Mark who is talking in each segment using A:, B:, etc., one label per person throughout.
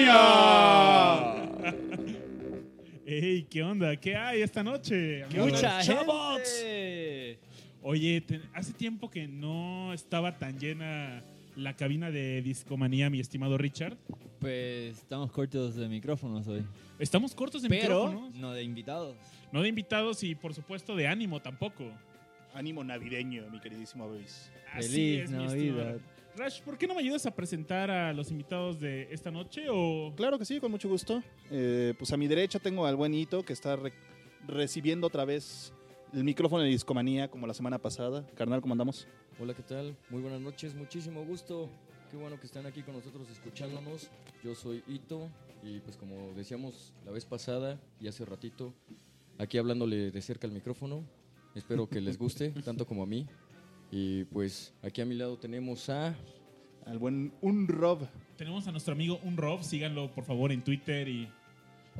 A: Discomanía.
B: ¡Ey! ¿Qué onda? ¿Qué hay esta noche? amigos?
C: Mucha
A: Chavos.
C: gente.
B: Oye, te- hace tiempo que no estaba tan llena la cabina de Discomanía, mi estimado Richard.
C: Pues estamos cortos de micrófonos hoy.
B: Estamos cortos de
C: Pero
B: micrófonos.
C: no de invitados.
B: No de invitados y, por supuesto, de ánimo tampoco.
A: Ánimo navideño, mi queridísimo.
B: Así
C: Feliz
B: es, mi
C: Navidad.
B: Rash, ¿por qué no me ayudas a presentar a los invitados de esta noche? O
A: Claro que sí, con mucho gusto. Eh, pues a mi derecha tengo al buen Hito que está re- recibiendo otra vez el micrófono de Discomanía como la semana pasada. Carnal, ¿cómo andamos?
D: Hola, ¿qué tal? Muy buenas noches, muchísimo gusto. Qué bueno que están aquí con nosotros escuchándonos. Yo soy Ito y pues como decíamos la vez pasada y hace ratito, aquí hablándole de cerca al micrófono. Espero que les guste, tanto como a mí. Y pues aquí a mi lado tenemos a...
A: Al buen Un Rob.
B: tenemos a nuestro amigo Un Rob. Síganlo, por favor, en Twitter. y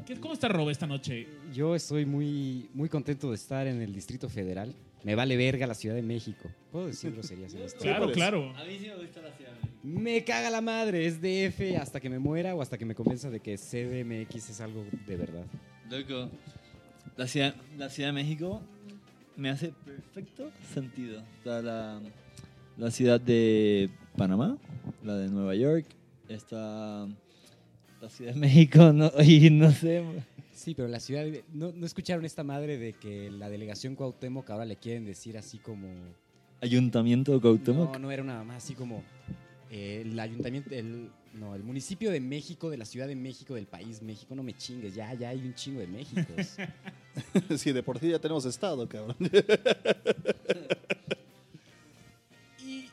B: ¿Qué- ¿Cómo está Rob esta noche?
E: Yo estoy muy, muy contento de estar en el Distrito Federal. Me vale verga la Ciudad de México. ¿Puedo decir groserías en esto?
B: Claro, claro.
C: A mí sí me gusta la ciudad.
E: Me caga la madre. Es DF hasta que me muera o hasta que me convenza de que CDMX es algo de verdad.
C: Loco, la ciudad, la ciudad de México me hace perfecto sentido. Está la, la ciudad de Panamá, la de Nueva York, está la ciudad de México, no, y no sé.
E: Sí, pero la ciudad... ¿no, ¿No escucharon esta madre de que la delegación Cuauhtémoc ahora le quieren decir así como...
C: Ayuntamiento de Cuauhtémoc.
E: No, no era una más así como... eh, el ayuntamiento... El, no, el municipio de México, de la Ciudad de México, del país México. No me chingues, ya, ya hay un chingo de Méxicos.
A: sí, de por sí ya tenemos estado, cabrón.
B: Y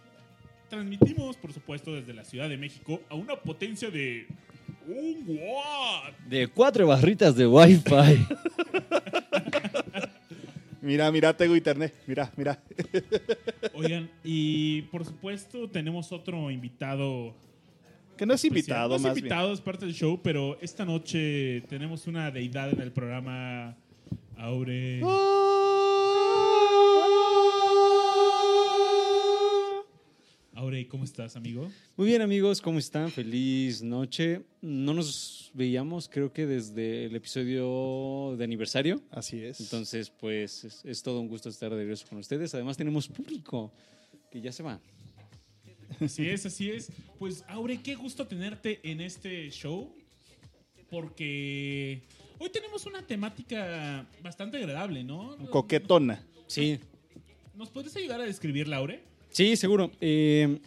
B: transmitimos, por supuesto, desde la Ciudad de México a una potencia de un watt.
C: De cuatro barritas de Wi-Fi.
A: Mira, mira, tengo internet. Mira, mira.
B: Oigan, y por supuesto tenemos otro invitado.
A: Que no es
B: especial.
A: invitado,
B: No es
A: más
B: invitado, es parte del show, pero esta noche tenemos una deidad en el programa Aure. Aure, ¿cómo estás, amigo?
F: Muy bien amigos, ¿cómo están? Feliz noche. No nos veíamos creo que desde el episodio de aniversario.
A: bien. Así es.
F: Entonces, pues es, es todo un gusto estar de regreso con ustedes. Además tenemos público que ya se va.
B: Así es, así es. Pues, Aure, qué gusto tenerte en este show. Porque hoy tenemos una temática bastante agradable, ¿no?
A: Coquetona.
F: Sí,
B: ¿Nos puedes ayudar a describirla, Aure?
F: sí, seguro. Eh,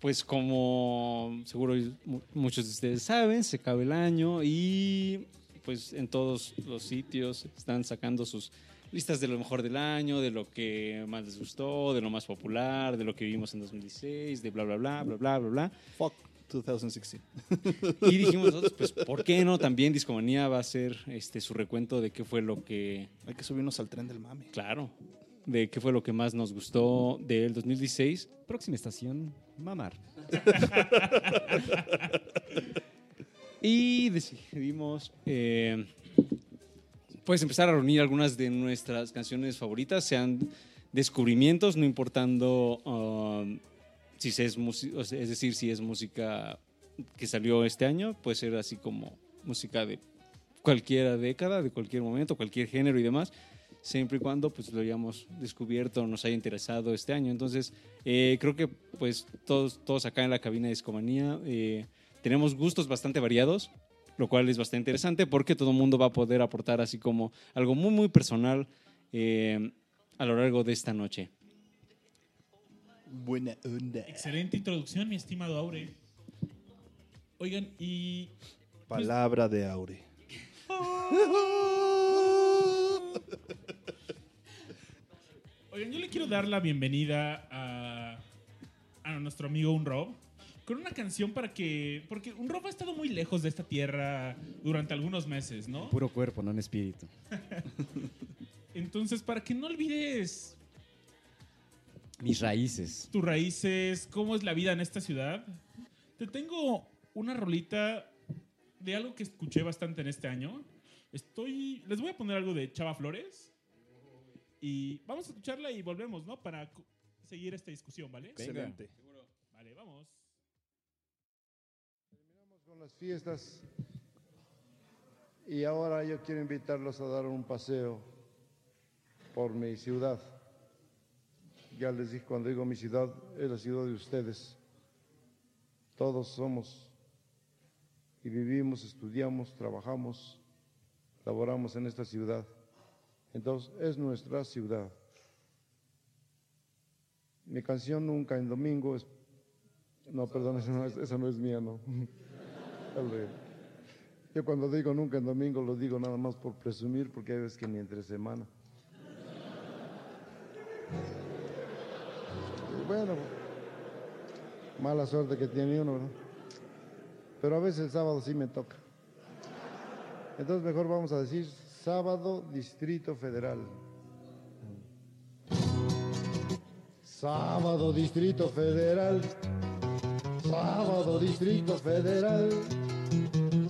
F: pues como seguro mu- muchos de ustedes saben, se acaba el año y pues en todos los sitios están sacando sus listas de lo mejor del año, de lo que más les gustó, de lo más popular, de lo que vimos en 2016, de bla, bla, bla, bla, bla, bla, bla.
A: Fuck 2016.
F: Y dijimos nosotros, pues, ¿por qué no? También Discomanía va a hacer este, su recuento de qué fue lo que,
A: Hay que subirnos al tren del mame.
F: claro, de qué fue lo que más nos gustó del 2016.
E: Próxima estación, mamar.
F: Y decidimos, eh, pues, empezar a reunir algunas de nuestras canciones favoritas, sean descubrimientos, no importando um, si es, es decir, si es música que salió este año, puede ser así como música de cualquier década, de cualquier momento, cualquier género y demás, siempre y cuando pues lo hayamos descubierto nos haya interesado este año. Entonces, eh, creo que pues todos, todos acá en la cabina de Discomanía eh, tenemos gustos bastante variados, lo cual es bastante interesante porque todo el mundo va a poder aportar así como algo muy, muy personal eh, a lo largo de esta noche.
A: Buena onda.
B: Excelente introducción, mi estimado Aure. Oigan, y
A: Palabra de Aure.
B: Oigan, yo le quiero dar la bienvenida a, a nuestro amigo Un Rob con una canción para que. Porque Un Rob ha estado muy lejos de esta tierra durante algunos meses, ¿no?
E: Puro cuerpo, no en espíritu.
B: Entonces, para que no olvides
E: Mis raíces.
B: tus raíces, cómo es la vida en esta ciudad, te tengo una rolita de algo que escuché bastante en este año. Estoy. Les voy a poner algo de Chava Flores. Y vamos a escucharla y volvemos, ¿no? Para seguir esta discusión, ¿vale?
A: Excelente.
B: Vale, vamos.
G: Las fiestas y ahora yo quiero invitarlos a dar un paseo por mi ciudad. Ya les dije, cuando digo mi ciudad, es la ciudad de ustedes. Todos somos y vivimos, estudiamos, trabajamos, laboramos en esta ciudad. Entonces, es nuestra ciudad. Mi canción Nunca en Domingo es... No, perdón, esa no es, esa no es mía, no. Yo cuando digo nunca en domingo lo digo nada más por presumir, porque hay veces que ni entre semana. Bueno, mala suerte que tiene uno, ¿verdad? Pero a veces el sábado sí me toca. Entonces mejor vamos a decir sábado Distrito Federal. Sábado Distrito Federal. Sábado Distrito Federal.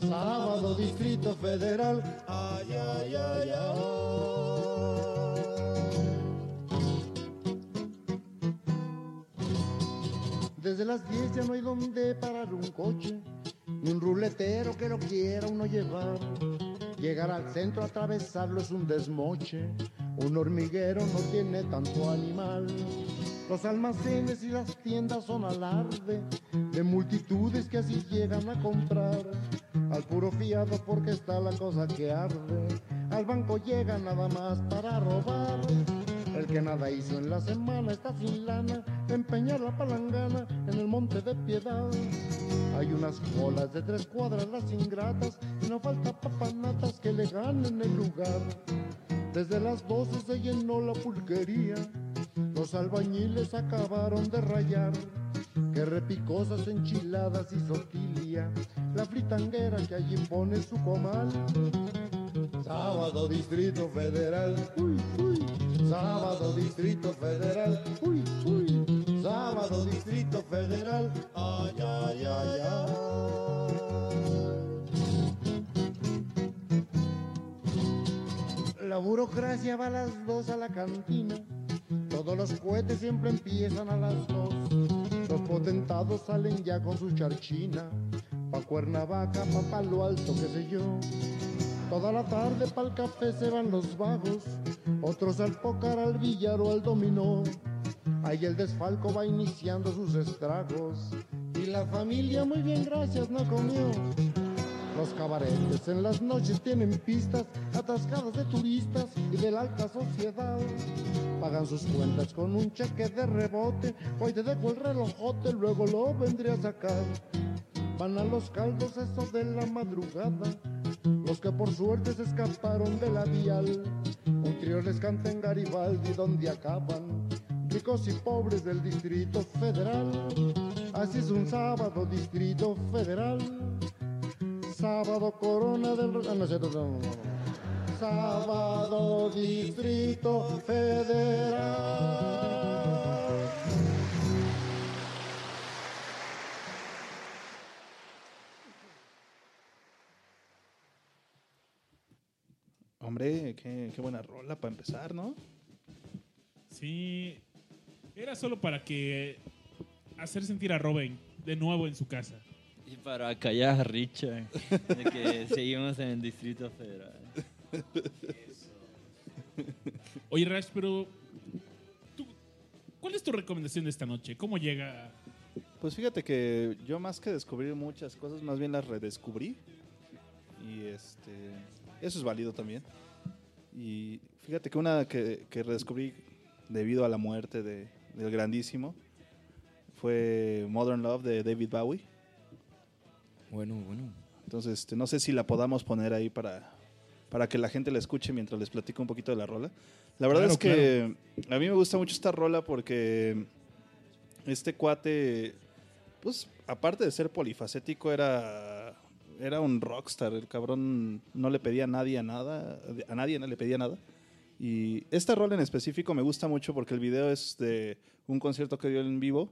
G: Sábado Distrito Federal. Ay, ay, ay, ay. Desde las 10 ya no hay donde parar un coche, ni un ruletero que lo quiera uno llevar. Llegar al centro, atravesarlo es un desmoche. Un hormiguero no tiene tanto animal. Los almacenes y las tiendas son alarde de multitudes que así llegan a comprar. Al puro fiado porque está la cosa que arde. Al banco llega nada más para robar. El que nada hizo en la semana está sin lana empeñar la palangana en el monte de piedad. Hay unas colas de tres cuadras las ingratas y no falta papanatas que le ganen el lugar. Desde las doce se llenó la pulquería, los albañiles acabaron de rayar. Que repicosas enchiladas y sotilia, la fritanguera que allí pone su comal. Sábado Distrito Federal, uy, uy. Sábado Distrito Federal, uy, uy. Sábado Distrito Federal, ay, ay, ay, ay. La burocracia va a las dos a la cantina. Todos los cohetes siempre empiezan a las dos. Los potentados salen ya con su charchina. Pa' Cuernavaca, pa' Palo Alto, qué sé yo. Toda la tarde pa'l café se van los vagos, otros al pócar, al billar o al dominó. Ahí el desfalco va iniciando sus estragos y la familia muy bien gracias no comió. Los cabaretes en las noches tienen pistas atascadas de turistas y de la alta sociedad. Pagan sus cuentas con un cheque de rebote, hoy te dejo el relojote, luego lo vendré a sacar. Van a los caldos eso de la madrugada, los que por suerte se escaparon de la vial. Un trío les canta en Garibaldi donde acaban, ricos y pobres del Distrito Federal. Así es un sábado, Distrito Federal. Sábado, Corona del... Ah, no, cierto, no, no, no. Sábado, Distrito Federal.
A: Hombre, qué, qué buena rola para empezar, ¿no?
B: Sí. Era solo para que hacer sentir a Robin de nuevo en su casa.
C: Y para callar a Richard de que seguimos en el Distrito Federal.
B: Oye, Rash, pero tú, ¿cuál es tu recomendación de esta noche? ¿Cómo llega?
A: Pues fíjate que yo más que descubrir muchas cosas, más bien las redescubrí. Y este, eso es válido también. Y fíjate que una que, que redescubrí debido a la muerte de, del grandísimo fue Modern Love de David Bowie.
D: Bueno, bueno.
A: Entonces, este, no sé si la podamos poner ahí para, para que la gente la escuche mientras les platico un poquito de la rola. La verdad
B: Claro,
A: es que a mí me gusta mucho esta rola porque este cuate, pues aparte de ser polifacético, era, era un rockstar. El cabrón no le pedía a nadie a nada, a nadie no le pedía nada. Y esta rola en específico me gusta mucho porque el video es de un concierto que dio en vivo.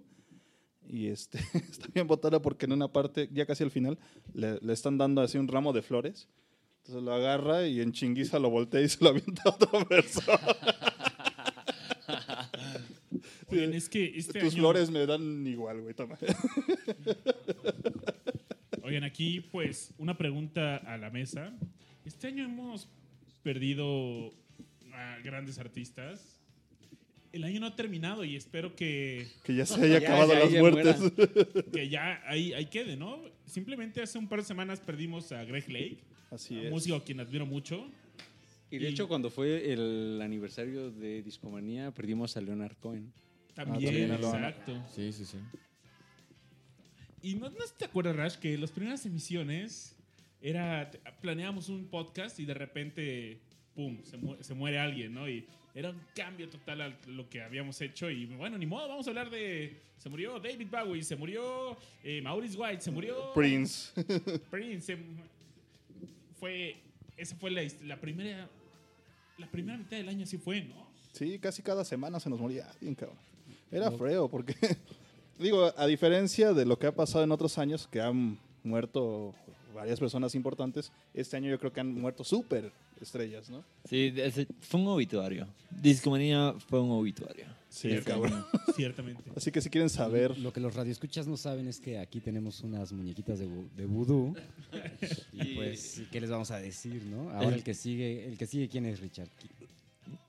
A: Y este, está bien botada porque en una parte, ya casi al final, le, le están dando así un ramo de flores. Entonces lo agarra y en chinguiza lo voltea y se lo avienta a otra persona.
B: Oigan, es que este
A: Tus
B: año...
A: flores me dan igual, güey. Toma.
B: Oigan, aquí pues una pregunta a la mesa. Este año hemos perdido a grandes artistas. El año no ha terminado y espero que,
A: Que ya se haya
F: Ya,
A: acabado
F: ya,
A: las
F: ya
A: muertes.
B: que ya ahí, ahí quede, ¿no? Simplemente hace un par de semanas perdimos a Greg Lake,
A: Así
B: un
A: es.
B: músico a quien admiro mucho.
F: Y de
B: Y-
F: hecho, cuando fue el aniversario de Discomanía, perdimos a Leonard Cohen.
B: También,
A: también a Loana.
B: exacto.
D: Sí, sí, sí.
B: Y no, no sé si te acuerdas, Rash, que las primeras emisiones era. Planeábamos un podcast y de repente, ¡pum! Se, mu- se muere alguien, ¿no? Y era un cambio total a lo que habíamos hecho. Y bueno, ni modo, vamos a hablar de. Se murió David Bowie, se murió eh, Maurice White, se murió.
A: Prince.
B: Prince. fue. Esa fue la, la primera. La primera mitad del año así fue, ¿no?
A: Sí, casi cada semana se nos moría alguien, cabrón. Era feo porque, digo, a diferencia de lo que ha pasado en otros años, que han muerto varias personas importantes, este año yo creo que han muerto súper estrellas, ¿no?
C: Sí, fue un obituario. Discomanía fue un obituario.
A: Sí,
B: Cierto.
A: cabrón.
B: Ciertamente.
A: Así que si quieren saber,
E: Lo que los radioescuchas no saben es que aquí tenemos unas muñequitas de, de vudú. Y pues, ¿qué les vamos a decir, no? Ahora el que sigue, el que sigue, ¿quién es Richard?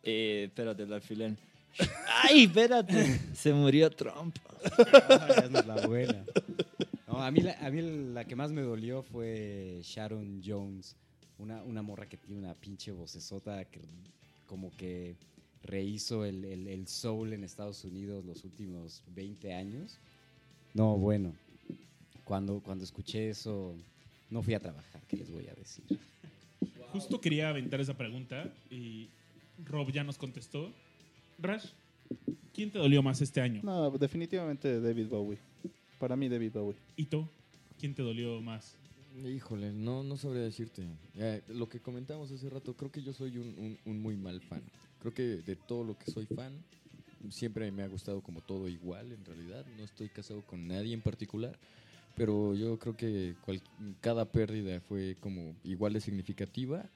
C: Eh, espérate, el alfiler. ¡Ay, espérate! Se murió Trump.
E: Ya no es la buena. No, a mí, la, a mí la que más me dolió fue Sharon Jones, una, una morra que tiene una pinche vocesota que como que rehizo el, el, el soul en Estados Unidos los últimos 20 años. No, bueno, cuando, cuando escuché eso, no fui a trabajar, ¿qué les voy a decir?
B: Justo quería aventar esa pregunta y Rob ya nos contestó. Rash, ¿quién te dolió más este año?
A: no, definitivamente David Bowie. Para mí David Bowie.
B: Ito, ¿quién te dolió más?
D: Híjole, no, no sabría decirte. Eh, lo que comentamos hace rato, creo que yo soy un, un- un muy mal fan. Creo que de todo lo que soy fan, siempre me ha gustado como todo igual, en realidad. No estoy casado con nadie en particular, pero yo creo que cual- cada pérdida fue como igual de significativa.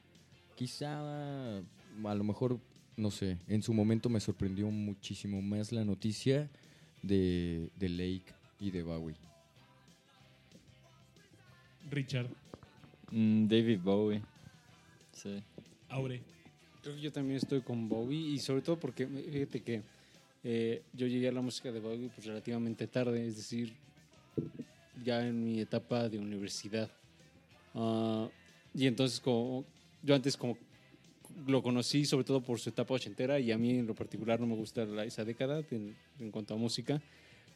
D: Quizá, a lo mejor, no sé, en su momento me sorprendió muchísimo más la noticia de, de Lake y de Bowie.
B: Richard,
C: Mm, David Bowie. Sí.
B: Aure.
F: Creo que yo también estoy con Bowie y sobre todo porque, fíjate que eh, yo llegué a la música de Bowie pues relativamente tarde, es decir, ya en mi etapa de universidad. Ah, y entonces como yo antes como lo conocí sobre todo por su etapa ochentera y a mí en lo particular no me gusta la- esa década en, en cuanto a música.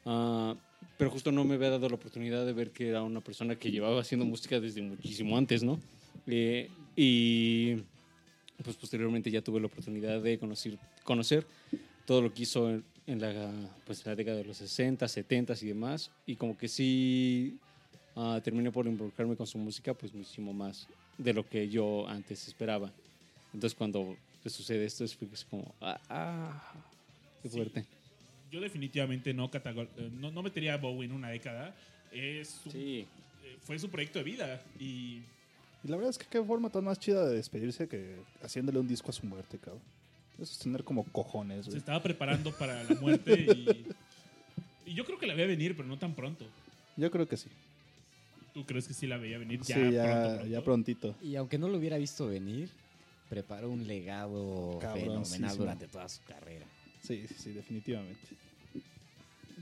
F: Ah, pero justo no me había dado la oportunidad de ver que era una persona que llevaba haciendo música desde muchísimo antes, ¿no? Eh, y pues posteriormente ya tuve la oportunidad de conocer, conocer todo lo que hizo en, en la, pues, en la década de los 60, 70 y demás. Y como que sí ah, terminé por involucrarme con su música pues muchísimo más de lo que yo antes esperaba. Entonces cuando sucede esto es como, ah, ah, qué
B: Sí. Yo definitivamente no, eh, no, no metería a Bowie en una década. Es un-
F: Sí.
B: eh, fue su proyecto de vida y
A: Y la verdad es que qué forma tan más chida de despedirse que haciéndole un disco a su muerte, cabrón. Eso es tener como cojones,
B: se estaba preparando para la muerte y, y yo creo que la veía venir, pero no tan pronto.
A: Yo creo que sí.
B: ¿Tú crees que sí la veía venir ya
A: sí, ya,
B: pronto, pronto?
A: ya prontito.
E: Y aunque no lo hubiera visto venir, preparó un legado fenomenal durante toda su carrera.
A: Sí, sí, sí, definitivamente.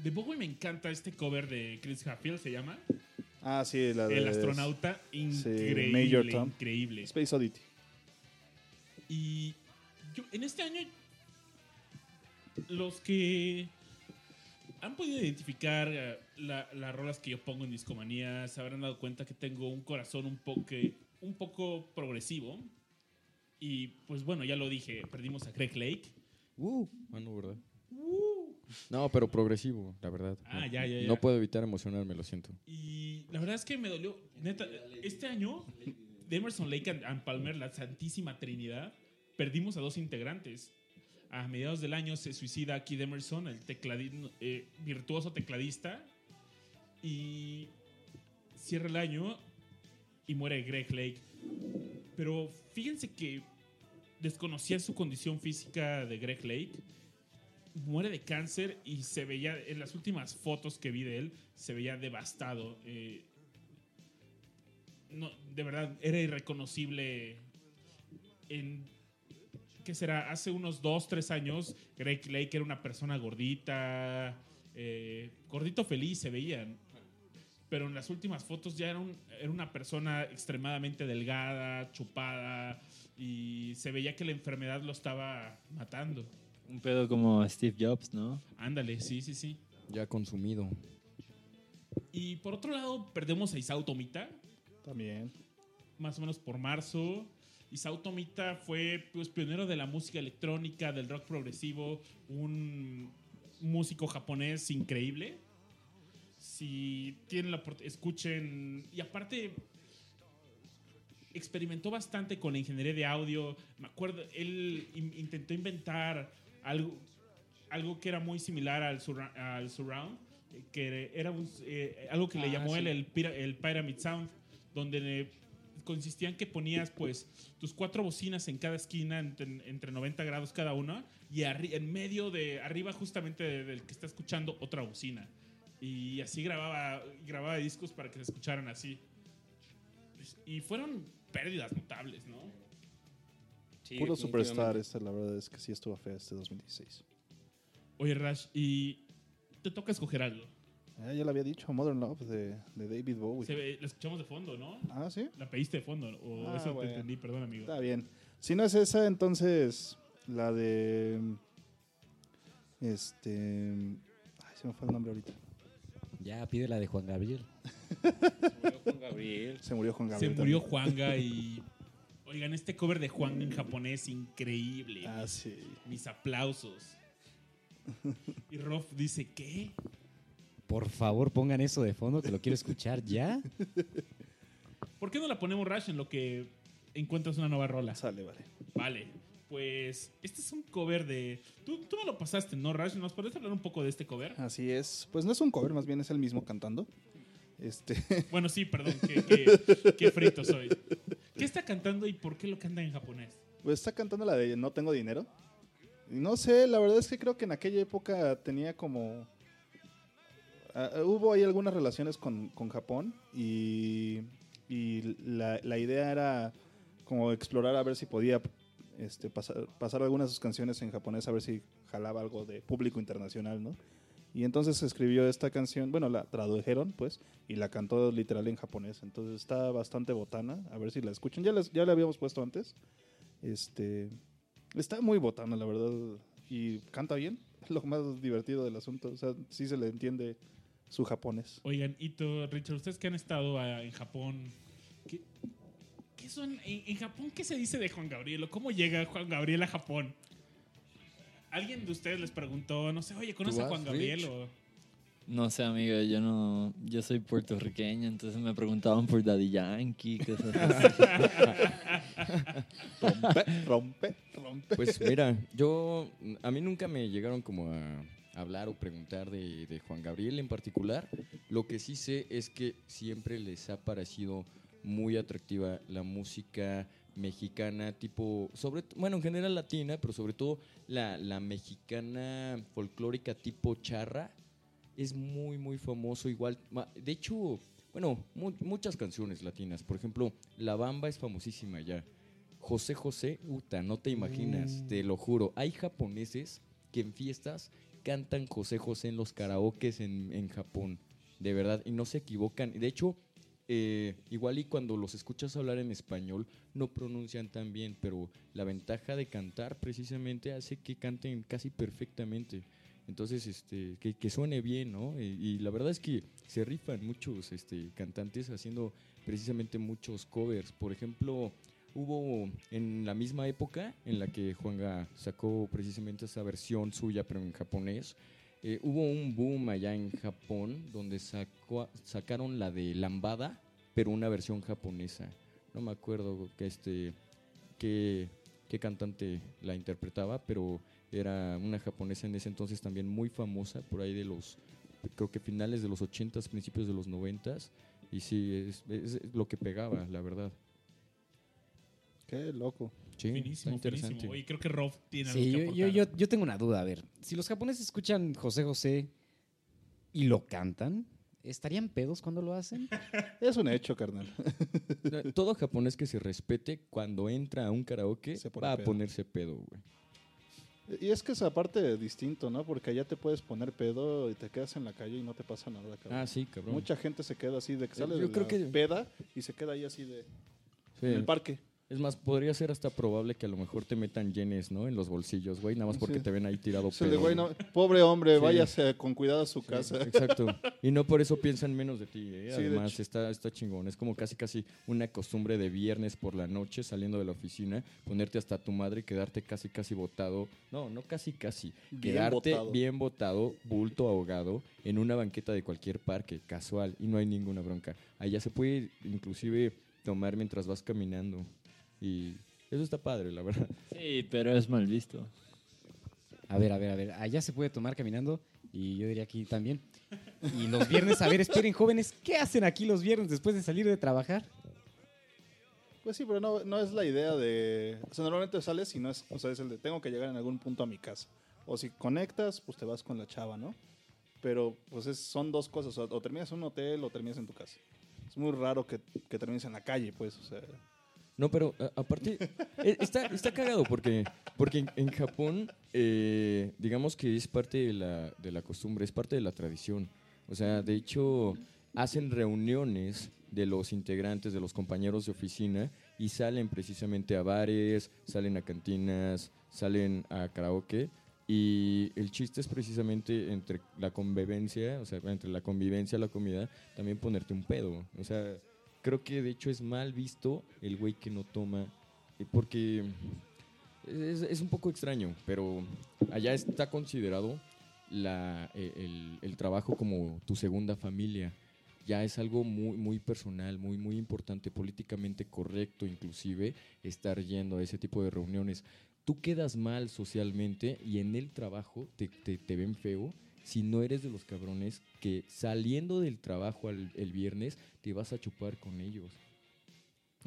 B: De Bowie me encanta este cover de Chris Hadfield, se llama.
A: Ah, sí, la de
B: El astronauta. Increíble,
A: Major Tom.
B: increíble.
A: Space Oddity.
B: Y yo, en este año, los que han podido identificar eh, la- las rolas que yo pongo en Discomanía se habrán dado cuenta que tengo un corazón un poco, un poco progresivo. Y pues bueno, ya lo dije, perdimos a Craig Lake.
D: Uh, ah, no, ¿verdad? No, pero progresivo, la verdad.
B: Ah,
D: no,
B: ya, ya, ya.
D: No puedo evitar emocionarme, lo siento.
B: Y la verdad es que me dolió. Neta, este año, de Emerson Lake and, Palmer, la Santísima Trinidad, perdimos a dos integrantes. A mediados del año se suicida Keith Emerson, el eh, virtuoso tecladista. Y cierra el año y muere Greg Lake. Pero fíjense que desconocía su condición física de Greg Lake. Muere de cáncer y se veía, en las últimas fotos que vi de él, se veía devastado. Eh, no, de verdad, era irreconocible en... ¿Qué será? Hace unos dos, tres años, Greg Lake era una persona gordita, eh, gordito feliz se veían. Pero en las últimas fotos ya era, un- era una persona extremadamente delgada, chupada, y se veía que la enfermedad lo estaba matando.
C: Un pedo como Steve Jobs, ¿no?
B: Ándale, sí, sí, sí.
D: Ya consumido.
B: Y por otro lado, perdemos a Isao Tomita,
A: También.
B: más o menos por marzo. Isao Tomita fue pues, pionero de la música electrónica, del rock progresivo, un músico japonés increíble. Si tienen la oportunidad, escuchen. Y aparte, experimentó bastante con la ingeniería de audio. Me acuerdo, él in- intentó inventar algo, algo que era muy similar al, surra- al surround, que era un- eh, algo que le
F: Ah,
B: llamó él
F: sí.
B: el, pira- el Pyramid Sound, donde eh, consistía en que ponías pues tus cuatro bocinas en cada esquina entre, entre 90 grados cada una y en medio de arriba justamente de- del que está escuchando otra bocina y así grababa grababa discos para que se escucharan así y fueron pérdidas notables no
F: Sí,
A: Puro superstar, esta la verdad es que sí estuvo fea este 2016.
B: oye Rash y te toca escoger algo
A: Ah, ya lo había dicho, Modern Love de, de David Bowie.
B: Se ve- la escuchamos de fondo no
A: Ah, sí.
B: la pediste de fondo o
A: Ah,
B: eso
A: bueno.
B: te entendí perdón amigo
A: Está bien. Si no es esa, entonces la de. Este. Ay, se me fue el nombre ahorita.
E: Ya pide la de Juan Gabriel.
F: Murió Juan Gabriel.
A: Se murió Juan
B: se
A: Gabriel.
B: murió
A: también.
B: Juanga y oigan este cover de Juan en japonés increíble
A: Ah, sí.
B: mis aplausos y Rof dice ¿qué?
E: Por favor, pongan eso de fondo que lo quiero escuchar ya.
B: ¿Por qué no la ponemos Rash en lo que encuentras una nueva rola?
A: Sale, vale.
B: Vale, pues este es un cover de... Tú, tú me lo pasaste, ¿no, Rash? ¿Nos podrías hablar un poco de este cover?
A: Así es. Pues no es un cover, más bien es el mismo cantando. Este.
B: Bueno, sí, perdón, qué, qué- qué frito soy. ¿Qué está cantando y por qué lo canta en japonés?
A: Pues está cantando la de No tengo dinero. No sé, la verdad es que creo que en aquella época tenía como. ah, ah, hubo ahí algunas relaciones con, con Japón y, y la, la idea era como explorar a ver si podía este, pasar, pasar algunas de sus canciones en japonés, a ver si jalaba algo de público internacional, ¿no? Y entonces escribió esta canción, bueno, la tradujeron, pues, y la cantó literal en japonés. Entonces está bastante botana, a ver si la escuchan. Ya, les- ya la habíamos puesto antes. Este, está muy botana, la verdad, y canta bien. Es lo más divertido del asunto. O sea, sí se le entiende su japonés.
B: Oigan, Ito, Richard, ustedes que han estado ah, en Japón, ¿qué, son, en, en Japón qué se dice de Juan Gabriel o cómo llega Juan Gabriel a Japón? ¿Alguien de ustedes les preguntó, no sé, oye, ¿conoces a Juan Gabriel?
D: Rich?
B: O,
C: No sé, amigo, yo no. Yo soy puertorriqueño, entonces me preguntaban por Daddy Yankee, cosas así.
A: Rompe, rompe, rompe.
D: Pues mira, yo a mí nunca me llegaron como a hablar o preguntar de, de Juan Gabriel en particular. Lo que sí sé es que siempre les ha parecido muy atractiva la música mexicana, tipo, sobre, bueno, en general latina, pero sobre todo la, la mexicana folclórica tipo charra. Es muy, muy famoso igual. De hecho, bueno, mu- muchas canciones latinas. Por ejemplo, La Bamba es famosísima ya. José José, uta, no te imaginas, te lo juro. Hay japoneses que en fiestas cantan José José en los karaokes en, en Japón, de verdad, y no se equivocan. De hecho, eh, igual y cuando los escuchas hablar en español, no pronuncian tan bien, pero la ventaja de cantar precisamente hace que canten casi perfectamente. Entonces, este, que, que suene bien, ¿no? Y, y la verdad es que se rifan muchos este, cantantes haciendo precisamente muchos covers. Por ejemplo, hubo en la misma época en la que Juanga sacó precisamente esa versión suya, pero en japonés, eh, hubo un boom allá en Japón donde sacó, sacaron la de Lambada, pero una versión japonesa. No me acuerdo que este qué, qué cantante la interpretaba, pero era una japonesa en ese entonces también muy famosa, por ahí de los, creo que finales de los 80s, principios de los 90s. Y sí, es lo que pegaba, la verdad.
A: Qué loco.
D: Sí,
B: finísimo,
D: interesante.
B: finísimo. Oye, creo que Rof tiene algo
E: Sí,
B: que
E: yo, yo, yo, tengo una duda. A ver, si los japoneses escuchan José José y lo cantan, ¿estarían pedos cuando lo hacen?
A: Es un hecho, carnal.
D: Todo japonés que se respete cuando entra a un karaoke
A: Se
D: va a
A: pedo.
D: ponerse pedo, güey.
A: Y es que es aparte distinto, ¿no? Porque allá te puedes poner pedo y te quedas en la calle y no te pasa nada, cabrón.
D: Ah, sí, cabrón.
A: Mucha gente se queda así de que sale
D: Yo
A: de
D: creo
A: la
D: que-
A: peda y se queda ahí así de
D: Sí.
A: en el parque.
D: Es más, podría ser hasta probable que a lo mejor te metan yenes, ¿no? En los bolsillos, güey, nada más porque
A: Sí.
D: te ven ahí tirado
A: de,
D: pedo,
A: güey,
D: güey.
A: no, pobre hombre,
D: Sí.
A: váyase con cuidado a su
D: Sí,
A: casa.
D: Exacto. Y no por eso piensan menos de ti. ¿eh?
A: Sí, de
D: Además, está, está chingón. Es como casi casi una costumbre de viernes por la noche saliendo de la oficina, ponerte hasta tu madre y quedarte casi casi botado. No, no casi casi.
A: Bien
D: quedarte
A: botado.
D: bien botado, bulto ahogado, en una banqueta de cualquier parque, casual, y no hay ninguna bronca. Allá se puede inclusive tomar mientras vas caminando. Y eso está padre, la verdad.
C: Sí, pero es mal visto.
E: A ver, a ver, a ver. Allá se puede tomar caminando y yo diría aquí también. Y los viernes, a ver, esperen, jóvenes, ¿qué hacen aquí los viernes después de salir de trabajar?
A: Pues sí, pero no, no es la idea de... O sea, normalmente sales y no es... O sea, es el de tengo que llegar en algún punto a mi casa. O si conectas, pues te vas con la chava, ¿no? Pero pues es- son dos cosas. O, o terminas en un hotel o terminas en tu casa. Es muy raro que, que termines en la calle, pues. O sea,
D: No, pero a- aparte, eh, está, está cagado porque, porque en, en Japón, eh, digamos que es parte de la, de la costumbre, es parte de la tradición. O sea, de hecho, hacen reuniones de los integrantes, de los compañeros de oficina, y salen precisamente a bares, salen a cantinas, salen a karaoke. Y el chiste es precisamente entre la convivencia, o sea, entre la convivencia y la comida, también ponerte un pedo. O sea, creo que de hecho es mal visto el güey que no toma, eh, porque es, es un poco extraño, pero allá está considerado la, eh, el, el trabajo como tu segunda familia. Ya es algo muy, muy personal, muy, muy importante, políticamente correcto inclusive, estar yendo a ese tipo de reuniones. Tú quedas mal socialmente y en el trabajo te, te- te ven feo si no eres de los cabrones que saliendo del trabajo al- el viernes te vas a chupar con ellos.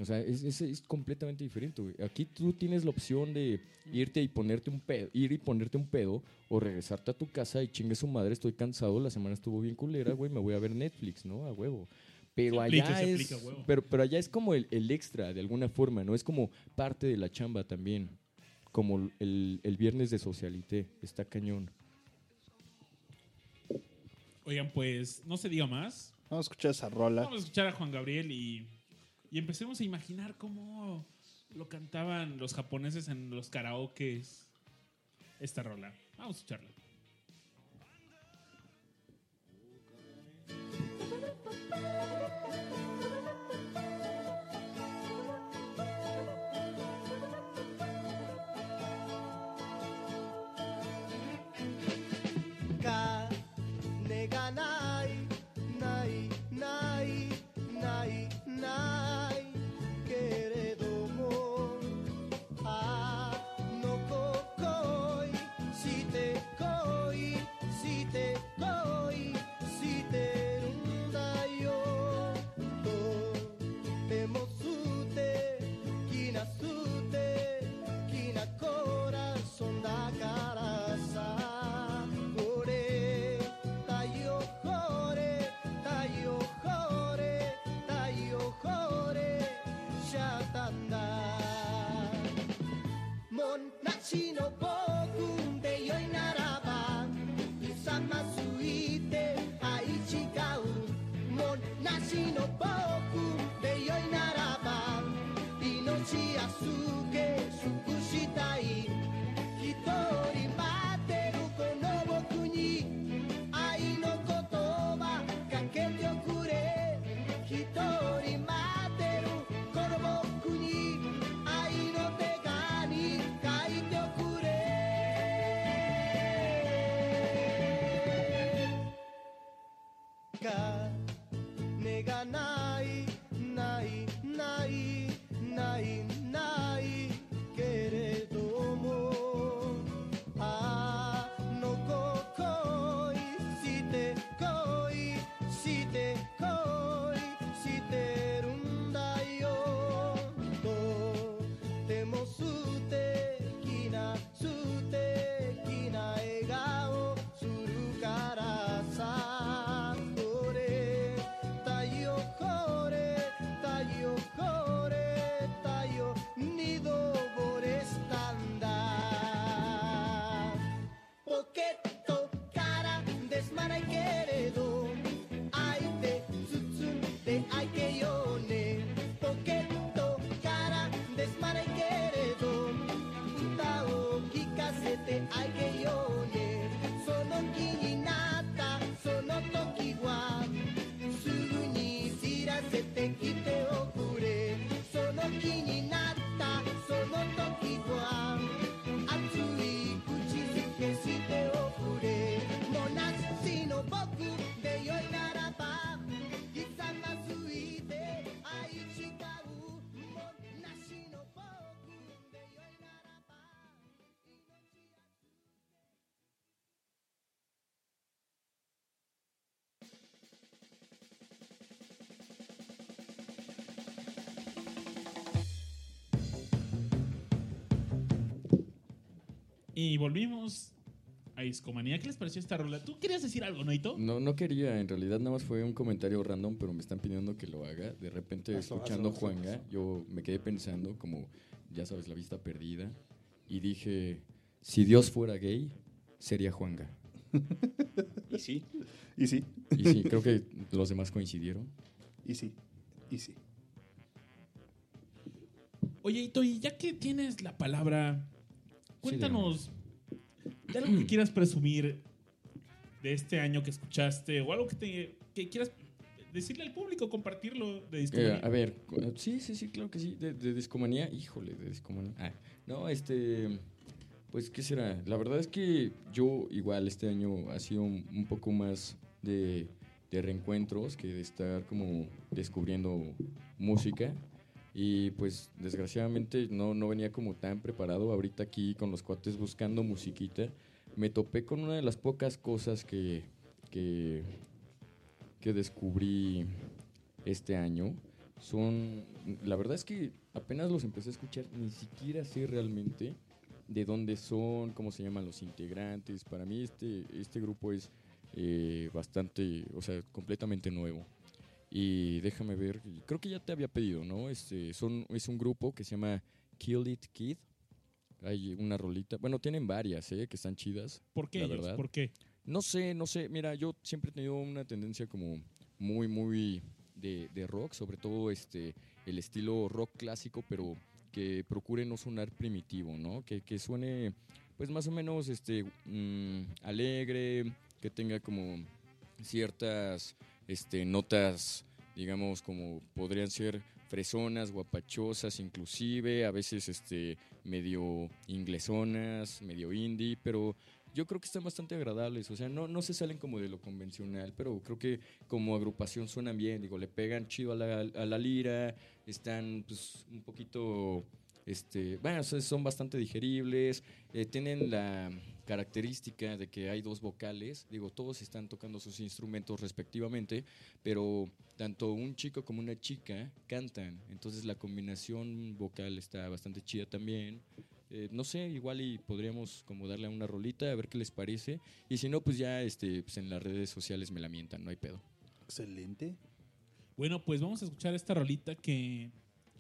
D: O sea, es, es- es completamente diferente, güey. Aquí tú tienes la opción de irte y ponerte un pedo, ir y ponerte un pedo, o regresarte a tu casa y chingue su madre, estoy cansado, la semana estuvo bien culera, güey, me voy a ver Netflix, ¿no? A huevo. Pero allá
B: aplica,
D: es.
B: huevo.
D: Pero, pero allá es como el, el extra, de alguna forma, ¿no? Es como parte de la chamba también. Como el, el viernes de socialité. Está cañón.
B: Oigan, pues no se diga más.
A: vamos a escuchar esa rola.
B: Vamos a escuchar a Juan Gabriel y, y empecemos a imaginar cómo lo cantaban los japoneses en los karaokes. Esta rola. Vamos a escucharla.
H: 昔の僕でよいならば勇まずいて愛違うもなしの僕
B: Y volvimos a Discomanía. ¿Qué les pareció esta rola? ¿Tú querías decir algo, Noito?
D: No, no quería, en realidad nada más fue un comentario random, pero me están pidiendo que lo haga. De repente,
A: Hazlo,
D: escuchando
A: hazlo, hazlo,
D: Juanga, yo me quedé pensando, como ya sabes, la vista perdida, y dije: si Dios fuera gay, sería Juanga.
F: Y sí.
A: Y sí,
D: Y sí, creo que los demás coincidieron.
A: y sí, y sí.
B: Oye, Ito, y ya que tienes la palabra, cuéntanos de algo que quieras presumir de este año que escuchaste o algo que, te, que quieras decirle al público, compartirlo de
D: Eh,
B: Discomanía.
D: a ver, sí, sí, sí, claro que sí. De, de discomanía, híjole, de discomanía. Ah, no, este. Pues, ¿qué será? La verdad es que yo, igual, este año ha sido un, un poco más de, de reencuentros que de estar como descubriendo música. Y pues, desgraciadamente, no, no venía como tan preparado. Ahorita aquí con los cuates buscando musiquita, me topé con una de las pocas cosas que. que que descubrí este año son, la verdad es que apenas los empecé a escuchar, ni siquiera sé realmente de dónde son, cómo se llaman los integrantes. Para mí este, este grupo es eh, bastante, o sea, completamente nuevo. Y déjame ver, creo que ya te había pedido, ¿no? Este, son, es un grupo que se llama Kill It Kid. Hay una rolita, bueno, tienen varias, ¿eh? Que están chidas.
B: ¿Por qué
D: la
B: ellos?
D: verdad.
B: ¿Por qué?
D: No sé, no sé. Mira, yo siempre he tenido una tendencia como muy, muy de, de rock, sobre todo este el estilo rock clásico, pero que procure no sonar primitivo, ¿no? Que, que suene, pues más o menos este mm, alegre, que tenga como ciertas este, notas, digamos, como podrían ser fresonas, guapachosas, inclusive, a veces este, medio inglesonas, medio indie, pero yo creo que están bastante agradables, o sea, no, no se salen como de lo convencional, pero creo que como agrupación suenan bien, digo, le pegan chido a la, a la lira, están pues un poquito, este, bueno, son bastante digeribles, eh, tienen la característica de que hay dos vocales, digo, todos están tocando sus instrumentos respectivamente, pero tanto un chico como una chica cantan, entonces la combinación vocal está bastante chida también. Eh, no sé, igual y podríamos como darle a una rolita a ver qué les parece. Y si no, pues ya este, pues en las redes sociales me la mientan, no hay pedo.
A: Excelente.
B: Bueno, pues vamos a escuchar esta rolita que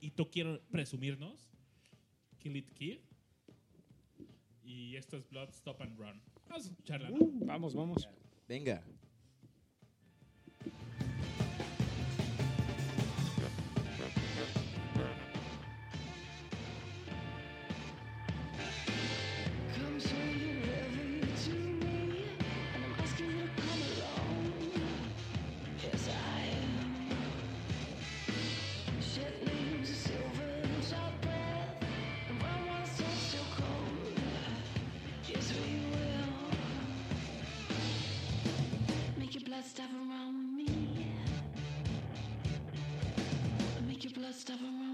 B: Ito quiero presumirnos. Kill It Kid. Y esto es Blood Stop and Run. Vamos a escucharla. ¿no?
F: Vamos, vamos.
D: Venga.
I: Stop around with me. Make your blood stop around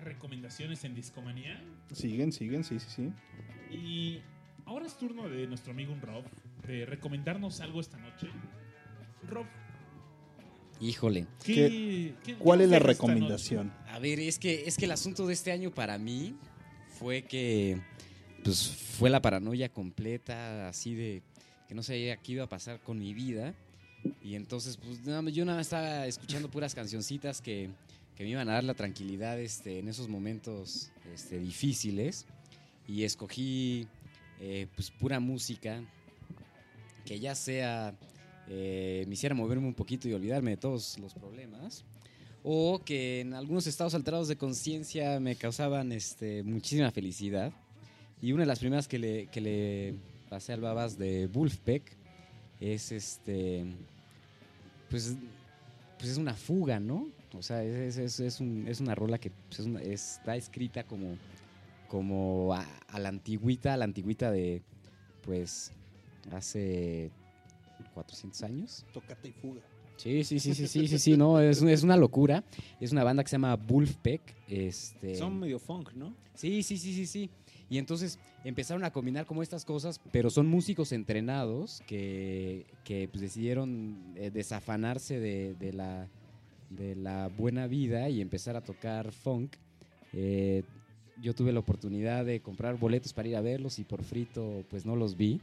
B: las recomendaciones en Discomanía?
A: Siguen, siguen, sí, sí, sí.
B: Y ahora es turno de nuestro amigo un Rob de recomendarnos algo esta noche. Rob,
E: Híjole.
B: ¿qué,
A: ¿Qué-
B: qué-
A: ¿Cuál es la recomendación?
E: A ver, es que, es que el asunto de este año para mí fue que pues fue la paranoia completa, así de que no sabía qué iba a pasar con mi vida. Y entonces, pues yo nada más estaba escuchando puras cancioncitas que, que me iban a dar la tranquilidad este, en esos momentos este, difíciles. Y escogí eh, pues pura música que ya sea eh, me hiciera moverme un poquito y olvidarme de todos los problemas o que en algunos estados alterados de conciencia me causaban este, muchísima felicidad. Y una de las primeras que le, que le pasé al babas de Wolfpack es este. Pues, pues es una fuga, ¿no? O sea, es, es- es un- es una rola que pues, es una- está escrita como, como a, a la antigüita, a la antigüita de, pues, hace 400 años.
A: Tócate y fuga.
E: Sí, sí, sí, sí, sí, sí, sí, no, es, es una locura. Es una banda que se llama Wolfpack. Este,
F: Son medio funk, ¿no?
E: Sí, sí, sí, sí, sí. Y entonces empezaron a combinar como estas cosas, pero son músicos entrenados que, que, pues, decidieron eh, desafanarse de, de la, de la buena vida y empezar a tocar funk. Eh, yo tuve la oportunidad de comprar boletos para ir a verlos y por frito pues no los vi.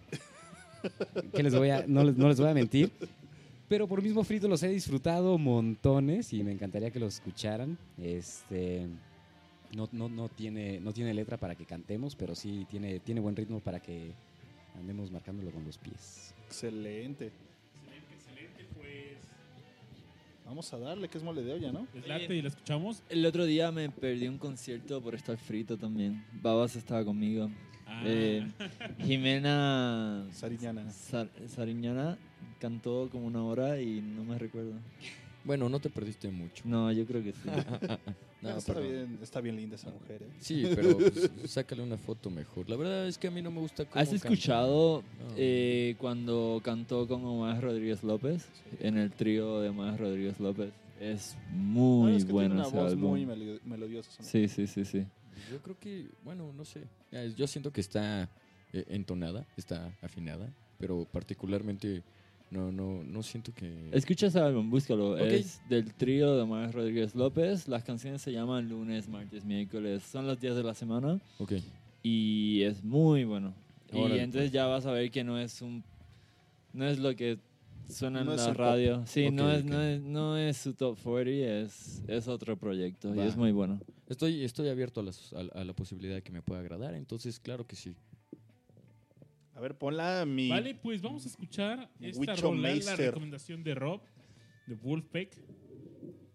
E: ¿Qué les voy a, no, les, no les voy a mentir. Pero por mismo frito los he disfrutado montones y me encantaría que los escucharan. Este, no, no, no, tiene, no tiene letra para que cantemos, pero sí tiene, tiene buen ritmo para que andemos marcándolo con los pies.
A: Excelente. Vamos a darle, que es mole de olla, ¿no?
B: ¿Les late y la escuchamos?
C: El otro día me perdí un concierto por estar frito también. Babas estaba conmigo.
B: Ah,
C: Eh, Jimena
A: Sariñana.
C: Sar- Sariñana cantó como una hora y no me recuerdo.
D: Bueno, no te perdiste mucho.
C: No, yo creo que sí.
D: No,
A: está, bien, está bien linda esa mujer, ¿eh?
D: Sí, pero pues, sácale una foto mejor. La verdad es que a mí no me gusta cómo
C: ¿Has
D: canta.
C: escuchado
D: No.
C: eh, cuando cantó con Omar Rodríguez López en el trío de Omar Rodríguez López? Es muy
A: No, es que
C: bueno
A: tiene una
C: ese
A: voz
C: álbum.
A: muy melo- melodiosa.
C: Sí, sí, sí, sí.
D: Yo creo que, bueno, no sé. Yo siento que está eh, entonada, está afinada, pero particularmente no, no, no siento que...
C: Escucha ese álbum, búscalo.
D: Ok.
C: Es del trío de Omar Rodríguez López. Las canciones se llaman lunes, martes, miércoles. Son los días de la semana
D: Ok.
C: y es muy bueno. y entonces
D: pues.
C: ya vas a ver que no es un... No es lo que suena
A: No
C: en la
A: pop.
C: radio. Sí, no, es, no, es, no es su top 40, es, es otro proyecto y es muy bueno.
D: Estoy, estoy abierto a, las- a- a la posibilidad de que me pueda agradar, entonces claro que sí.
A: A ver, ponla mi.
B: Vale, pues vamos a escuchar esta rola, la recomendación de Rob, de Wolfpack.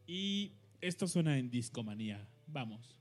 B: Y esto suena en Discomanía. Vamos.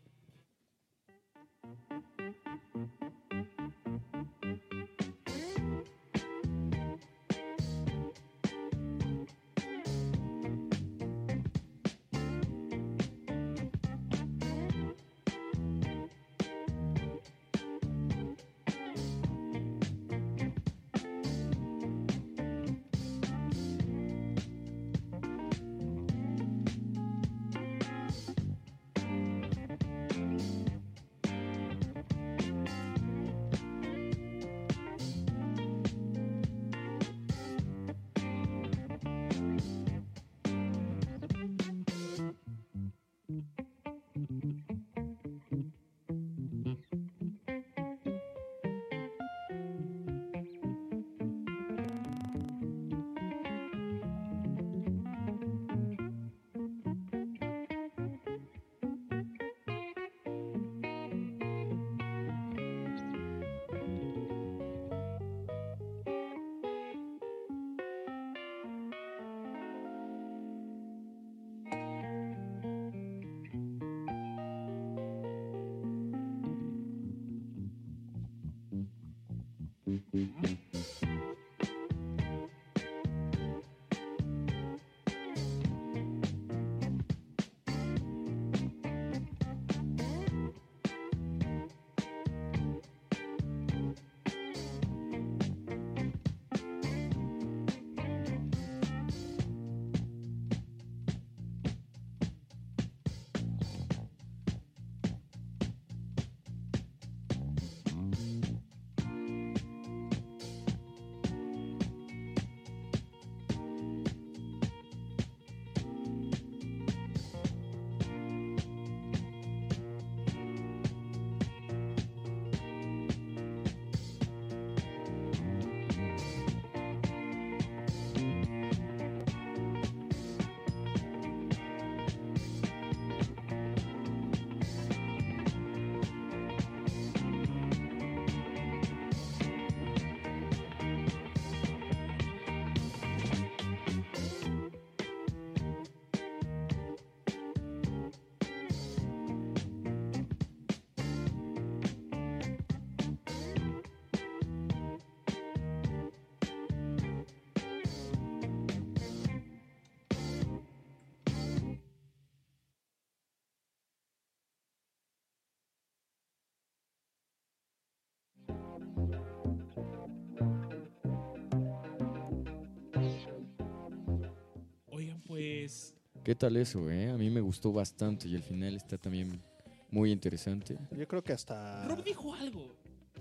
D: ¿Qué tal eso, eh? A mí me gustó bastante y el final está también muy interesante.
A: Yo creo que hasta.
B: Rob dijo algo.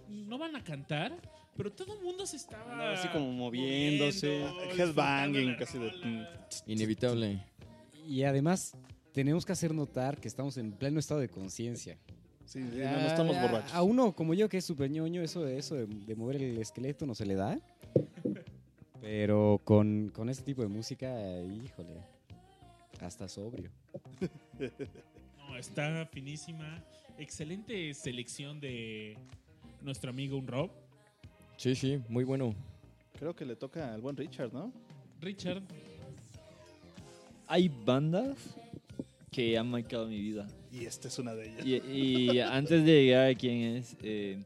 B: No van a cantar, pero todo el mundo se estaba...
F: Andaba así como moviéndose.
A: Headbanging, casi de.
D: Inevitable.
E: Y además, tenemos que hacer notar que estamos en pleno estado de conciencia.
A: Sí, sí, no, no estamos
E: A-
A: borrachos.
E: A uno como yo, que es súper ñoño, eso, de, eso de, de mover el esqueleto no se le da. Pero con, con este tipo de música, híjole, hasta sobrio.
B: No, está finísima. Excelente selección de nuestro amigo un Rob.
D: Sí, sí, muy bueno.
A: Creo que le toca al buen Richard, ¿no?
B: Richard,
C: Hay bandas que han marcado mi vida.
A: Y esta es una de ellas.
C: Y, y antes de llegar a quién es, eh,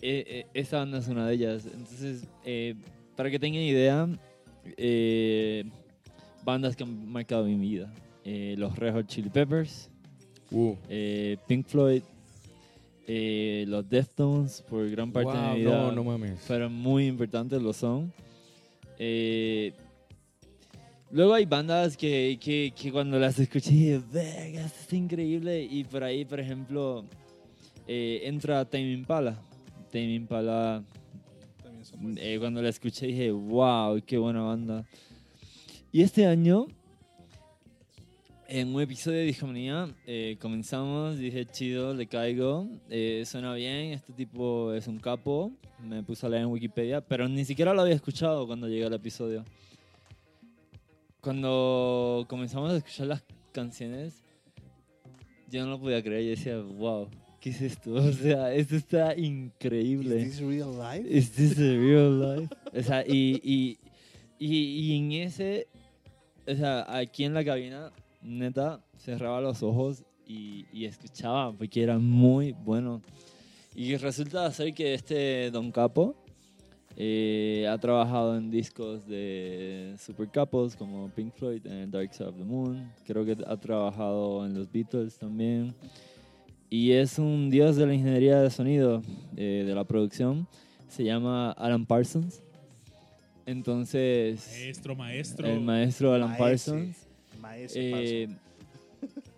C: eh, eh, esta banda es una de ellas. Entonces, eh, para que tengan idea, eh, bandas que han marcado mi vida. Eh, los Red Hot Chili Peppers,
D: Uh,
C: eh, Pink Floyd, eh, los Deftones, por gran parte de mi vida.
D: no, no mames.
C: fueron muy importantes, lo son. Eh, luego hay bandas que, que, que cuando las escuché dije, verga, esto es increíble. Y por ahí, por ejemplo, eh, entra Tame Impala. Tame Impala, eh, cuando la escuché dije, wow, qué buena banda. Y este año, en un episodio de Discomanía, eh, comenzamos, dije, chido, le caigo, eh, suena bien, este tipo es un capo, me puse a leer en Wikipedia, pero ni siquiera lo había escuchado cuando llegué al episodio. Cuando comenzamos a escuchar las canciones, yo no lo podía creer, yo decía, wow, ¿qué es esto? O sea, esto está increíble.
A: ¿Is this real life?
C: ¿Is this a real life? O sea, y, y, y, y en ese, o sea, aquí en la cabina, neta, cerraba los ojos y, y escuchaba porque era muy bueno. Y resulta ser que este Don Capo eh, ha trabajado en discos de super capos como Pink Floyd en Dark Side of the Moon. Creo que ha trabajado en los Beatles también. Y es un dios de la ingeniería de sonido, eh, de la producción. Se llama Alan Parsons. Entonces,
B: maestro, maestro.
C: el maestro Alan
A: Maese.
C: Parsons.
A: Maese
C: Eh,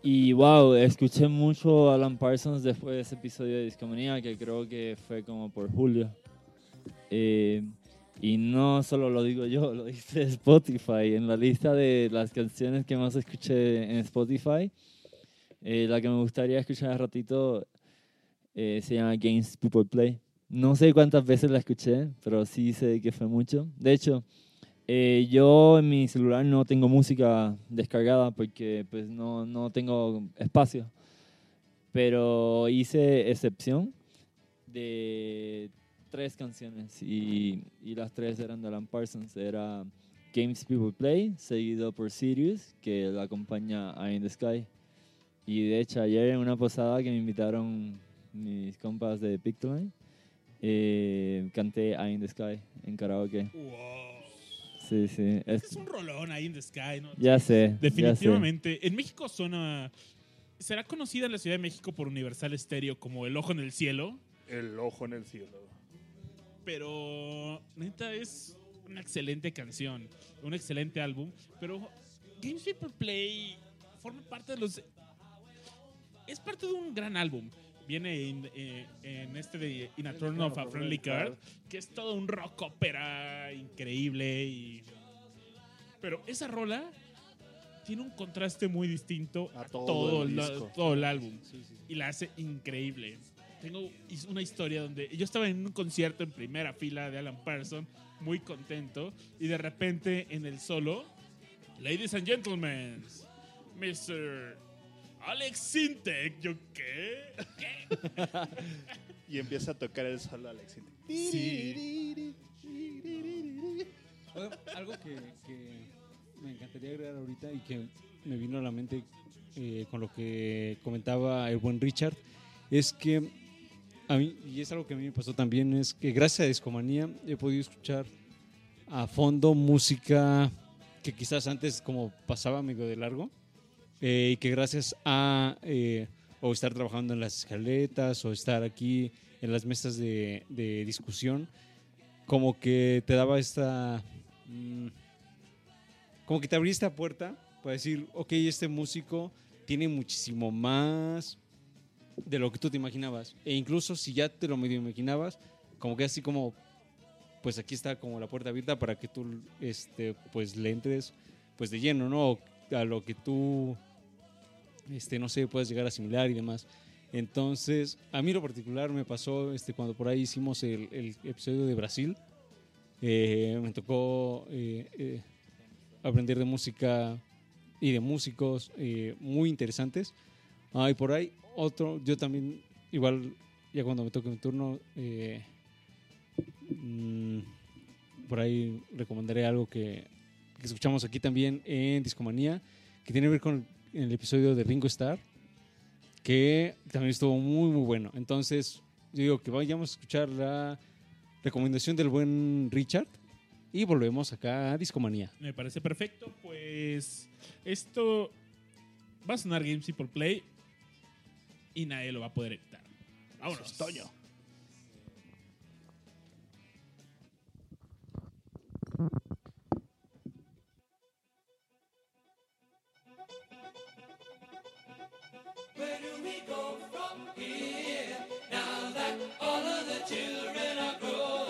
C: y wow, escuché mucho a Alan Parsons después de ese episodio de Discomanía, que creo que fue como por julio. Eh, y no solo lo digo yo, lo dice Spotify. En la lista de las canciones que más escuché en Spotify, eh, la que me gustaría escuchar un ratito eh, se llama Games People Play. No sé cuántas veces la escuché, pero sí sé que fue mucho. De hecho, eh, yo en mi celular no tengo música descargada porque pues no, no tengo espacio. Pero hice excepción de tres canciones y, y las tres eran de Alan Parsons. Era Games People Play, seguido por Sirius, que la acompaña a In the Sky. Y de hecho ayer en una posada que me invitaron mis compas de Pictoline, eh, canté I in the Sky en karaoke.
B: Wow.
C: Sí, sí.
B: Es, un rolón ahí in the sky, ¿no?
C: ya sé.
B: Definitivamente. En México suena. Será conocida en la Ciudad de México por Universal Stereo como El Ojo en el Cielo.
A: El ojo en el cielo.
B: Pero neta es una excelente canción, un excelente álbum. Pero Games People Play forma parte de los. Es parte de un gran álbum. Viene en, eh, en este de In a Turn of a Friendly Card, que es todo un rock ópera increíble. Y... Pero esa rola tiene un contraste muy distinto
A: A
B: a,
A: todo
B: todo,
A: el disco.
B: todo el álbum. Y la hace increíble. Tengo una historia donde yo estaba en un concierto en primera fila de Alan Parsons, muy contento, y de repente en el solo, Ladies and Gentlemen, Mr. Alex Sintek, ¿yo qué? ¿Qué?
A: Y empieza a tocar el solo Alex.
B: Sí.
F: Oiga, Algo que, que me encantaría agregar ahorita y que me vino a la mente eh, con lo que comentaba el buen Richard es que a mí, y es algo que a mí me pasó también, es que gracias a Discomanía he podido escuchar a fondo música que quizás antes como pasaba amigo de largo eh, y que gracias a eh, o estar trabajando en las escaletas o estar aquí en las mesas de, discusión como que te daba esta mm, como que te abrí esta puerta para decir, ok, este músico tiene muchísimo más de lo que tú te imaginabas. E incluso si ya te lo medio imaginabas, como que así como, pues aquí está como la puerta abierta para que tú, este, pues le entres, pues de lleno, ¿no? A lo que tú, este, no sé, puedes llegar a asimilar y demás. Entonces, a mí lo particular me pasó, este, cuando por ahí hicimos el, el episodio de Brasil, eh, me tocó eh, eh, aprender de música y de músicos eh, muy interesantes. Ah, y por ahí otro, yo también, igual, ya cuando me toque mi turno, eh, mm, por ahí recomendaré algo que, que escuchamos aquí también en Discomanía, que tiene que ver con el episodio de Ringo Starr, que también estuvo muy, muy bueno. Entonces, yo digo que vayamos a escuchar la recomendación del buen Richard y volvemos acá a Discomanía.
B: Me parece perfecto. Pues esto va a sonar Game Simple Play y nadie lo va a poder evitar. Vámonos.
A: Toño.
J: From here? Now that all of the children are growing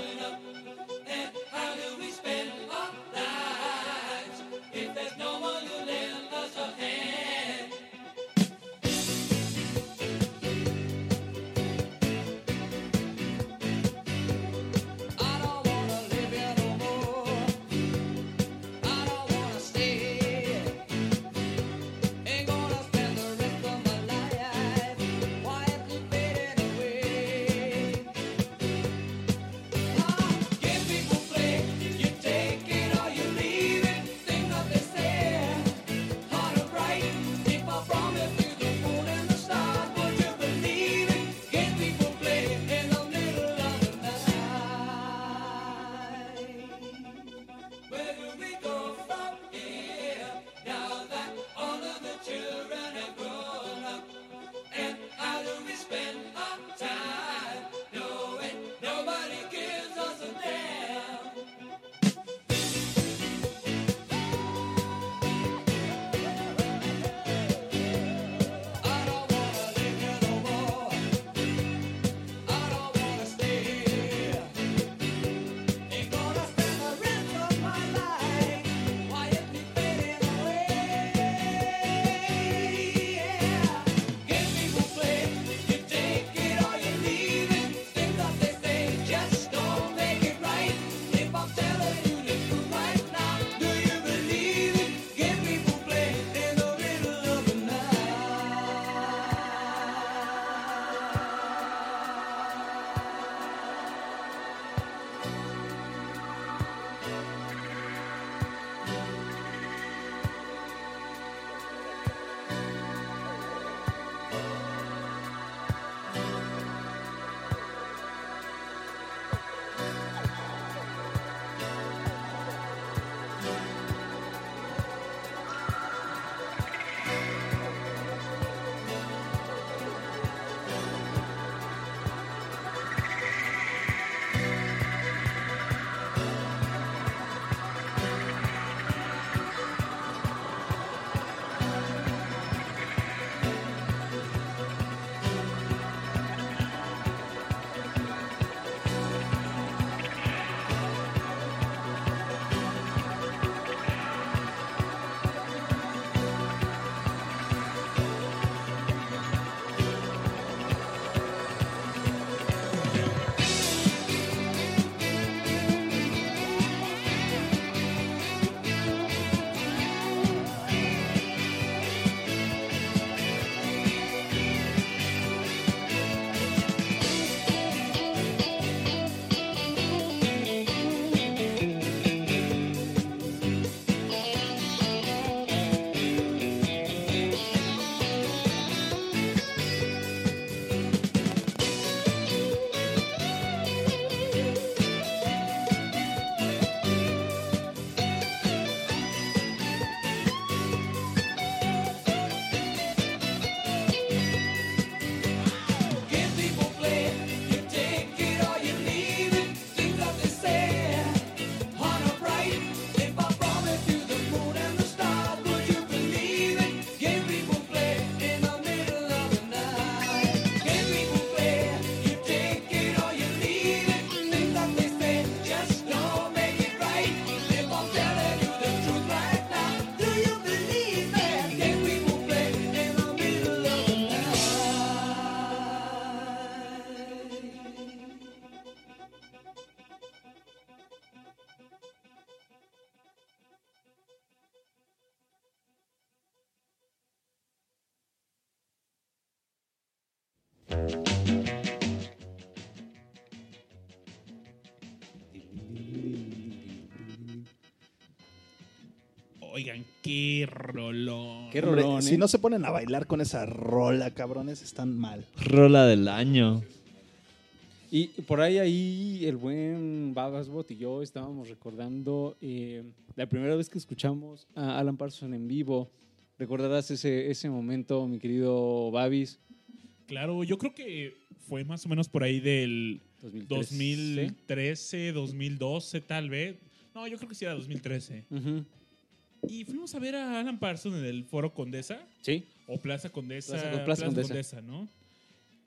B: Oigan, qué rolón.
F: Qué rolón,
A: si
F: ¿eh?
A: no se ponen a bailar con esa rola, cabrones, están mal.
C: Rola del año.
F: Y por ahí, ahí, el buen Babasbot y yo estábamos recordando eh, la primera vez que escuchamos a Alan Parsons en vivo. ¿Recordarás ese, ese momento, mi querido Babis?
B: Claro, yo creo que fue más o menos por ahí del
F: 2013.
B: 2013, 2012 tal vez. No, yo creo que sí era 2013.
F: Ujú.
B: Y fuimos a ver a Alan Parsons en el Foro Condesa.
F: Sí.
B: O Plaza Condesa.
F: Plaza- Plaza Condesa.
B: ¿no?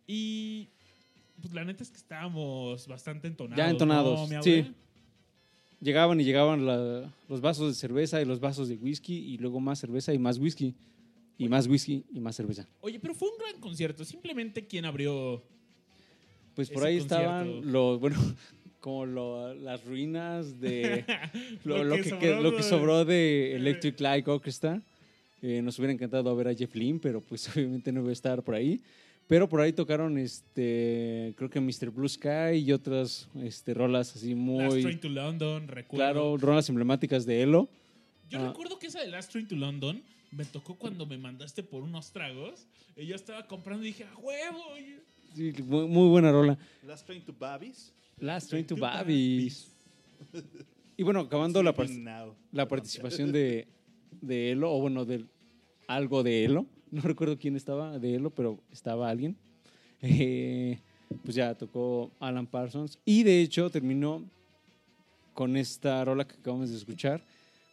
B: Y pues la neta es que estábamos bastante entonados.
F: Ya entonados,
B: ¿no, mi
F: sí. Llegaban y llegaban la- los vasos de cerveza y los vasos de whisky y luego más cerveza y más whisky y más whisky y más cerveza.
B: Oye, pero fue un gran concierto. Simplemente quien abrió.
F: Pues por
B: Ese
F: ahí
B: concierto.
F: estaban los, bueno, como lo- las ruinas de lo,
B: Lo que
F: que,
B: sobró
F: lo que
B: de-
F: sobró de Electric Light Orchestra. Eh, nos hubiera encantado ver a Jeff Lynne, pero pues obviamente no iba a estar por ahí. Pero por ahí tocaron, este, creo que Mr. Blue Sky y otras este, rolas así
B: Last Train
F: muy,
B: to London, recuerdo.
F: claro, rolas emblemáticas de Elo.
B: Yo
F: Ah.
B: recuerdo que esa de Last Train to London me tocó cuando me mandaste por unos tragos. Y yo estaba comprando y dije, ¡a huevo!
F: Sí, muy, muy buena rola.
A: Last Train to Babis.
F: Last Train to Babis. Y bueno, acabando la, par-
A: Sleeping Now.
F: la participación de, de Elo, o bueno, de algo de Elo. No recuerdo quién estaba de Elo, pero estaba alguien. Eh, pues ya tocó Alan Parsons. Y de hecho terminó con esta rola que acabamos de escuchar.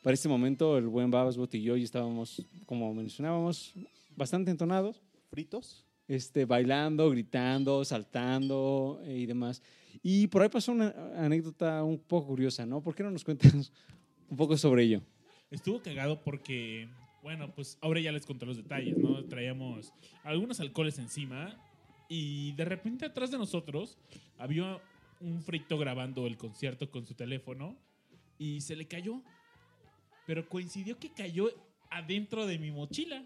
F: Para este momento, el buen Babas Bot y yo ya estábamos, como mencionábamos, bastante entonados.
A: ¿Fritos?
F: este, bailando, gritando, saltando eh, y demás. Y por ahí pasó una anécdota un poco curiosa, ¿no? ¿Por qué no nos cuentas un poco sobre ello?
B: Estuvo cagado porque, bueno, pues ahora ya les conté los detalles, ¿no? Traíamos algunos alcoholes encima y de repente atrás de nosotros había un frito grabando el concierto con su teléfono y se le cayó. Pero coincidió que cayó adentro de mi mochila.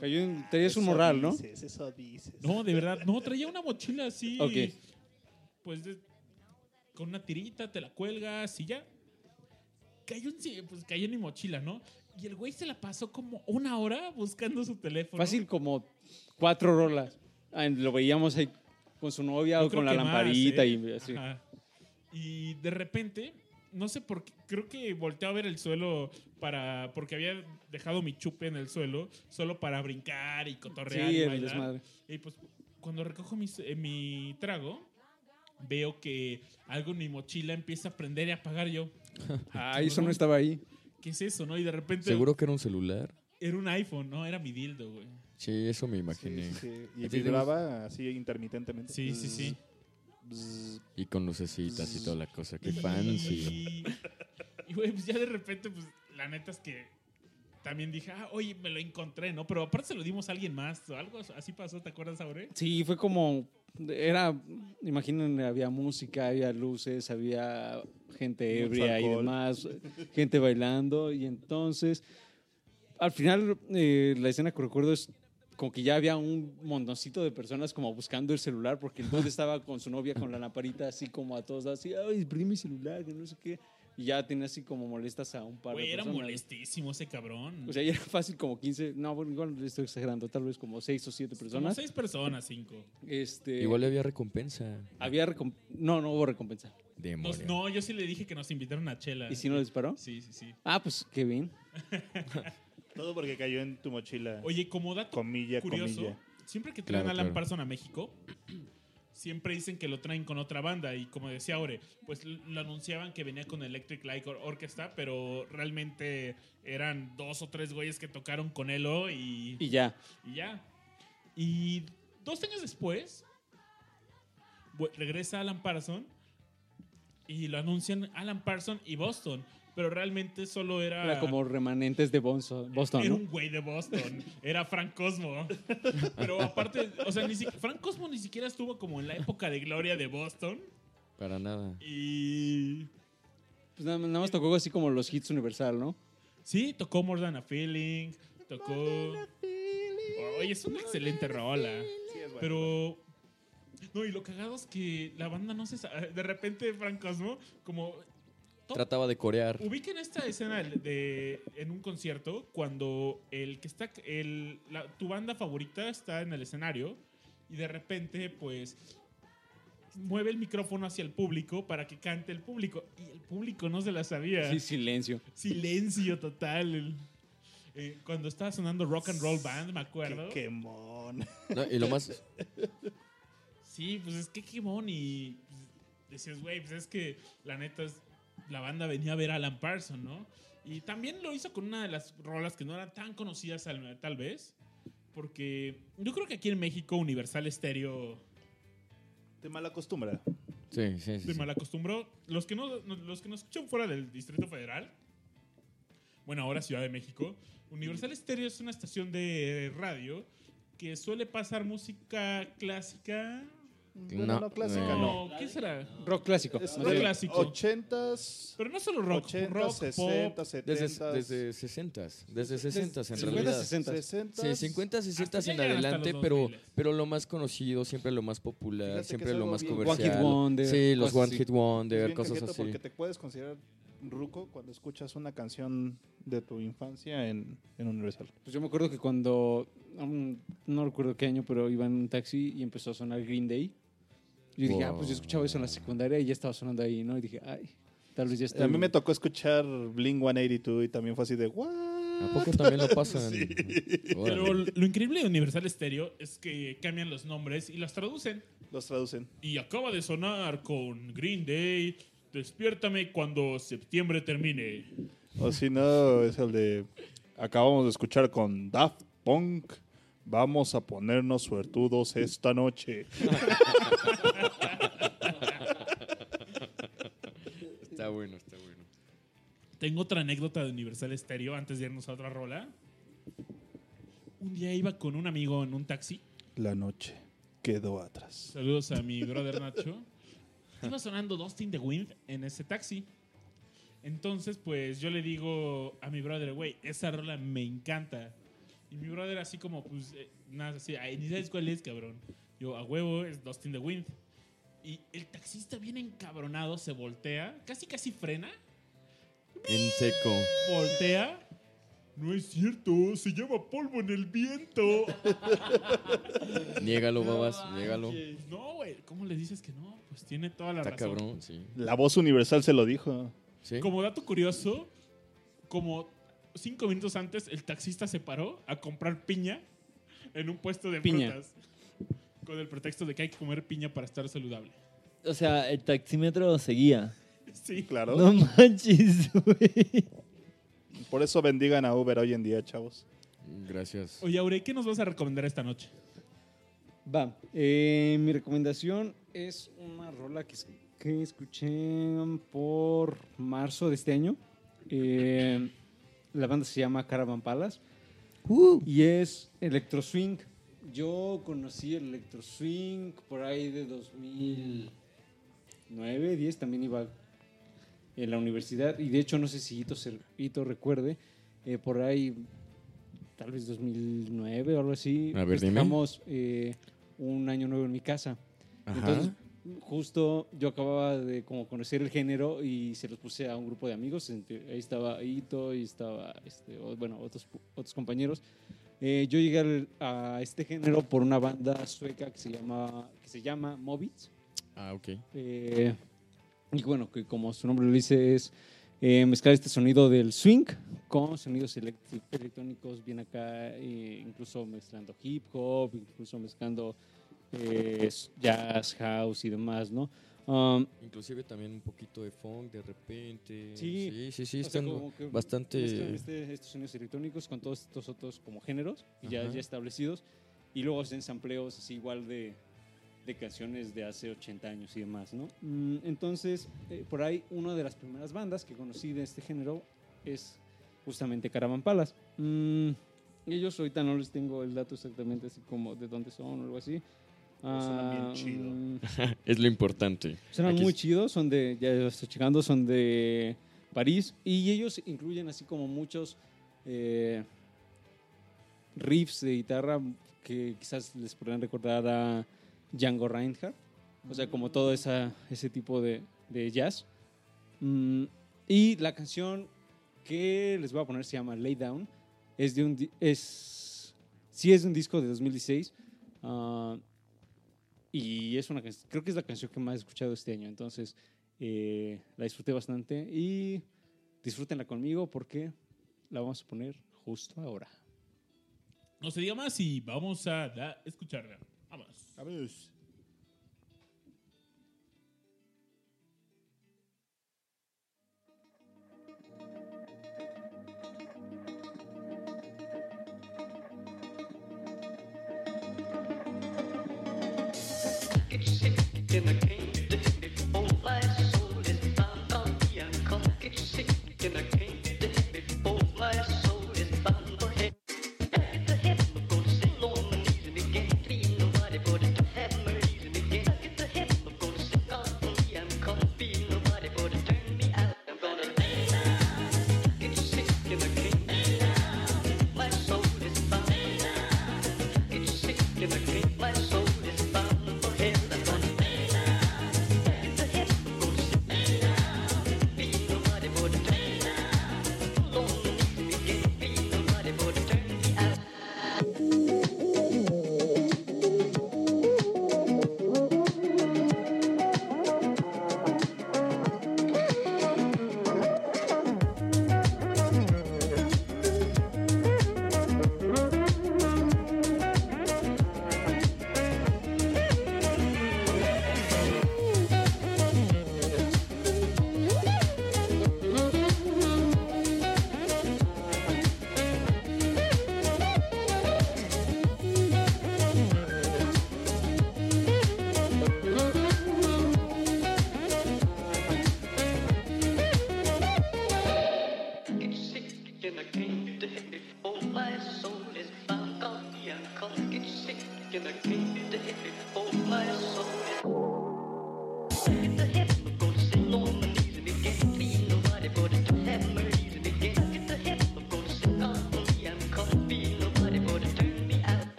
F: Cayó en, tenías un morral, ¿no?
A: dices, eso dices.
B: No, de verdad, no, traía una mochila así.
F: Ok.
B: Pues de- con una tirita, te la cuelgas y ya. Cayó en, pues cayó en mi mochila, ¿no? Y el güey se la pasó como una hora buscando su teléfono.
F: Fácil como cuatro rolas. Ah, Lo veíamos ahí con su novia
B: Yo
F: o con la
B: más,
F: lamparita
B: ¿eh?
F: y así.
B: Ajá. Y de repente, no sé por qué, creo que volteé a ver el suelo para porque había dejado mi chupe en el suelo solo para brincar y cotorrear
F: Sí,
B: y
F: el
B: bailar.
F: desmadre.
B: Y pues cuando recojo mi, eh, mi trago, veo que algo en mi mochila empieza a prender y apagar yo.
F: Ah, eso no estaba ahí.
B: ¿Qué es eso, no? Y de repente
D: ¿Seguro que era un celular?
B: era un iPhone, ¿no? Era mi dildo, güey.
D: Sí, eso me imaginé.
A: sí, sí.
D: ¿A
A: Y vibraba así intermitentemente.
B: Sí, sí, sí.
A: Bzz.
D: Y con lucecitas y toda la cosa. Qué fancy.
B: Y, güey, pues ya de repente, pues la neta es que también dije, ah, oye, me lo encontré, ¿no? Pero aparte se lo dimos a alguien más o algo así pasó, ¿te acuerdas, Aure?
F: Sí, fue como. Era. Imaginen, había música, había luces, había gente ebria y demás, gente bailando. Y entonces, al final, eh, la escena que recuerdo es como que ya había un montoncito de personas como buscando el celular, porque el dude estaba con su novia con la lamparita, así como a todos, así, ay, perdí mi celular, que no sé qué. Y ya tenía así como molestas a un par
B: Güey,
F: de
B: era
F: personas.
B: molestísimo ese cabrón.
F: O sea, ya era fácil como 15, no, bueno, igual le estoy exagerando, tal vez como 6 o 7
B: Como
F: personas.
B: seis personas, cinco.
F: Este,
D: Igual había recompensa.
F: había recom- no, no hubo recompensa.
B: Nos-
D: Demonio.
B: no, yo sí le dije que nos invitaron a Chela.
F: ¿Y si no disparó?
B: Sí, sí, sí.
F: Ah, pues qué bien.
A: Todo porque cayó en tu mochila.
B: Oye, como dato
A: comilla,
B: curioso,
A: comilla.
B: siempre que traen
D: Claro,
B: Alan
D: claro.
B: Parsons a México, siempre dicen que lo traen con otra banda. Y como decía Aure, pues lo anunciaban que venía con Electric Light Or- Orchestra, pero realmente eran dos o tres güeyes que tocaron con Elo y,
F: Y ya.
B: y ya. Y dos años después, regresa Alan Parsons y lo anuncian Alan Parsons y Boston. Pero realmente solo era.
F: Era como remanentes de Boston,
B: Era
F: ¿no?
B: un güey de Boston. Era Frank Cosmo. Pero aparte, o sea, ni si- Frank Cosmo ni siquiera estuvo como en la época de gloria de Boston.
D: Para nada.
B: Y.
F: Pues nada, nada más tocó así como los hits universal, ¿no?
B: Sí, tocó More Than a Feeling. Tocó. Oye, es una excelente rola.
A: Sí, es bueno.
B: Pero No, y lo cagado es que la banda no se... sa- De repente, Frank Cosmo, como...
D: Trataba de corear.
B: Ubiquen esta escena de, de- en un concierto cuando el que está el, la- tu banda favorita está en el escenario y de repente pues mueve el micrófono hacia el público para que cante el público y el público no se la sabía.
F: Sí, silencio.
B: Silencio total. El- eh, cuando estaba sonando Rock and Roll Band, me acuerdo.
A: Qué quemón.
D: No, y lo más.
B: Sí, pues es que quemón y pues, decías, güey, pues es que la neta es, la banda venía a ver a Alan Parsons, ¿no? Y también lo hizo con una de las rolas que no eran tan conocidas al- tal vez, porque yo creo que aquí en México Universal Stereo
A: Te mala costumbre.
D: Sí, sí, sí.
B: se
D: sí.
B: malacostumbró. Los que, no, no- los que nos escuchan fuera del Distrito Federal, bueno, ahora Ciudad de México, Universal Stereo es una estación de radio que suele pasar música clásica.
D: No,
A: no, clásica,
D: eh,
A: no.
B: ¿Qué será?
F: Rock clásico.
A: Es
B: Rock clásico.
A: 80s,
B: Pero no solo rock,
A: 80s,
B: rock,
A: 60s,
B: pop.
A: 70s.
D: Desde, desde 60 desde 60 en
F: 50,
D: realidad.
F: 60.
A: 60s.
D: Sí, 50, 60
B: Hasta
D: en adelante, pero,
B: 2000.
D: pero lo más conocido, siempre lo más popular,
A: Fíjate
D: siempre lo más
A: bien-
F: One Hit
D: comercial.
F: Wonder.
D: Sí, los One. Hit Wonder, cosas así.
A: porque te puedes considerar ruco cuando escuchas una canción de tu infancia en, en Universal.
F: Pues yo me acuerdo que cuando, um, no recuerdo qué año, pero iba en un taxi y empezó a sonar Green Day. Yo dije, ah, pues yo escuchaba eso en la secundaria y ya estaba sonando ahí, ¿no? Y dije, ay, tal vez ya está.
A: A mí me tocó escuchar Blink 182 y también fue así de, ¿what?
D: ¿A poco también lo pasan?
B: Pero
D: Órale.
B: lo increíble de Universal Stereo es que cambian los nombres y los traducen.
A: Los traducen.
B: Y acaba de sonar con Green Day. Despiértame cuando septiembre termine.
A: O si no, es el de, acabamos de escuchar con Daft Punk. Vamos a ponernos suertudos esta noche.
D: Está bueno, está bueno.
B: Tengo otra anécdota de Universal Stereo antes de irnos a otra rola. Un día iba con un amigo en un taxi.
A: La noche quedó atrás.
B: Saludos a mi brother Nacho. Iba sonando Dustin in the Wind en ese taxi. Entonces, pues yo le digo a mi brother, güey, esa rola me encanta. Y mi brother, así como, pues, eh, nada, así, "Ay, ni sabes cuál es, cabrón. Yo, a huevo, es Dustin in the Wind. Y el taxista, bien encabronado, se voltea, casi, casi frena,
D: En seco.
B: voltea. No es cierto, se llama polvo en el viento.
D: Niégalo, babas, niégalo.
B: No, güey, ¿cómo le dices que no? Pues tiene toda la
D: Está
B: razón.
D: cabrón, sí.
A: La voz universal se lo dijo.
D: ¿Sí?
B: Como dato curioso, como cinco minutos antes, el taxista se paró a comprar piña en un puesto de
F: Piña.
B: frutas. Con el pretexto de que hay que comer piña para estar saludable.
C: O sea, el taxímetro seguía.
B: Sí,
A: Claro.
C: No manches, güey.
A: Por eso bendigan a Uber hoy en día, chavos.
D: Gracias.
B: Oye, Aure, ¿qué nos vas a recomendar esta noche?
F: Va, eh, mi recomendación es una rola que, que escuché por marzo de este año. Eh, la banda se llama Caravan Palace y es Electro Swing. Yo conocí el Electro Swing por ahí de 2009, 10, también iba en la universidad y de hecho no sé si Ito, se- recuerde, eh, por ahí tal vez 2009 o algo así.
D: A ver, dime.
F: festejamos, eh, un año nuevo en mi casa.
D: Ajá.
F: Entonces, justo yo acababa de como conocer el género y se los puse a un grupo de amigos. Ahí estaba Ito y estaba, este, bueno, otros, otros compañeros. Eh, yo llegué al- a este género por una banda sueca que se llama, que se llama Mobits.
D: Ah, ok.
F: Eh, y bueno, que como su nombre lo dice, es eh, mezclar este sonido del swing con sonidos electrónicos bien acá, eh, incluso mezclando hip hop, incluso mezclando eh, jazz, house y demás, ¿no? Um,
D: Inclusive también un poquito de funk de repente.
F: Sí.
D: sí, sí, sí,
F: sea,
D: están
F: que
D: bastante...
F: este- estos sonidos electrónicos con todos estos otros como géneros ya, ya establecidos y luego hacen sampleos así igual de, de canciones de hace 80 años y demás, ¿no? Mm, Entonces, eh, por ahí una de las primeras bandas que conocí de este género es justamente Caravan. Mm, ellos ahorita no les tengo el dato exactamente así como de dónde son o algo así.
A: Bien
F: Ah,
A: chido.
D: Es lo importante.
F: Suenan
D: Aquí
F: muy
D: es-
F: chidos, son de, ya lo estoy checando, son de París y ellos incluyen así como muchos eh, riffs de guitarra que quizás les podrán recordar a
K: Django Reinhardt. O sea, como todo esa, ese tipo de, de jazz. Mm, y la canción que les voy a poner se llama Lay Down. Es de un. Es, sí, es de un disco de 2016. ah, y es una creo que es la canción que más he escuchado este año. Entonces, eh, la disfruté bastante. Y disfrútenla conmigo porque la vamos a poner justo ahora.
B: No se diga más y vamos a escucharla. Vamos.
K: in the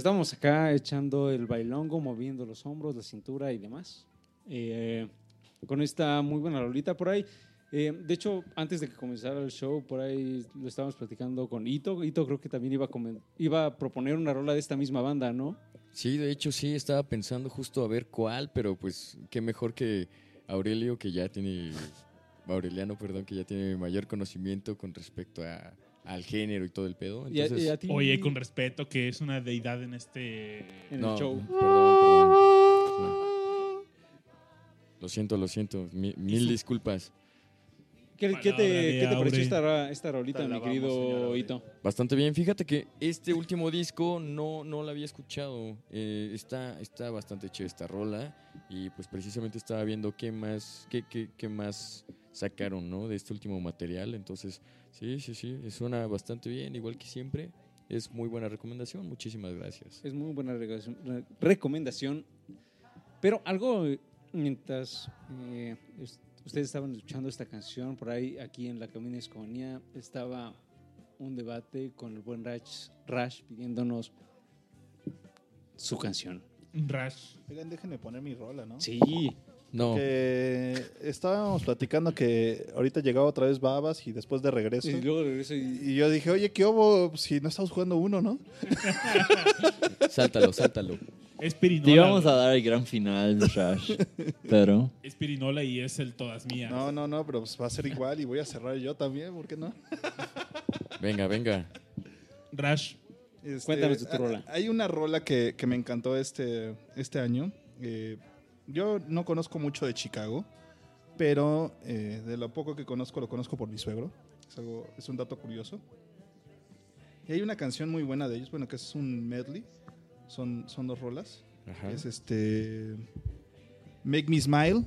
K: Estamos acá echando el bailongo, moviendo los hombros, la cintura y demás. Eh, con esta muy buena rolita por ahí. Eh, de hecho, antes de que comenzara el show, por ahí lo estábamos platicando con Ito. Ito creo que también iba a, iba a proponer una rola de esta misma banda, ¿no?
D: Sí, de hecho sí, estaba pensando justo a ver cuál, pero pues qué mejor que Aurelio, que ya tiene, Aureliano, perdón, que ya tiene mayor conocimiento con respecto a, al género y todo el pedo.
K: Y a-
D: Entonces,
K: y a ti-
B: Oye, con respeto, que es una deidad en este.
K: en
D: no,
K: el show.
D: perdón, perdón. Lo siento, lo siento, mi- mil disculpas.
K: ¿Qué, qué te, qué te pareció esta, esta rolita, mi querido
F: Aure.
K: Ito?
D: Bastante bien. Fíjate que este último disco no, no lo había escuchado. Eh, está, está bastante chévere esta rola. Y pues precisamente estaba viendo qué más, qué, qué, qué más sacaron ¿no? de este último material. Entonces, sí, sí, sí. Suena bastante bien, igual que siempre. Es muy buena recomendación. Muchísimas gracias.
K: Es muy buena re- recomendación. Pero algo,
F: mientras eh, es- ustedes estaban escuchando esta canción, por ahí aquí en la cabina de Escobanía estaba un debate con el buen Rash, Rash pidiéndonos su canción.
B: Rush.
A: Oigan, déjenme poner mi rola, ¿no?
F: Sí,
D: No.
A: Que estábamos platicando que ahorita llegaba otra vez Babas y después de regreso.
F: y luego regreso y...
A: Y yo dije, oye, ¿qué hubo? Si no estamos jugando uno, ¿no?
D: Sáltalo, sáltalo.
B: Es
C: Te íbamos a dar el gran final de Trash, pero
B: Es Pirinola y es el todas mías.
A: No, no, no, pero pues va a ser igual y voy a cerrar yo también, ¿por qué no?
D: Venga, venga.
B: Rush.
A: Este,
F: Cuéntanos de tu rola.
A: Hay una rola que, que me encantó este, este año. Eh, yo no conozco mucho de Chicago, pero eh, de lo poco que conozco, lo conozco por mi suegro. Es, algo, es un dato curioso. Y hay una canción muy buena de ellos, bueno, que es un medley. Son, son dos rolas.
D: Ajá.
A: Es este. Make Me Smile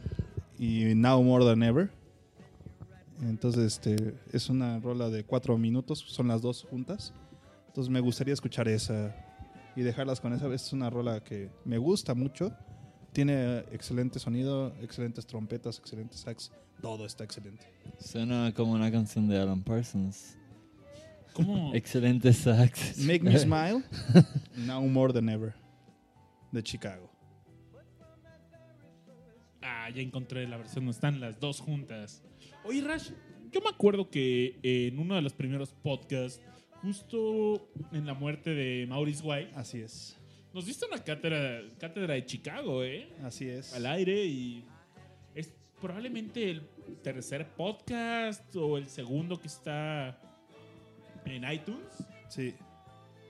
A: y Now More Than Ever. Entonces, este, es una rola de cuatro minutos, son las dos juntas. Entonces, me gustaría escuchar esa y dejarlas con esa. Es una rola que me gusta mucho. Tiene excelente sonido, excelentes trompetas, excelentes sax. Todo está excelente.
C: suena como una canción de Alan Parsons.
B: ¿Cómo?
C: Excelente sax.
A: Make Me Smile, Now More Than Ever, de Chicago.
B: Ah, ya encontré la versión, no están las dos juntas. Oye, Rash, yo me acuerdo que en uno de los primeros podcasts, justo en la muerte de Maurice White,
A: Así es,
B: nos diste una cátedra, cátedra de Chicago, ¿eh?
A: así es.
B: Al aire y es probablemente el tercer podcast o el segundo que está en iTunes.
A: Sí,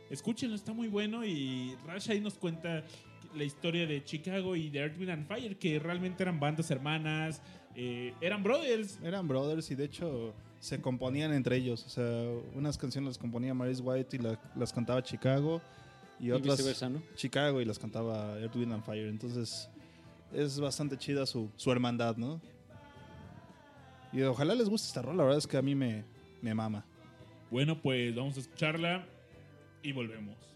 B: Escúchenlo, está muy bueno y Rash ahí nos cuenta la historia de Chicago y de Earth, Wind and Fire, que realmente eran bandas hermanas, eh, eran brothers.
A: Eran brothers y de hecho se componían entre ellos. O sea, unas canciones las componía Maurice White y la- las cantaba Chicago y
F: y
A: otras
F: viceversa, ¿no?
A: Chicago y las cantaba Earth, Wind and Fire. Entonces es bastante chida su, su hermandad, ¿no? Y ojalá les guste esta rola, la verdad es que a mí me, me mama.
B: Bueno, pues vamos a escucharla y volvemos.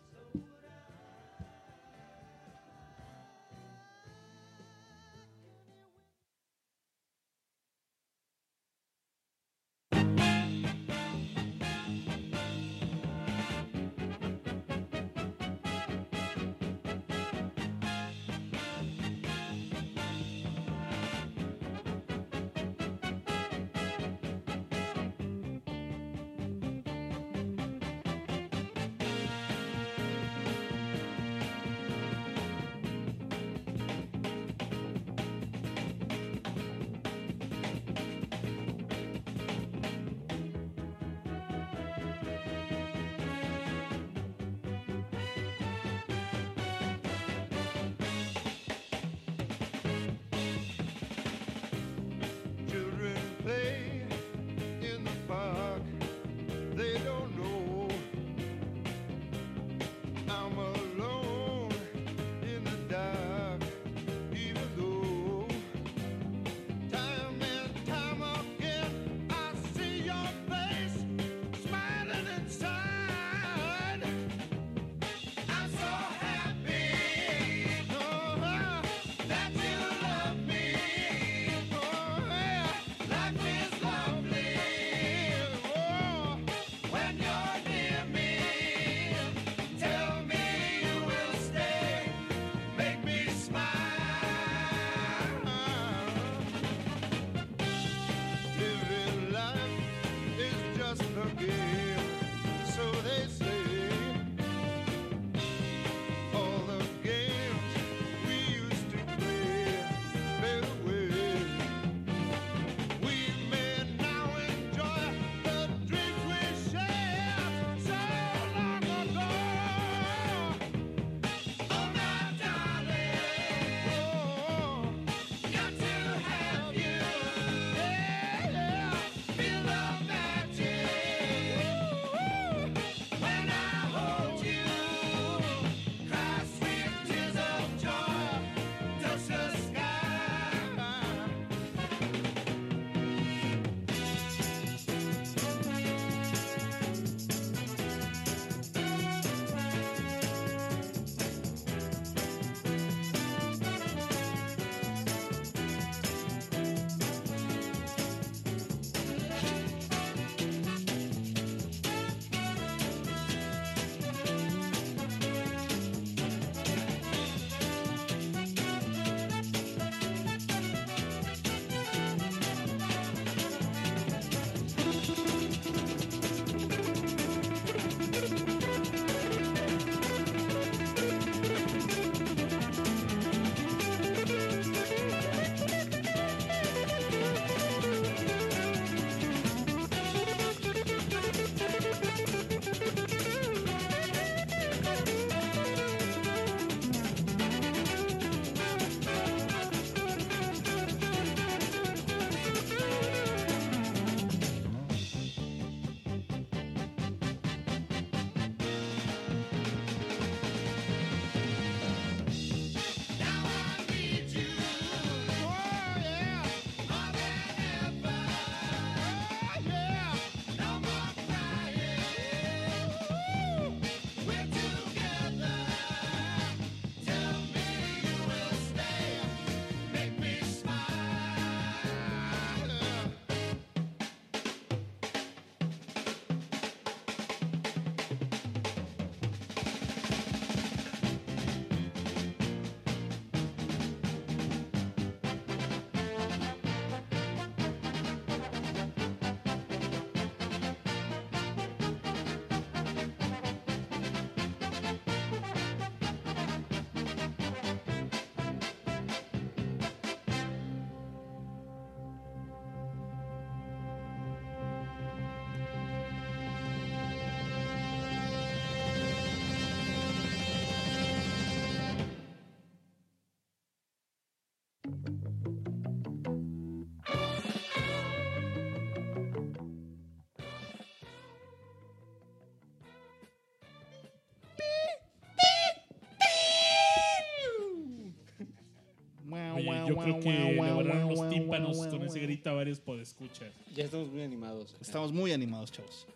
B: Yo creo que le volaron los tímpanos con ese grito a varios podescuchas.
F: Ya estamos muy animados. acá.
A: Estamos muy animados, chavos.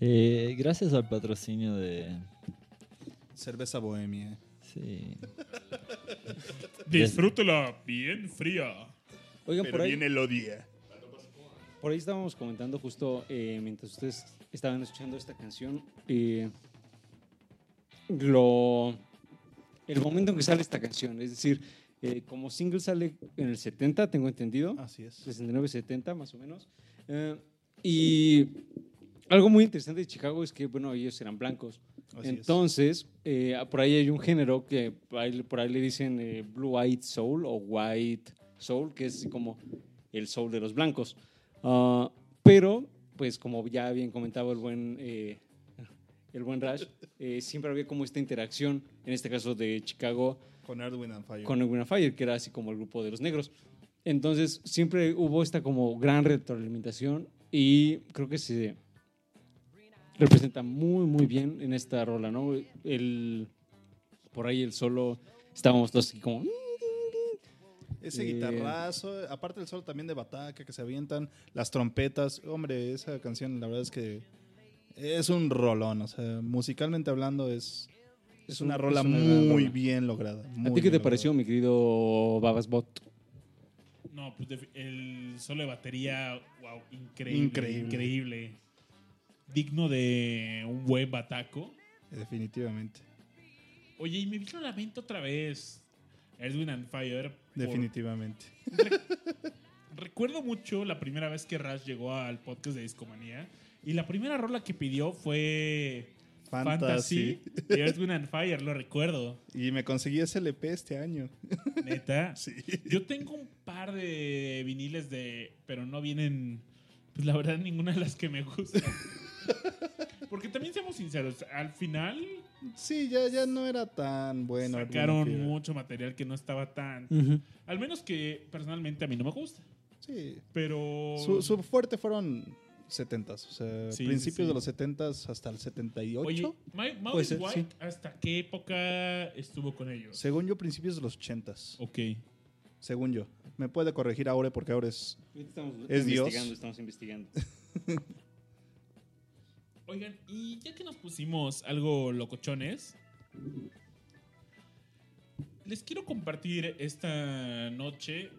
C: Eh, gracias al patrocinio de...
A: Cerveza bohemia.
C: Sí.
B: Disfrútela bien fría.
F: Oigan, por ahí,
A: el odia.
F: por ahí estábamos comentando justo eh, mientras ustedes estaban escuchando esta canción. eh, lo, el momento en que sale esta canción. Es decir, eh, como single sale en el 70, tengo entendido.
A: Así es.
F: 69-70 más o menos. Eh, y algo muy interesante de Chicago es que, bueno, ellos eran blancos.
A: Así es.
F: Entonces, eh, por ahí hay un género que por ahí, le dicen eh, Blue Eyed Soul o White Soul, que es como el soul de los blancos. Ah, pero, pues como ya bien comentaba el buen, eh, el buen Rash, eh, siempre había como esta interacción, en este caso de Chicago,
A: Con Erdwin and Fire.
F: con Edwin Fire, que era así como el grupo de los negros. Entonces, siempre hubo esta como gran retroalimentación y creo que se representa muy, muy bien en esta rola, ¿no? El, por ahí el solo, estábamos todos así como...
A: Ese
F: Eh,
A: guitarrazo, aparte del solo también de bataca que se avientan, las trompetas. Hombre, esa canción la verdad es que es un rolón. O sea, musicalmente hablando es, es, una
F: un-
A: rola
F: es una gran
A: muy
F: rola.
A: bien lograda.
F: ¿A ti qué te pareció,
A: lograda.
F: mi querido Babasbot?
B: No, pues el solo de batería, wow, increíble.
A: Increíble.
B: Increíble. Digno de un buen bataco.
A: Definitivamente.
B: Oye, y me vino a la mente otra vez Edwin and Fire. por-
A: Definitivamente.
B: Recuerdo mucho la primera vez que Rash llegó al podcast de Discomanía. Y la primera rola que pidió fue
A: Fantasy.
B: Fantasy de Edwin and Fire, lo recuerdo.
A: Y me conseguí ese LP este año.
B: Neta.
A: Sí.
B: Yo tengo un par de viniles de. Pero no vienen. Pues la verdad, ninguna de las que me gustan. Porque también seamos sinceros, al final
A: Sí, ya, ya no era tan bueno.
B: sacaron mucho material que no estaba tan. Al menos que personalmente a mí no me gusta.
A: Sí.
B: Pero.
A: Su, su fuerte fueron 70s, o sea,
B: Sí,
A: principios
B: sí, sí.
A: de los 70s hasta el 78.
B: Oye, Ma- Maurice
F: ser,
B: White, ¿hasta qué época estuvo con ellos?
A: Según yo, principios de los 80s.
B: Ok.
A: Según yo. Me puede corregir Aure porque Aure es.
F: Estamos
A: Es Dios.
F: investigando, estamos investigando.
B: Oigan, y ya que nos pusimos algo locochones, les quiero compartir esta noche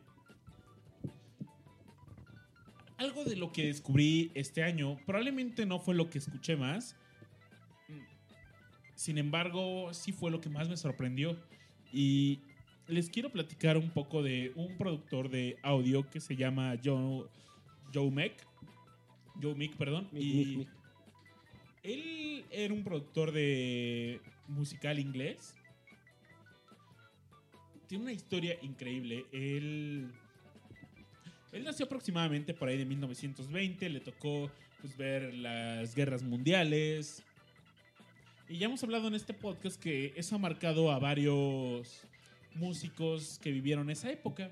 B: algo de lo que descubrí este año. Probablemente no fue lo que escuché más. Sin embargo, sí fue lo que más me sorprendió. Y les quiero platicar un poco de un productor de audio que se llama Joe, Joe Meck. Joe Meek, perdón.
F: Mick,
B: y
F: Mick, Mick.
B: él era un productor de musical inglés. Tiene una historia increíble. Él, él nació aproximadamente por ahí de 1920. Le tocó pues, ver las guerras mundiales. Y ya hemos hablado en este podcast que eso ha marcado a varios músicos que vivieron esa época.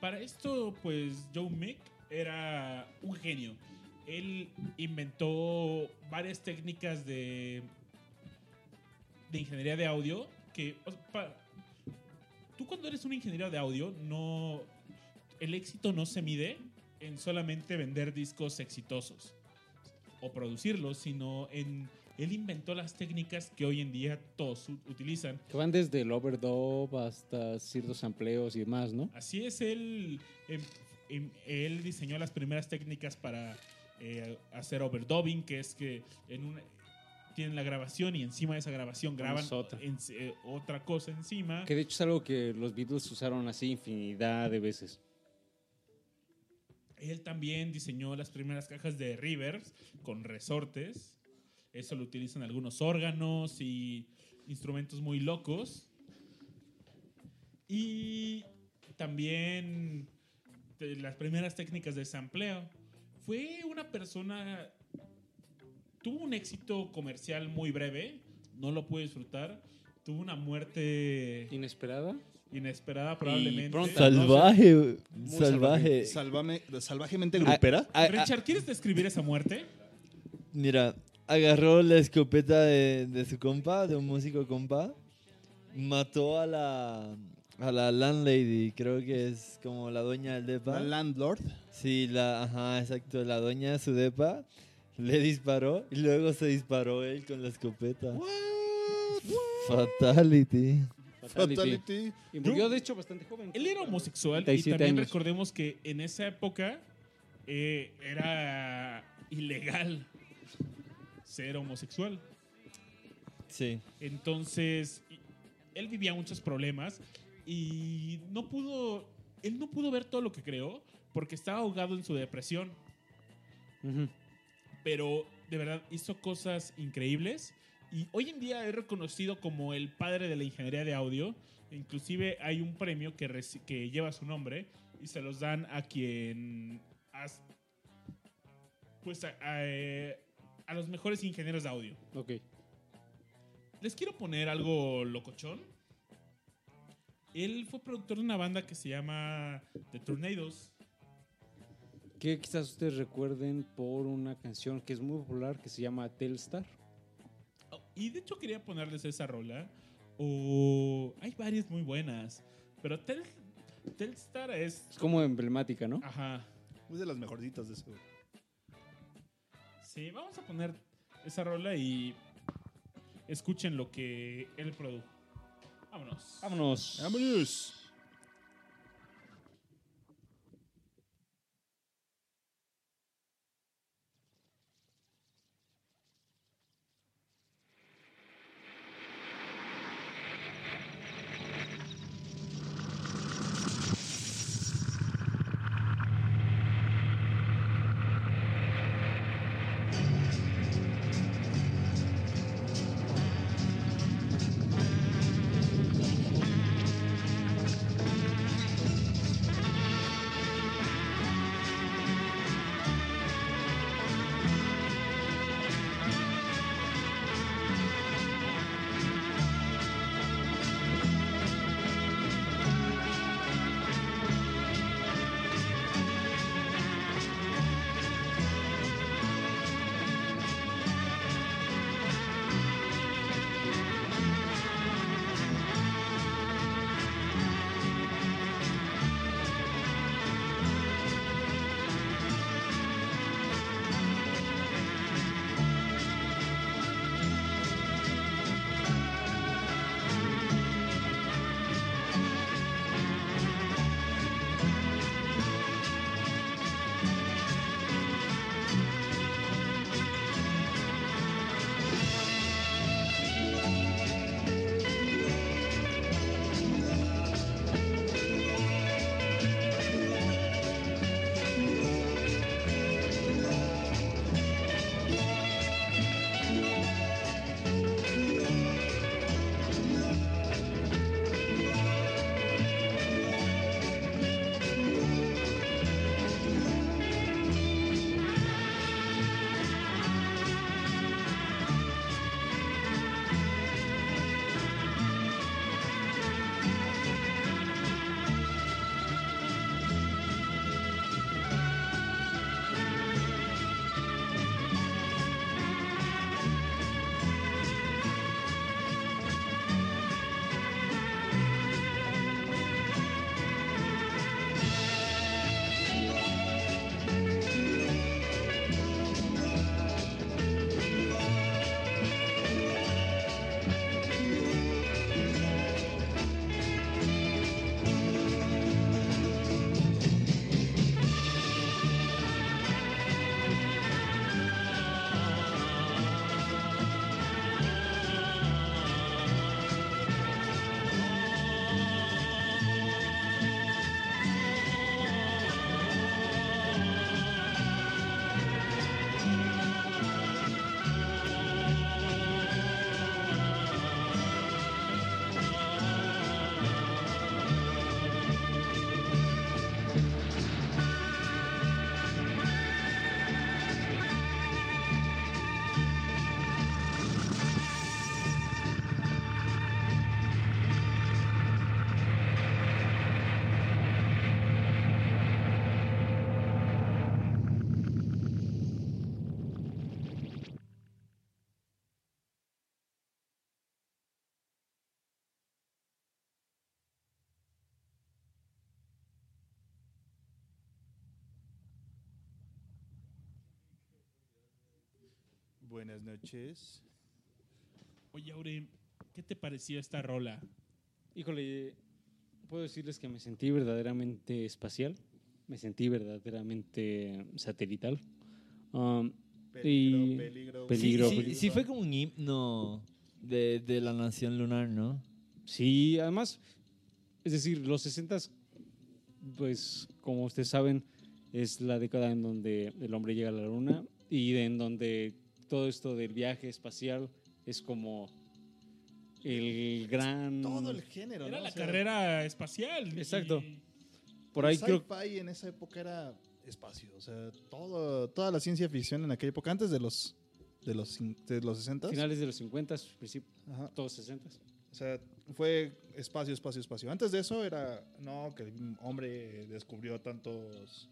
B: Para esto, pues Joe Mick era un genio. Él inventó varias técnicas de, de ingeniería de audio que tú cuando eres un ingeniero de audio no el éxito no se mide en solamente vender discos exitosos o producirlos, sino en él inventó las técnicas que hoy en día todos utilizan.
F: Que van desde el overdub hasta ciertos amplios y demás, ¿no?
B: Así es, él, em, em, él diseñó las primeras técnicas para eh, hacer overdubbing, que es que en una, tienen la grabación y encima de esa grabación graban
F: otra.
B: en- eh, otra cosa encima.
F: Que de hecho es algo que los Beatles usaron así infinidad de veces.
B: Él también diseñó las primeras cajas de Rivers con resortes. Eso lo utilizan algunos órganos y instrumentos muy locos. Y también las primeras técnicas de sampleo. Fue una persona... Tuvo un éxito comercial muy breve. No lo pude disfrutar. Tuvo una muerte
F: Inesperada.
B: Inesperada probablemente.
F: pronta.
C: Salvaje,
A: Muy
C: salvaje.
A: Salvame, salvajemente grupera.
F: Ah, ah,
B: Richard, ¿quieres describir esa muerte?
C: Mira, agarró la escopeta de, de su compa, de un músico compa, mató a la, A la landlady, creo que es como la dueña del depa.
A: La landlord.
C: Sí, la, ajá, exacto, la dueña de su depa le disparó y luego se disparó él con la escopeta. Fatality.
A: Fatality.
F: Y murió, de hecho, bastante joven.
B: Él era homosexual y
F: 37
B: también
F: años.
B: recordemos que en esa época eh, era ilegal ser homosexual.
C: Sí.
B: Entonces, él vivía muchos problemas y no pudo, él no pudo ver todo lo que creó porque estaba ahogado en su depresión. Pero de verdad hizo cosas increíbles y hoy en día es reconocido como el padre de la ingeniería de audio. Inclusive hay un premio que, que lleva su nombre y se los dan a quien has- pues a, a, eh, a los mejores ingenieros de audio.
F: Ok.
B: Les quiero poner algo locochón. Él fue productor de una banda que se llama The Tornadoes.
F: Que quizás ustedes recuerden por una canción que es muy popular que se llama Telstar.
B: Oh, Y de hecho quería ponerles esa rola. O hay varias muy buenas. Pero Tel, Telstar es...
F: Es como emblemática, ¿no?
B: Ajá.
A: Es de las mejorcitas de ese.
B: Sí, vamos a poner esa rola y escuchen lo que él produjo. Vámonos.
F: Vámonos.
A: Vámonos. Buenas noches.
B: Oye, Aure, ¿qué te pareció esta rola?
F: Híjole, puedo decirles que me sentí verdaderamente espacial, me sentí verdaderamente satelital. Um, y
A: peligro.
F: peligro,
C: sí, sí,
F: peligro.
C: sí fue como un himno de, de la nación lunar, ¿no?
F: Sí, además, es decir, los 60 pues como ustedes saben, es la década en donde el hombre llega a la luna y en donde todo esto del viaje espacial es como el gran...
A: Todo el género,
B: Era
A: ¿no?
B: la
A: O sea,
B: carrera espacial.
F: Exacto.
B: y-
F: Por ahí creo
A: sci-fi en esa época era espacio, o sea, todo, toda la ciencia ficción en aquella época, antes de los de los, de los 60
F: finales de los 50, principios,
A: Ajá.
F: todos 60.
A: O sea, fue espacio, espacio, espacio. Antes de eso era, no, que el hombre descubrió tantos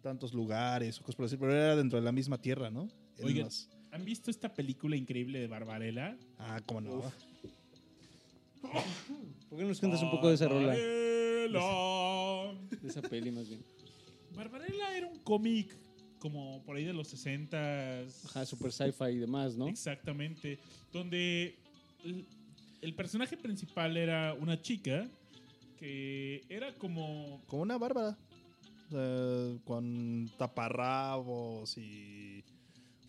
A: tantos lugares o cosas por decir, pero era dentro de la misma tierra, ¿no? En
B: Oigan.
A: las-
B: ¿Han visto esta película increíble de Barbarella?
A: ah, cómo no.
F: ¿Por qué no nos cuentas un poco de esa rola?
B: Barbarella.
F: De esa peli más bien.
B: Barbarella era un cómic como por ahí de los 60
F: Ajá, super sci-fi y demás, ¿no?
B: Exactamente. Donde el, el personaje principal era una chica que era como.
A: Como una bárbara. O sea, con taparrabos y...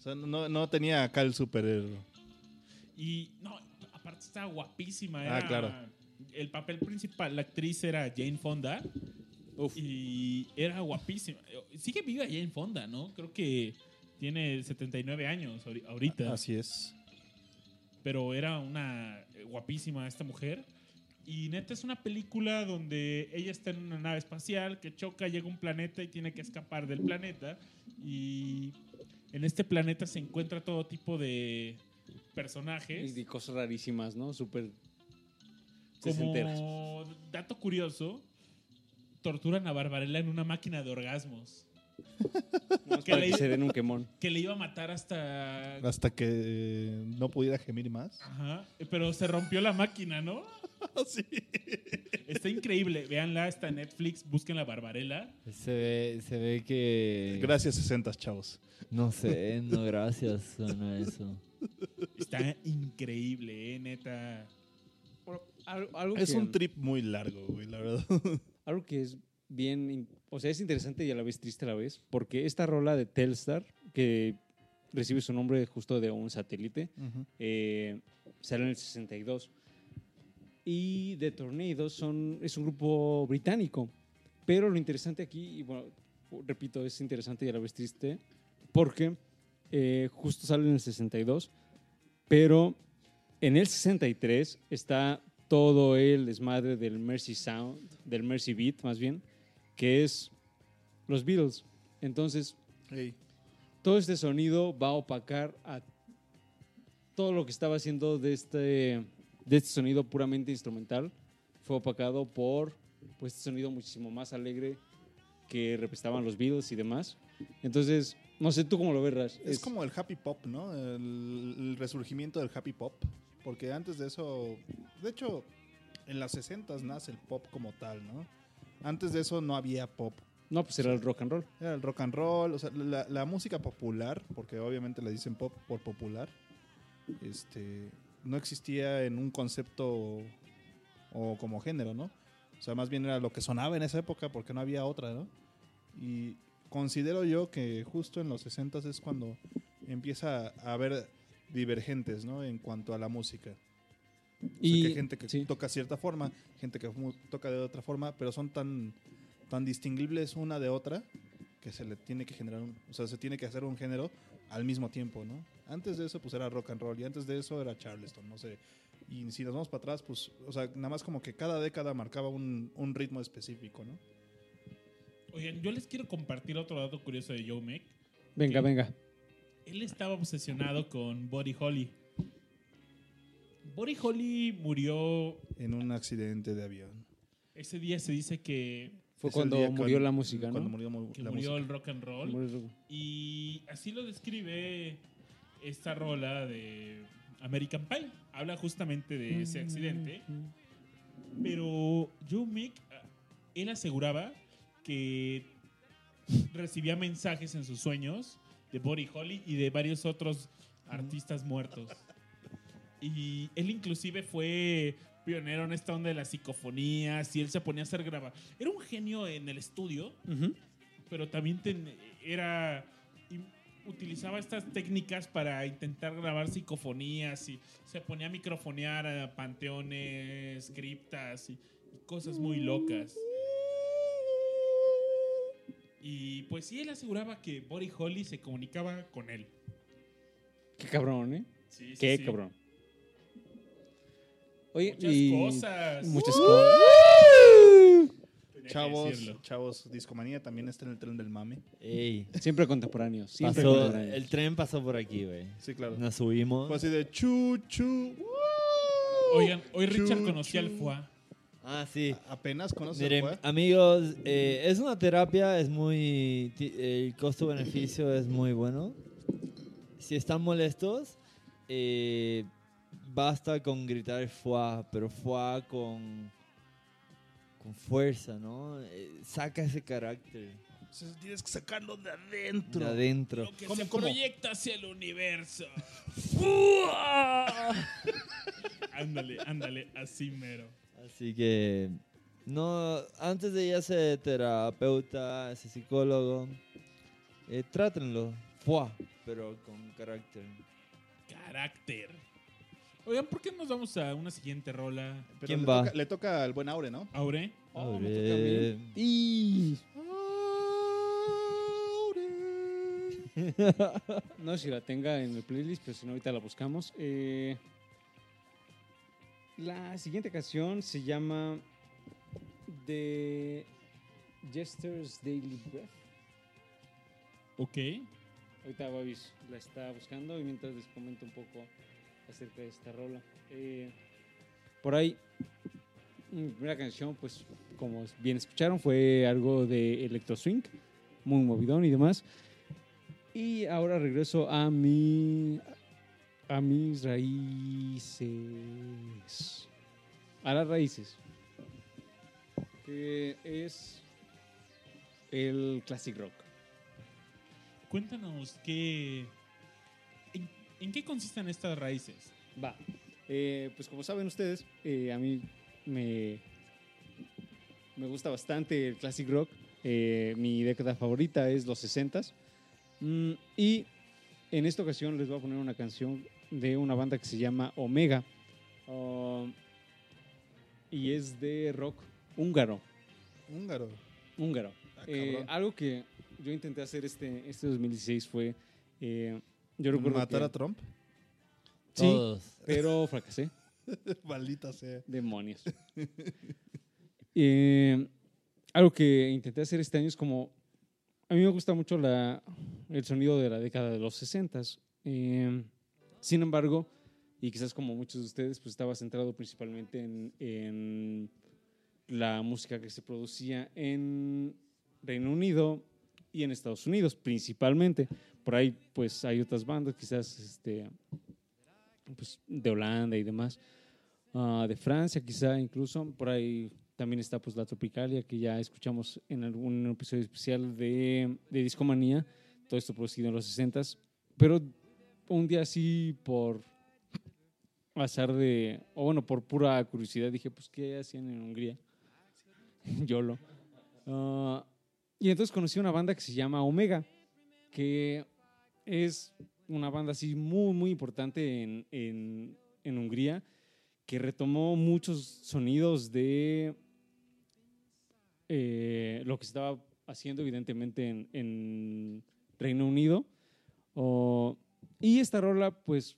A: O sea, no, no tenía acá el super...
B: Y no, aparte estaba guapísima.
A: Ah,
B: Era,
A: claro.
B: El papel principal, la actriz era Jane Fonda. Y era guapísima. Sigue viva Jane Fonda, ¿no? Creo que tiene 79 años ahori- ahorita.
A: Así es.
B: pero era una eh, guapísima esta mujer. Y neta es una película donde ella está en una nave espacial que choca, llega a un planeta y tiene que escapar del planeta. Y en este planeta se encuentra todo tipo de
F: Y
B: personajes.
F: de cosas rarísimas, ¿no? Súper.
B: Como dato curioso, torturan a Barbarella en una máquina de orgasmos. Que
F: para
B: le-
F: que se den un quemón.
B: Que le iba a matar hasta...
A: Hasta que no pudiera gemir más.
B: Ajá, pero se rompió la máquina, ¿no?
A: sí.
B: Está increíble. Véanla, está en Netflix. Busquen la Barbarella.
C: Se ve, se ve que...
A: Gracias, 60 chavos.
C: No sé, no gracias, suena eso.
B: Está increíble, eh, neta.
F: Algo, algo
A: Es
F: que,
A: un trip muy largo, güey, la verdad.
F: algo que es bien, o sea, es interesante y a la vez triste a la vez, porque esta rola de Telstar, que recibe su nombre justo de un satélite, eh, sale en el 62. Y The Tornadoes son, es un grupo británico. Pero lo interesante aquí, y bueno, repito, es interesante y a la vez triste, porque eh, justo sale en el 62, pero en el 63 está todo el desmadre del Mercy Sound, del Mercy Beat más bien, que es los Beatles. Entonces, todo este sonido va a opacar a todo lo que estaba haciendo de este, de este sonido puramente instrumental. Fue opacado por pues, este sonido muchísimo más alegre que representaban los Beatles y demás. Entonces, no sé tú cómo lo ves, Rash.
A: Es, como el happy pop, ¿no? El, el resurgimiento del happy pop. Porque antes de eso, de hecho, en las 60 nace el pop como tal, ¿no? Antes de eso no había pop.
F: No, pues era el rock and roll.
A: Era el rock and roll, o sea, la, la música popular, porque obviamente le dicen pop por popular, este, no existía en un concepto o como género, ¿no? O sea, más bien era lo que sonaba en esa época porque no había otra, ¿no? Y considero yo que justo en los 60 es cuando empieza a haber divergentes, ¿no? En cuanto a la música. O sea,
F: Y-
A: que hay gente que
F: sí.
A: toca cierta forma, gente que toca de otra forma, pero son tan, tan distinguibles una de otra que se le tiene que generar, un, o sea, se tiene que hacer un género al mismo tiempo, ¿no? Antes de eso, pues era rock and roll y antes de eso era Charleston, no sé. Y si nos vamos para atrás, pues, o sea, nada más como que cada década marcaba un, un ritmo específico, ¿no?
B: Oigan, yo les quiero compartir otro dato curioso de Joe Meck.
F: Venga, venga.
B: Él estaba obsesionado con Buddy Holly. Buddy Holly murió
A: En un accidente de avión.
B: ese día se dice que,
F: Fue
A: Es
F: cuando murió
A: cuando-
F: la música, ¿no?
A: Cuando murió mu-
B: que
A: la
B: murió
A: música.
B: el rock and roll.
F: Murió-
B: Y así lo describe esta rola de American Pie. Habla justamente de ese accidente. Pero Joe Mick, ah, él aseguraba que recibía mensajes en sus sueños de Buddy Holly y de varios otros artistas muertos. Y él inclusive fue pionero en esta onda de las psicofonías y él se ponía a hacer grabar. Era un genio en el estudio, pero también ten- era utilizaba estas técnicas para intentar grabar psicofonías y se ponía a microfonear a panteones, criptas y, y cosas muy locas. Y pues sí, él aseguraba que Buddy Holly se comunicaba con él.
F: Qué cabrón, ¿eh?
B: Sí, sí,
F: Qué
B: sí.
F: cabrón. Oye,
B: Muchas
F: y-
B: cosas.
F: Muchas cosas.
A: Chavos, chavos, Discomanía también está en el tren del mame.
C: Ey,
F: Siempre contemporáneo. Siempre
C: pasó,
F: contemporáneo.
C: el tren pasó por aquí, güey.
A: Sí, claro.
C: Nos subimos.
A: Fue así de chu, chu.
B: Oigan, hoy
A: Chu,
B: Richard conocía al FUA.
C: Ah, sí.
A: Apenas conoces
C: Miren,
A: fue?
C: amigos, eh, es una terapia, es muy. El costo-beneficio es muy bueno. Si están molestos, eh, basta con gritar fuá, pero fuá con. con fuerza, ¿no? Eh, saca ese carácter
A: Entonces, Tienes que sacarlo de adentro.
C: de adentro.
B: Lo que
A: ¿Cómo,
B: se
A: cómo?
B: proyecta hacia el universo. ándale, ándale, así mero.
C: Así que. No, antes de ir a ser terapeuta, ese psicólogo, eh, trátenlo, fuá, pero con carácter.
B: Carácter. Oigan, ¿por qué nos vamos a una siguiente rola?
A: Pero
C: ¿Quién
A: le
C: va?
A: Toca, le toca al buen Aure, ¿no?
B: Aure.
F: Oh, me
C: Abre.
F: toca a mí. Y- No sé si la tenga en el playlist, pero si no, ahorita la buscamos. Eh, la siguiente canción se llama The Jester's Daily Breath.
B: Ok.
F: Ahorita Babis la está buscando y mientras les comento un poco acerca de esta rola. Eh, por ahí, mi primera canción, pues como bien escucharon, fue algo de electro swing, muy movidón y demás. Y ahora regreso a mi a mis raíces. A las raíces. Que es el classic rock.
B: Cuéntanos qué. ¿En, qué consisten estas raíces?
F: Va. Eh, pues como saben ustedes, eh, a mí me, me gusta bastante el classic rock. Eh, mi década favorita es los 60s. Mm, y en esta ocasión les voy a poner una canción de una banda que se llama Omega. Um, y es de rock húngaro.
A: Húngaro.
F: Húngaro.
A: Ah,
F: Eh, algo que yo intenté hacer este, este 2016 fue... eh, yo recuerdo
A: ¿Matar
F: que-
A: a Trump?
F: Sí,
C: Todos.
F: pero fracasé.
A: Maldita sea.
F: Demonios. Eh, algo que intenté hacer este año es como. A mí me gusta mucho la, el sonido de la década de los 60. sin embargo, y quizás como muchos de ustedes, pues estaba centrado principalmente en, en la música que se producía en Reino Unido y en Estados Unidos, principalmente. Por ahí, pues hay otras bandas, quizás este, pues, de Holanda y demás ah, de Francia, quizá incluso. Por ahí también está pues la Tropicalia, que ya escuchamos en algún episodio especial de, de Discomanía. Todo esto producido en los 60 Pero un día así, por azar de. O bueno, por pura curiosidad, dije, pues, ¿qué hacían en Hungría? YOLO. Ah, y entonces conocí una banda que se llama Omega, que es una banda así muy, muy importante en, en, Hungría, que retomó muchos sonidos de eh, lo que estaba haciendo evidentemente en, Reino Unido. Y esta rola, pues,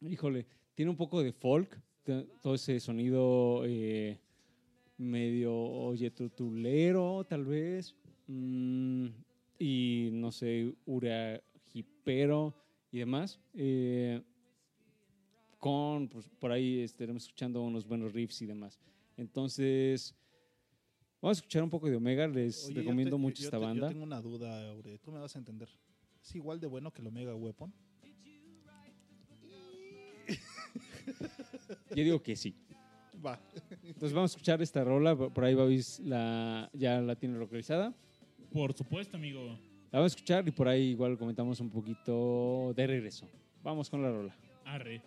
F: híjole, tiene un poco de folk, todo ese sonido eh, medio oye tutulero, tal vez, mm, y no sé, ura hipero y demás. eh, con, pues, por ahí estaremos escuchando unos buenos riffs y demás. Entonces, vamos a escuchar un poco de Omega. Les
A: Oye,
F: recomiendo
A: te-
F: mucho esta
A: te-
F: banda.
A: Yo tengo una duda, Aure. Tú me vas a entender. ¿Es igual de bueno que el Omega Weapon?
F: Yo digo que sí.
A: Va.
F: Entonces vamos a escuchar esta rola. Por por ahí Babis la, ya la tiene localizada.
B: Por supuesto, amigo.
F: La vamos a escuchar y por ahí igual comentamos un poquito de regreso. Vamos con la rola.
L: Arre.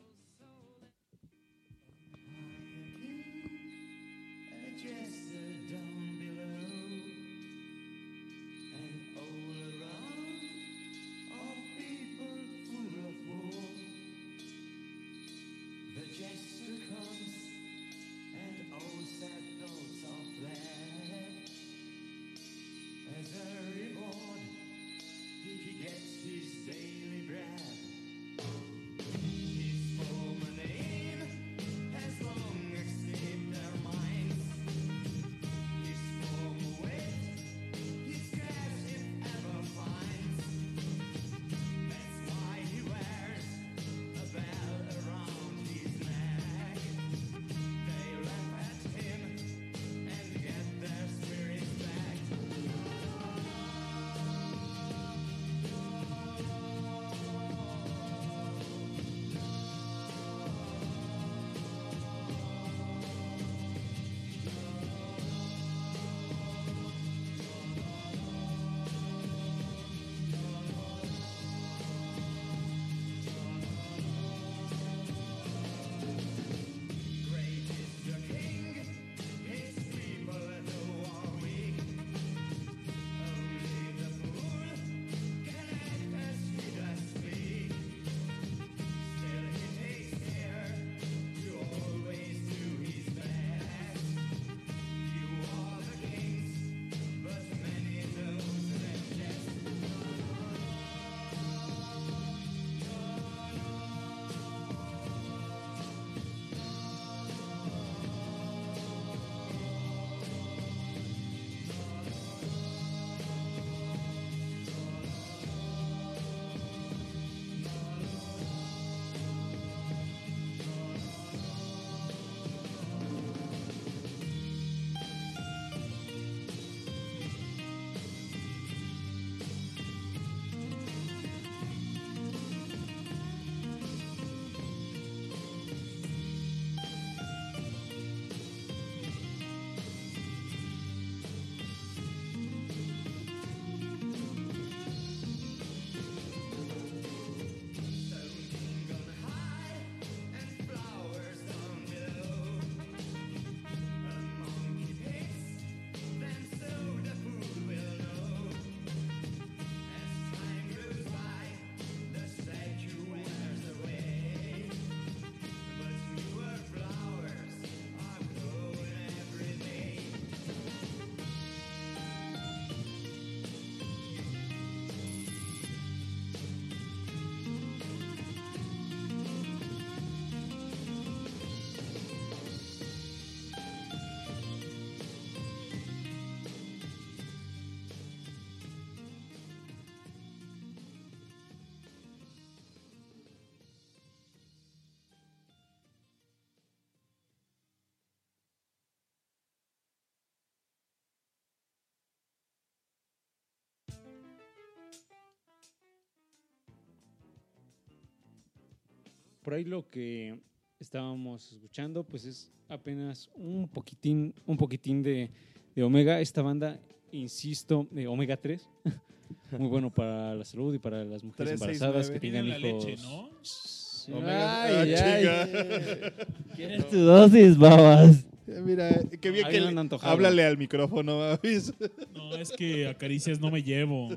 F: Por ahí lo que estábamos escuchando, pues es apenas un poquitín, un poquitín de, de Omega. Esta banda, insisto, de Omega 3. Muy bueno para la salud y para las mujeres
A: 369.
F: embarazadas que
L: Tienen
F: tengan
L: la
F: hijos.
L: leche, ¿no?
F: Sí.
A: Omega-
F: Ay,
A: Ah,
F: ay.
A: chica.
C: ¿Quieres tu dosis, babas?
A: Eh, Mira, qué bien
F: Ahí
A: que le-
F: han antojado.
A: háblale al micrófono, Babis.
L: No, es que a caricias no me llevo.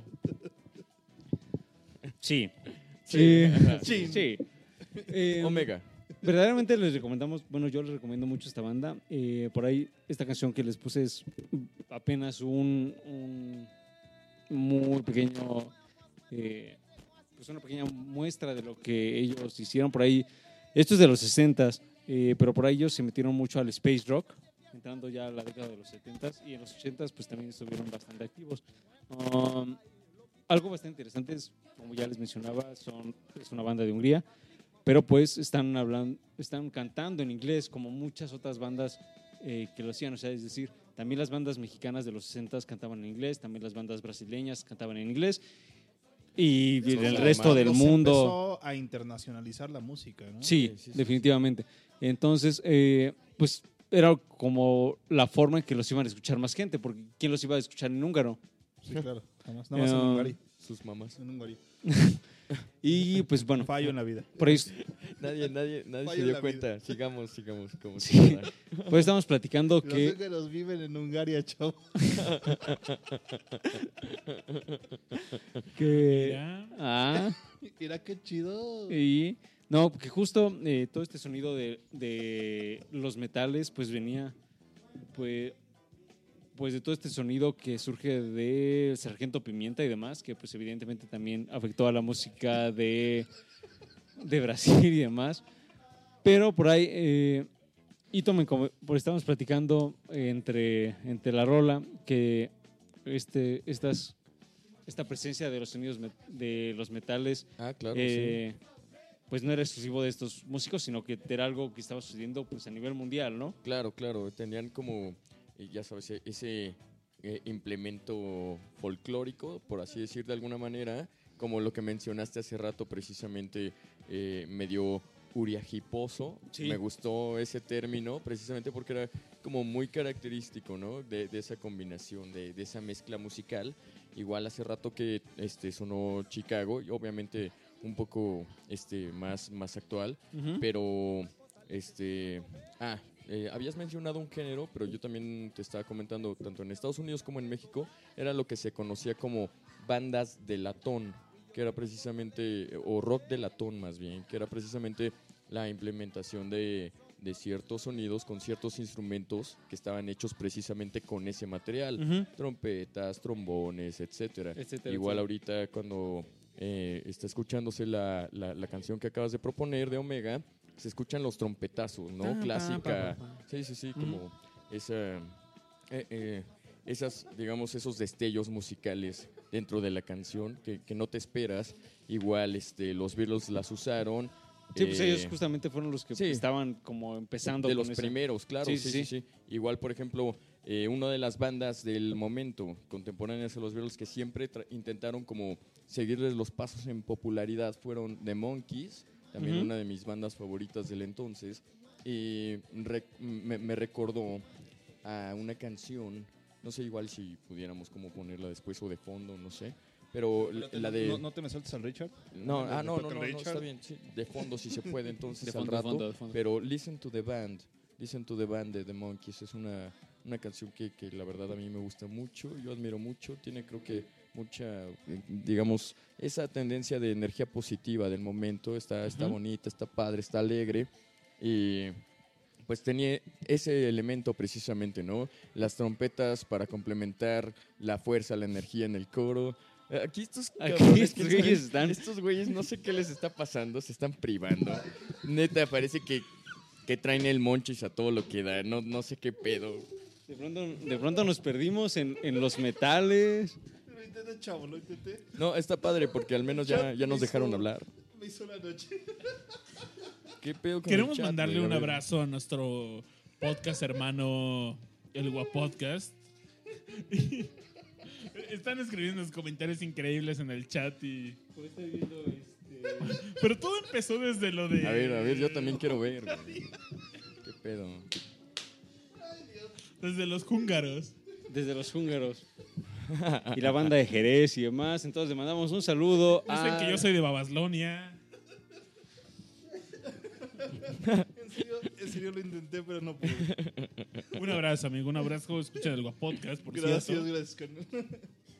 F: Sí.
D: Sí.
A: Chin.
F: Sí. Eh,
D: Omega.
F: Verdaderamente les recomendamos, bueno, yo les recomiendo mucho esta banda. Eh, por ahí, esta canción que les puse es apenas un, un muy pequeño, eh, pues una pequeña muestra de lo que ellos hicieron por ahí. Esto es de los 60s, eh, pero por ahí ellos se metieron mucho al space rock, entrando ya a la década de los 70s y en los 80s pues también estuvieron bastante activos. Um, algo bastante interesante es, como ya les mencionaba, son, es una banda de Hungría pero pues están hablando, están cantando en inglés como muchas otras bandas eh, que lo hacían, o sea, es decir, también las bandas mexicanas de los 60 cantaban en inglés, también las bandas brasileñas cantaban en inglés y
A: Es
F: el resto del
A: se
F: mundo.
A: empezó a internacionalizar la música, ¿no?
F: Sí,
D: Sí, sí, sí,
F: definitivamente. Entonces, eh, pues era como la forma en que los iban a escuchar más gente, porque ¿quién los iba a escuchar en húngaro?
A: Sí, claro. Jamás. Nada más en
F: Eh,
A: Hungary.
D: Sus mamás.
A: En Hungary.
F: Y pues bueno,
A: Fallo en la vida.
F: por ahí,
D: Nadie, nadie, nadie se dio cuenta. Sigamos, sigamos.
F: Sí. pues estamos platicando
A: Los
F: que
A: húngaros viven en Hungaria, chavo.
F: que
B: Ya.
F: ah,
A: Mira qué chido.
F: y no, que justo eh, todo este sonido de, de los metales pues venía pues pues de todo este sonido que surge del Sargento Pimienta y demás, que pues evidentemente también afectó a la música de, de Brasil y demás. Pero por ahí, eh, Ito me com- pues estábamos platicando entre, entre la rola que este, estas, esta presencia de los sonidos de los metales
D: Ah, claro.
F: eh, pues no era exclusivo de estos músicos, sino que era algo que estaba sucediendo pues a nivel mundial, ¿no?
D: Claro, claro. Tenían como, eh, ya sabes, e- ese eh, implemento folclórico, por así decir de alguna manera, como lo que mencionaste hace rato, precisamente eh, medio uriajiposo.
F: Sí.
D: Me gustó ese término, precisamente porque era como muy característico, ¿no? De, de esa combinación, de, de esa mezcla musical. Igual hace rato que este, sonó Chicago, y obviamente un poco este, más, más actual, pero este ah eh, habías mencionado un género pero yo también te estaba comentando tanto en Estados Unidos como en México era lo que se conocía como bandas de latón que era precisamente o rock de latón más bien que era precisamente la implementación de, de ciertos sonidos con ciertos instrumentos que estaban hechos precisamente con ese material. Trompetas trombones etcétera.
F: Etcétera,
D: igual
F: etcétera.
D: ahorita cuando eh, está escuchándose la, la- la canción que acabas de proponer de Omega, se escuchan los trompetazos, ¿no?
F: Pa, pa,
D: Clásica.
F: pa, pa,
D: Sí, sí, sí, como esa, eh, eh, esas, digamos, esos destellos musicales dentro de la canción que, que no te esperas. Igual este, los Beatles las usaron.
F: Sí, pues
D: eh,
F: ellos justamente fueron los que
D: sí.
F: estaban como empezando
D: de
F: con
D: los
F: esa-
D: primeros, claro.
F: Sí,
D: Sí,
F: sí,
D: sí, sí. Igual, por ejemplo, eh, una de las bandas del momento contemporáneas a los Beatles que siempre tra- intentaron como seguirles los pasos en popularidad fueron The Monkeys, también
F: Ujú.
D: una de mis bandas favoritas del entonces. Y re- me, me recordó a una canción, no sé igual si pudiéramos como ponerla después o de fondo, no sé. Pero la de...
A: ¿No, no te me saltes al Richard?
D: No, ah, no, no, no, está bien, sí, de fondo si se puede, entonces
F: De
D: al
F: fondo, de
D: rato.
F: fondo, de fondo.
D: Pero Listen to the Band, Listen to the Band de The Monkeys es una, una canción que, que la verdad a mí me gusta mucho, yo admiro mucho, tiene creo que mucha, eh, digamos, esa tendencia de energía positiva del momento, está, bonita, está padre, está alegre y pues tenía ese elemento precisamente, ¿no? Las trompetas para complementar la fuerza, la energía en el coro. Aquí estos
F: Aquí
D: cabrones,
F: estos
D: ¿quién
F: güeyes están-
D: Estos güeyes no sé qué les está pasando, se están privando. Neta, parece que, que traen el monchis a todo lo que da, no, no sé qué pedo.
F: De pronto, de pronto nos perdimos en, en los metales.
A: Lo intenté, chavo, lo intenté.
D: No, está padre porque al menos ya, ya nos dejaron hablar.
A: Me hizo la noche.
D: ¿Qué pedo con el
B: Queremos
D: chat,
B: mandarle
D: güey?
B: Un abrazo a nuestro podcast hermano, el Guapodcast. Están escribiendo unos comentarios increíbles en el chat y... Pero todo empezó desde lo de...
D: A ver, a ver, yo también quiero ver. güey. ¿Qué pedo?
B: Desde los húngaros.
F: Desde los húngaros. Y la banda de Jerez y demás. Entonces le mandamos un saludo
B: Dicen
F: a...
B: que yo soy de Babaslonia.
A: En serio, en serio lo intenté, pero no pude.
B: Un abrazo, amigo. Un abrazo. Escucha el Guapodcast, por
A: Gracias,
B: cierto.
A: gracias.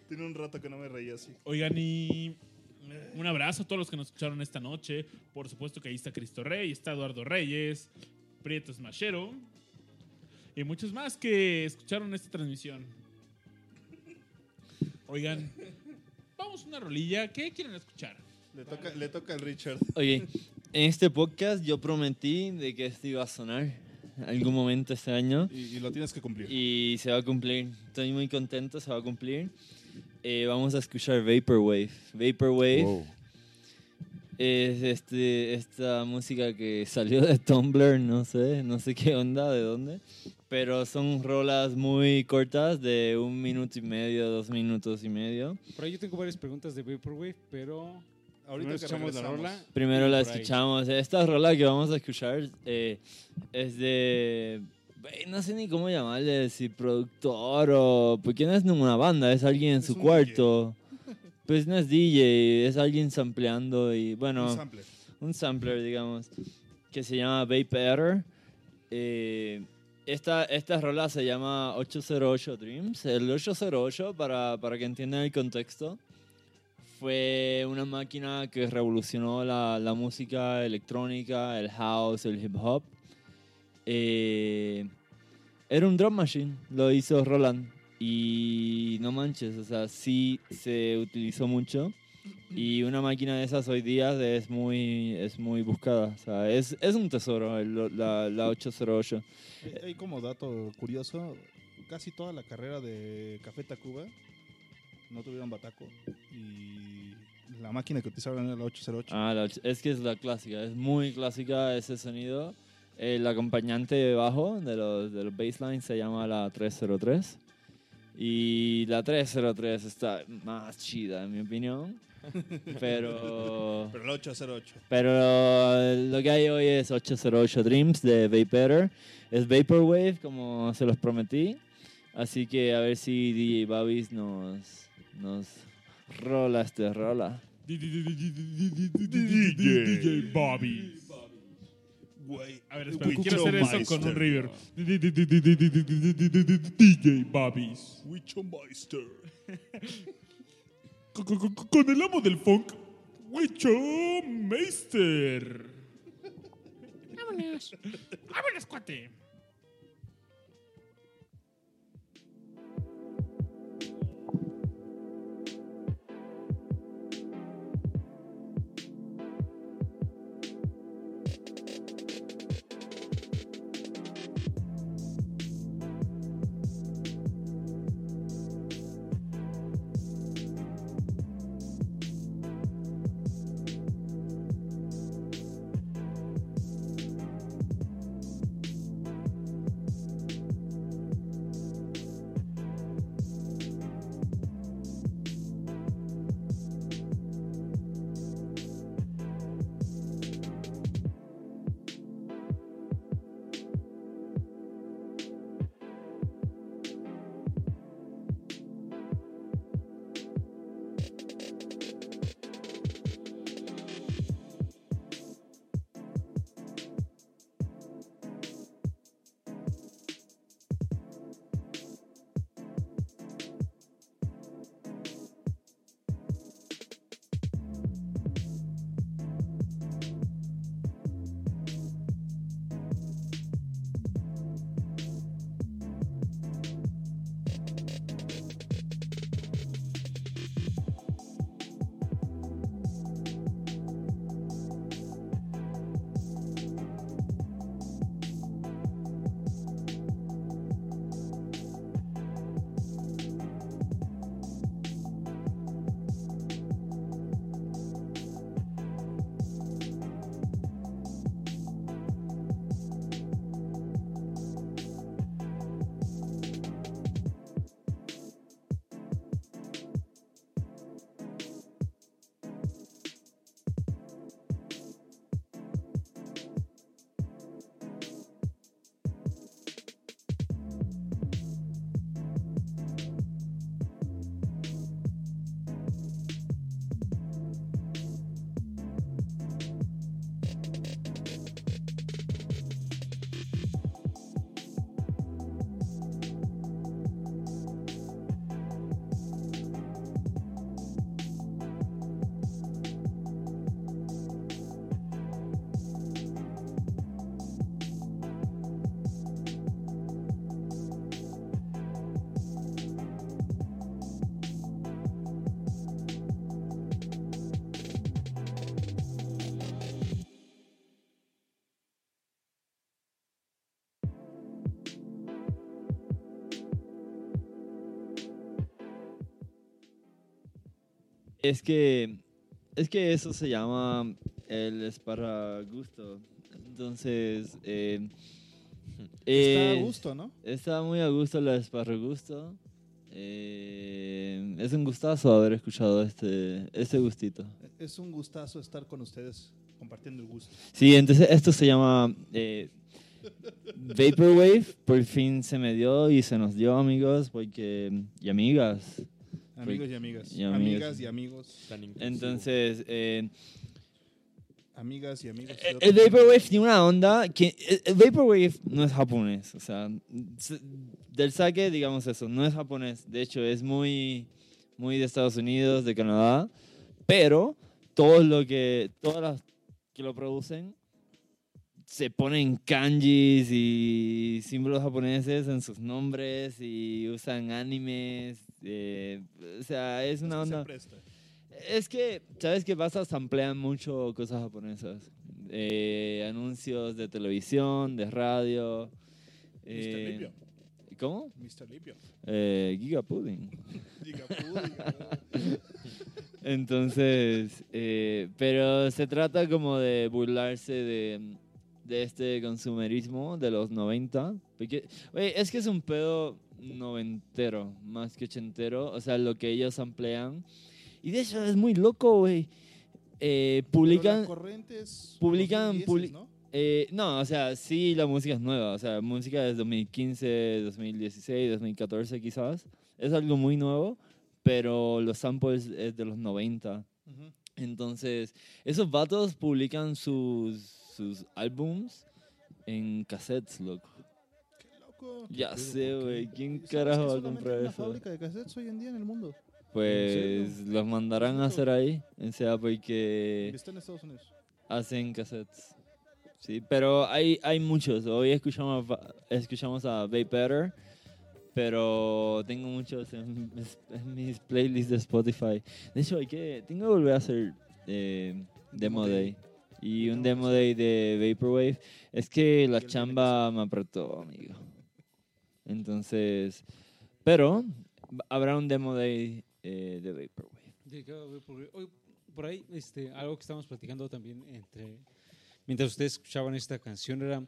A: Tiene un rato que no me reía así.
B: Oigan, y eh, un abrazo a todos los que nos escucharon esta noche. Por supuesto que ahí está Cristo Rey, está Eduardo Reyes, Prieto Smashero y muchos más que escucharon esta transmisión. Oigan, vamos a una rolilla. ¿Qué quieren escuchar?
A: Le toca, le toca al Richard.
C: Oye, en este podcast yo prometí de que esto iba a sonar algún momento este año
A: Y, y lo tienes que cumplir.
C: y se va a cumplir. Estoy muy contento, se va a cumplir. Eh, vamos a escuchar Vaporwave. Vaporwave
D: Wow.
C: es este, esta música que salió de Tumblr, no sé, no sé qué onda, de dónde. Pero son rolas muy cortas de un minuto y medio, dos minutos y medio.
F: Por ahí yo tengo varias preguntas de Vaporwave, pero...
A: Ahorita que
F: escuchamos la rola.
C: Primero la escuchamos. Esta rola que vamos a escuchar eh, es de. No sé ni cómo llamarle, si productor o. Porque no es una banda, es alguien en
A: Es
C: su
A: un
C: cuarto. Pues no es DJ, es alguien sampleando y bueno,
A: Un sampler.
C: un sampler, digamos, que se llama Vape Error. Eh, esta, esta rola se llama 808 Dreams. El 808, para, para que entiendan el contexto, fue una máquina que revolucionó la, la música electrónica, el house, el hip hop. Eh, era un drum machine, lo hizo Roland. Y no manches, o sea, sí se utilizó mucho. Y una máquina de esas hoy día es muy, es muy buscada. O sea, es, es un tesoro el- la, la 808.
A: Eh, Hay como dato curioso, casi toda la carrera de Café Tacuba no tuvieron bataco y la máquina que utilizaron era la 808.
C: Ah, la es que es la clásica, es muy clásica ese sonido. El acompañante de bajo de los, de los basslines se llama la 303. Y la 303 está más chida, en mi opinión. Pero.
A: Pero la 808.
C: Pero lo que hay hoy es 808 Dreams de Vaporer. Es Vaporwave, como se los prometí. Así que a ver si DJ Babis nos, nos rola este rola.
B: DJ Bobby. A ver, espera, quiero hacer eso con un river. DJ Bobbies.
A: Wichomeister.
B: Con- el amo del funk, Wicho Meister. Vámonos. Vámonos, cuate.
C: Es que, es que eso se llama el esparragusto. Entonces, eh,
A: Está a gusto, ¿no?
C: Está muy a gusto el esparragusto. Eh, es un gustazo haber escuchado este, este gustito.
A: Es un gustazo estar con ustedes compartiendo el gusto.
C: Sí, entonces esto se llama eh, Vaporwave. Por fin se me dio y se nos dio, amigos, porque, y amigas.
A: Amigos y amigas.
C: Y amigas.
A: Amigas y amigos.
D: Tan.
C: Entonces, eh,
A: Amigas y amigos.
C: Eh, El Vaporwave tiene una onda que el- el Vaporwave no es japonés, o sea, del saque digamos eso, no es japonés, de hecho es muy muy de Estados Unidos, de Canadá, pero todo lo que todas las que lo producen se ponen kanjis y símbolos japoneses en sus nombres y usan animes, eh, o sea, es una onda es que, ¿sabes qué pasa? Samplean mucho cosas japonesas. Eh, anuncios de televisión, de radio. eh,
A: Limpio.
C: ¿Cómo?
A: Mr. Limpio.
C: Eh, Giga Pudding.
A: Diga, pudiga.
C: Entonces, eh, pero se trata como de burlarse de, de este consumerismo de los 90. Porque, oye, es que es un pedo noventero, más que ochentero. O sea, lo que ellos amplian. Y de hecho es muy loco, güey. Eh, publican...
A: la corriente es
C: publican
A: 2010,
C: publi-
A: ¿no?
C: Eh, no, o sea, sí, la música es nueva. O sea, música de 2015, 2016, 2014 quizás. Es algo muy nuevo, pero los samples es de los 90.
A: Ujú.
C: Entonces, esos vatos publican sus, sus álbums en cassettes, loco. Ya sé, güey. ¿Quién
A: ¿Sabes
C: carajo
A: que
C: va a comprar eso?
A: fábrica de cassettes hoy en día en el mundo.
C: Pues los mandarán a hacer ahí. O sea,
A: Y
C: porque
A: está en Estados Unidos.
C: hacen cassettes. Sí, pero hay, hay muchos. Hoy escuchamos, a- escuchamos a Vapour, pero tengo muchos en mis, en mis playlists de Spotify. De hecho, hay que, tengo que volver a hacer eh, Demo Day. Y un Demo Day de Vaporwave. Es que la chamba me apretó, amigo. Entonces, pero habrá un Demo Day eh, de Vaporwave.
F: Por ahí, este, algo que estábamos platicando también entre mientras ustedes escuchaban esta canción era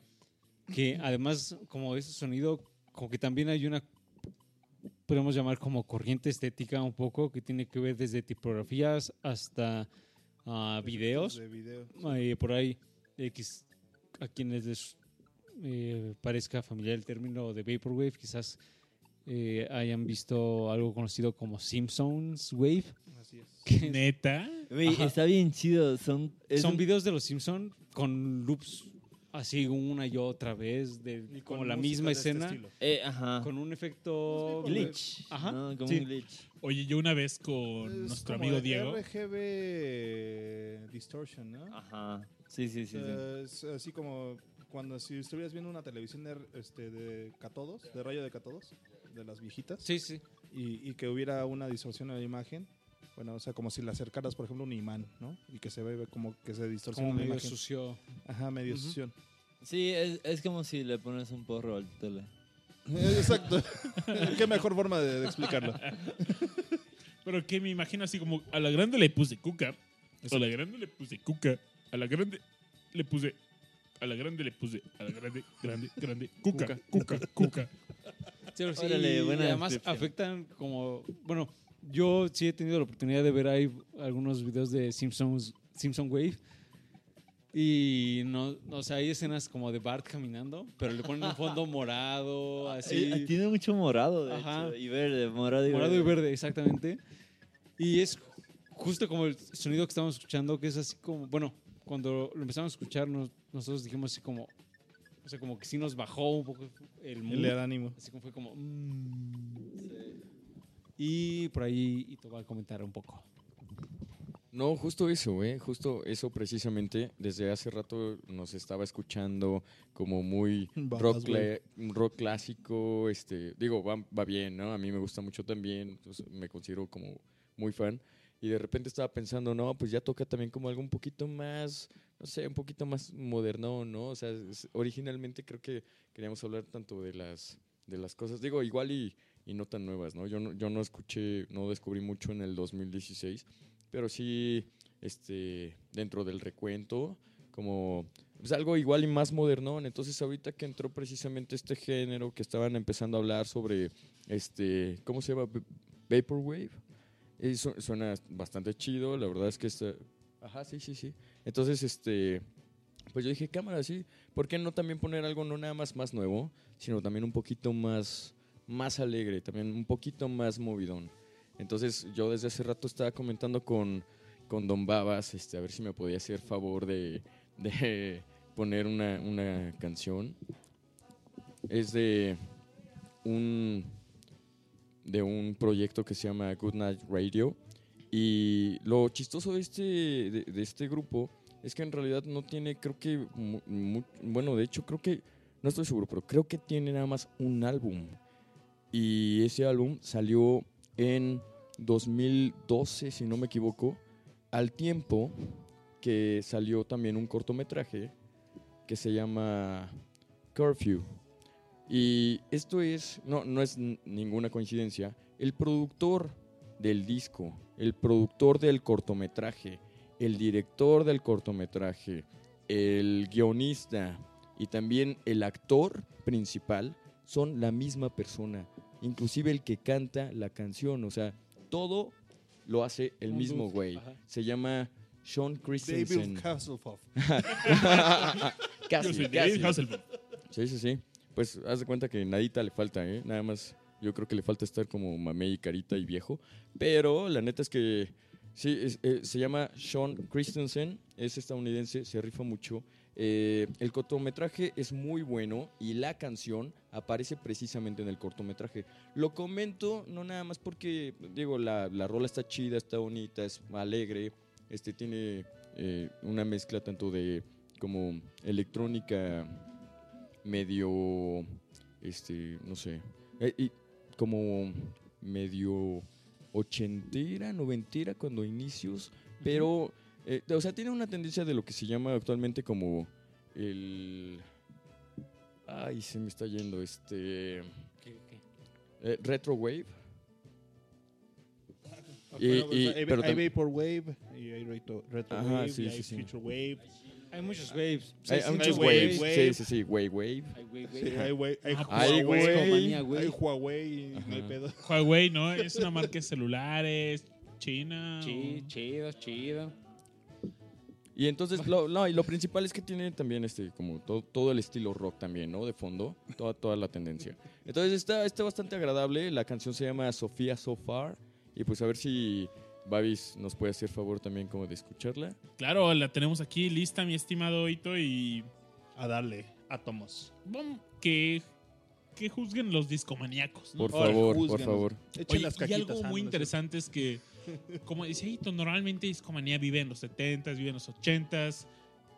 F: que además como ese sonido, como que también hay una podemos llamar como corriente estética un poco que tiene que ver desde tipografías hasta ah, videos.
A: De video.
F: Eh, por ahí, X, a quienes les eh, parezca familiar el término de Vaporwave, quizás eh, hayan visto algo conocido como Simpsons Wave.
A: Así es.
B: Neta.
F: Ajá.
C: está bien chido. Son, es
F: son
C: un-
F: videos de los Simpsons con loops así una y otra vez, de
A: Y
F: como la misma
A: este
F: escena.
C: Eh, ajá.
F: con un efecto
C: glitch.
F: Ajá,
C: ¿no? Como
F: sí.
C: un glitch.
B: Oye, yo una vez con
A: Es
B: nuestro
A: como
B: amigo Diego.
A: RGB Distortion, ¿no?
C: Ajá. Sí, sí, sí. sí.
A: Es así como cuando si estuvieras viendo una televisión de, este, de catodos, de rayo de catodos, de las viejitas,
F: Sí, sí.
A: y, y que hubiera una distorsión en la imagen. Bueno, o sea, como si le acercaras, por ejemplo, un imán, ¿no? Y que se ve como que se distorsiona
F: Como
A: la
F: medio
A: imagen.
F: sucio.
A: Ajá, medio
F: Ujú.
A: sución.
C: Sí, es, es como si le pones un porro al tele.
A: Exacto. Qué mejor forma de, de explicarlo.
B: Pero que me imagino así como a la grande le puse cuca. A la grande le puse cuca. A la grande le puse. A la grande le puse. A la grande, grande, grande. Cuca, cuca, cuca.
F: Sí, sí,
C: Órale,
F: y
C: buena
F: además
C: descripción.
F: afectan como, bueno, yo sí he tenido la oportunidad de ver ahí algunos videos de Simpsons, Simpson Wave. Y no, o sea, hay escenas como de Bart caminando, pero le ponen un fondo morado, así.
C: Eh, tiene mucho morado, de
F: Ajá.
C: hecho. Y verde, morado y
F: Morado y
C: verde,
F: exactamente. Y es justo como el sonido que estamos escuchando, que es así como, bueno, cuando lo empezamos a escuchar, nos- nosotros dijimos así como, o sea, como que sí nos bajó un poco el mood.
A: El ánimo.
F: Así como fue como... mm. Y por ahí Ito va a comentar un poco.
D: No, justo eso, ¿eh? Justo eso precisamente. Desde hace rato nos estaba escuchando como muy rock, rock clásico. Este, digo, va, va bien, ¿no? A mí me gusta mucho también. entonces me considero como muy fan. Y de repente estaba pensando, no, pues ya toca también como algo un poquito más, no sé, un poquito más moderno, ¿no? O sea, es- originalmente creo que queríamos hablar tanto de las, de las cosas, digo, igual y, y no tan nuevas, ¿no? Yo, no, yo no escuché, no descubrí mucho en el 2016, pero sí, este, dentro del recuento, como pues algo igual y más modernón. Entonces ahorita que entró precisamente este género que estaban empezando a hablar sobre, este, ¿cómo se llama? Vaporwave. Suena bastante chido, la verdad es que está... Ajá, sí, sí, sí. Entonces, este, pues yo dije, cámara, sí, ¿por qué no también poner algo no nada más más nuevo, sino también un poquito más, más alegre, también un poquito más movidón? Entonces yo desde hace rato estaba comentando con, con Don Babas, este, a ver si me podía hacer favor de, de poner una, una canción. Es de un, de un proyecto que se llama Good Night Radio. Y lo chistoso de este, de, este grupo es que en realidad no tiene, creo que, bueno, de hecho creo que, no estoy seguro, pero creo que tiene nada más un álbum. Y ese álbum salió en 2012, si no me equivoco, al tiempo que salió también un cortometraje que se llama Curfew. Y esto es, no, no es ninguna coincidencia, el productor del disco, el productor del cortometraje, el director del cortometraje, el guionista y también el actor principal son la misma persona, inclusive el que canta la canción, o sea, todo lo hace el mismo güey. Se llama Sean Christensen.
A: David Hasselhoff.
D: Casi,
B: Yo soy
D: casi.
B: David Hasselhoff.
D: Sí, sí, sí. Pues haz de cuenta que nadita le falta, ¿eh? Nada más yo creo que le falta estar como mamey y carita y viejo. Pero la neta es que sí, eh, se llama Sean Christensen, es estadounidense, se rifa mucho. Eh, el cortometraje es muy bueno y la canción aparece precisamente en el cortometraje. Lo comento no nada más porque, digo, la, la rola está chida, está bonita, es alegre, este tiene eh, una mezcla tanto de como electrónica medio, este, no sé, eh, y como medio ochentera, noventera cuando inicios, pero, eh, o sea, tiene una tendencia de lo que se llama actualmente como el... Ay, se me está yendo, este... eh, retro wave. Y-
A: pues,
D: y-
A: hay,
D: pero
A: hay
D: tam-
A: Vaporwave y hay retro, retro
D: Ajá,
A: Wave
D: sí,
A: y
D: sí,
A: hay
D: sí.
A: Future Wave.
F: Hay muchos waves.
D: Hay,
F: Sí,
D: hay
F: sí,
D: muchos
A: wave,
D: waves.
A: wave.
D: Sí, sí, sí, wave, wave.
F: Hay wave,
A: Sí, hay, Wave- hay
D: Ay,
A: Huawei, hay Huawei y no hay pedo.
B: Huawei, ¿no? Es una marca de celulares, China.
F: Sí,
B: o-
F: chido, chido.
D: Y entonces, lo, no, y lo principal es que tiene también este, como todo, todo el estilo rock también, ¿no? De fondo, toda, toda la tendencia. Entonces está, está bastante agradable. La canción se llama Sofía So Far. Y pues a ver si Babis nos puede hacer favor también como de escucharla.
B: Claro, la tenemos aquí lista, mi estimado Ito, y
A: A darle átomos.
B: bom, que, que juzguen los discomaníacos. ¿no?
D: Por favor, por
A: júzganos.
D: favor.
A: Echen
B: Oye,
A: las
B: y
A: cajitas.
B: algo
A: ah,
B: muy interesante es que, como dice Ito, normalmente Discomanía vive en los 70s, vive en los 80s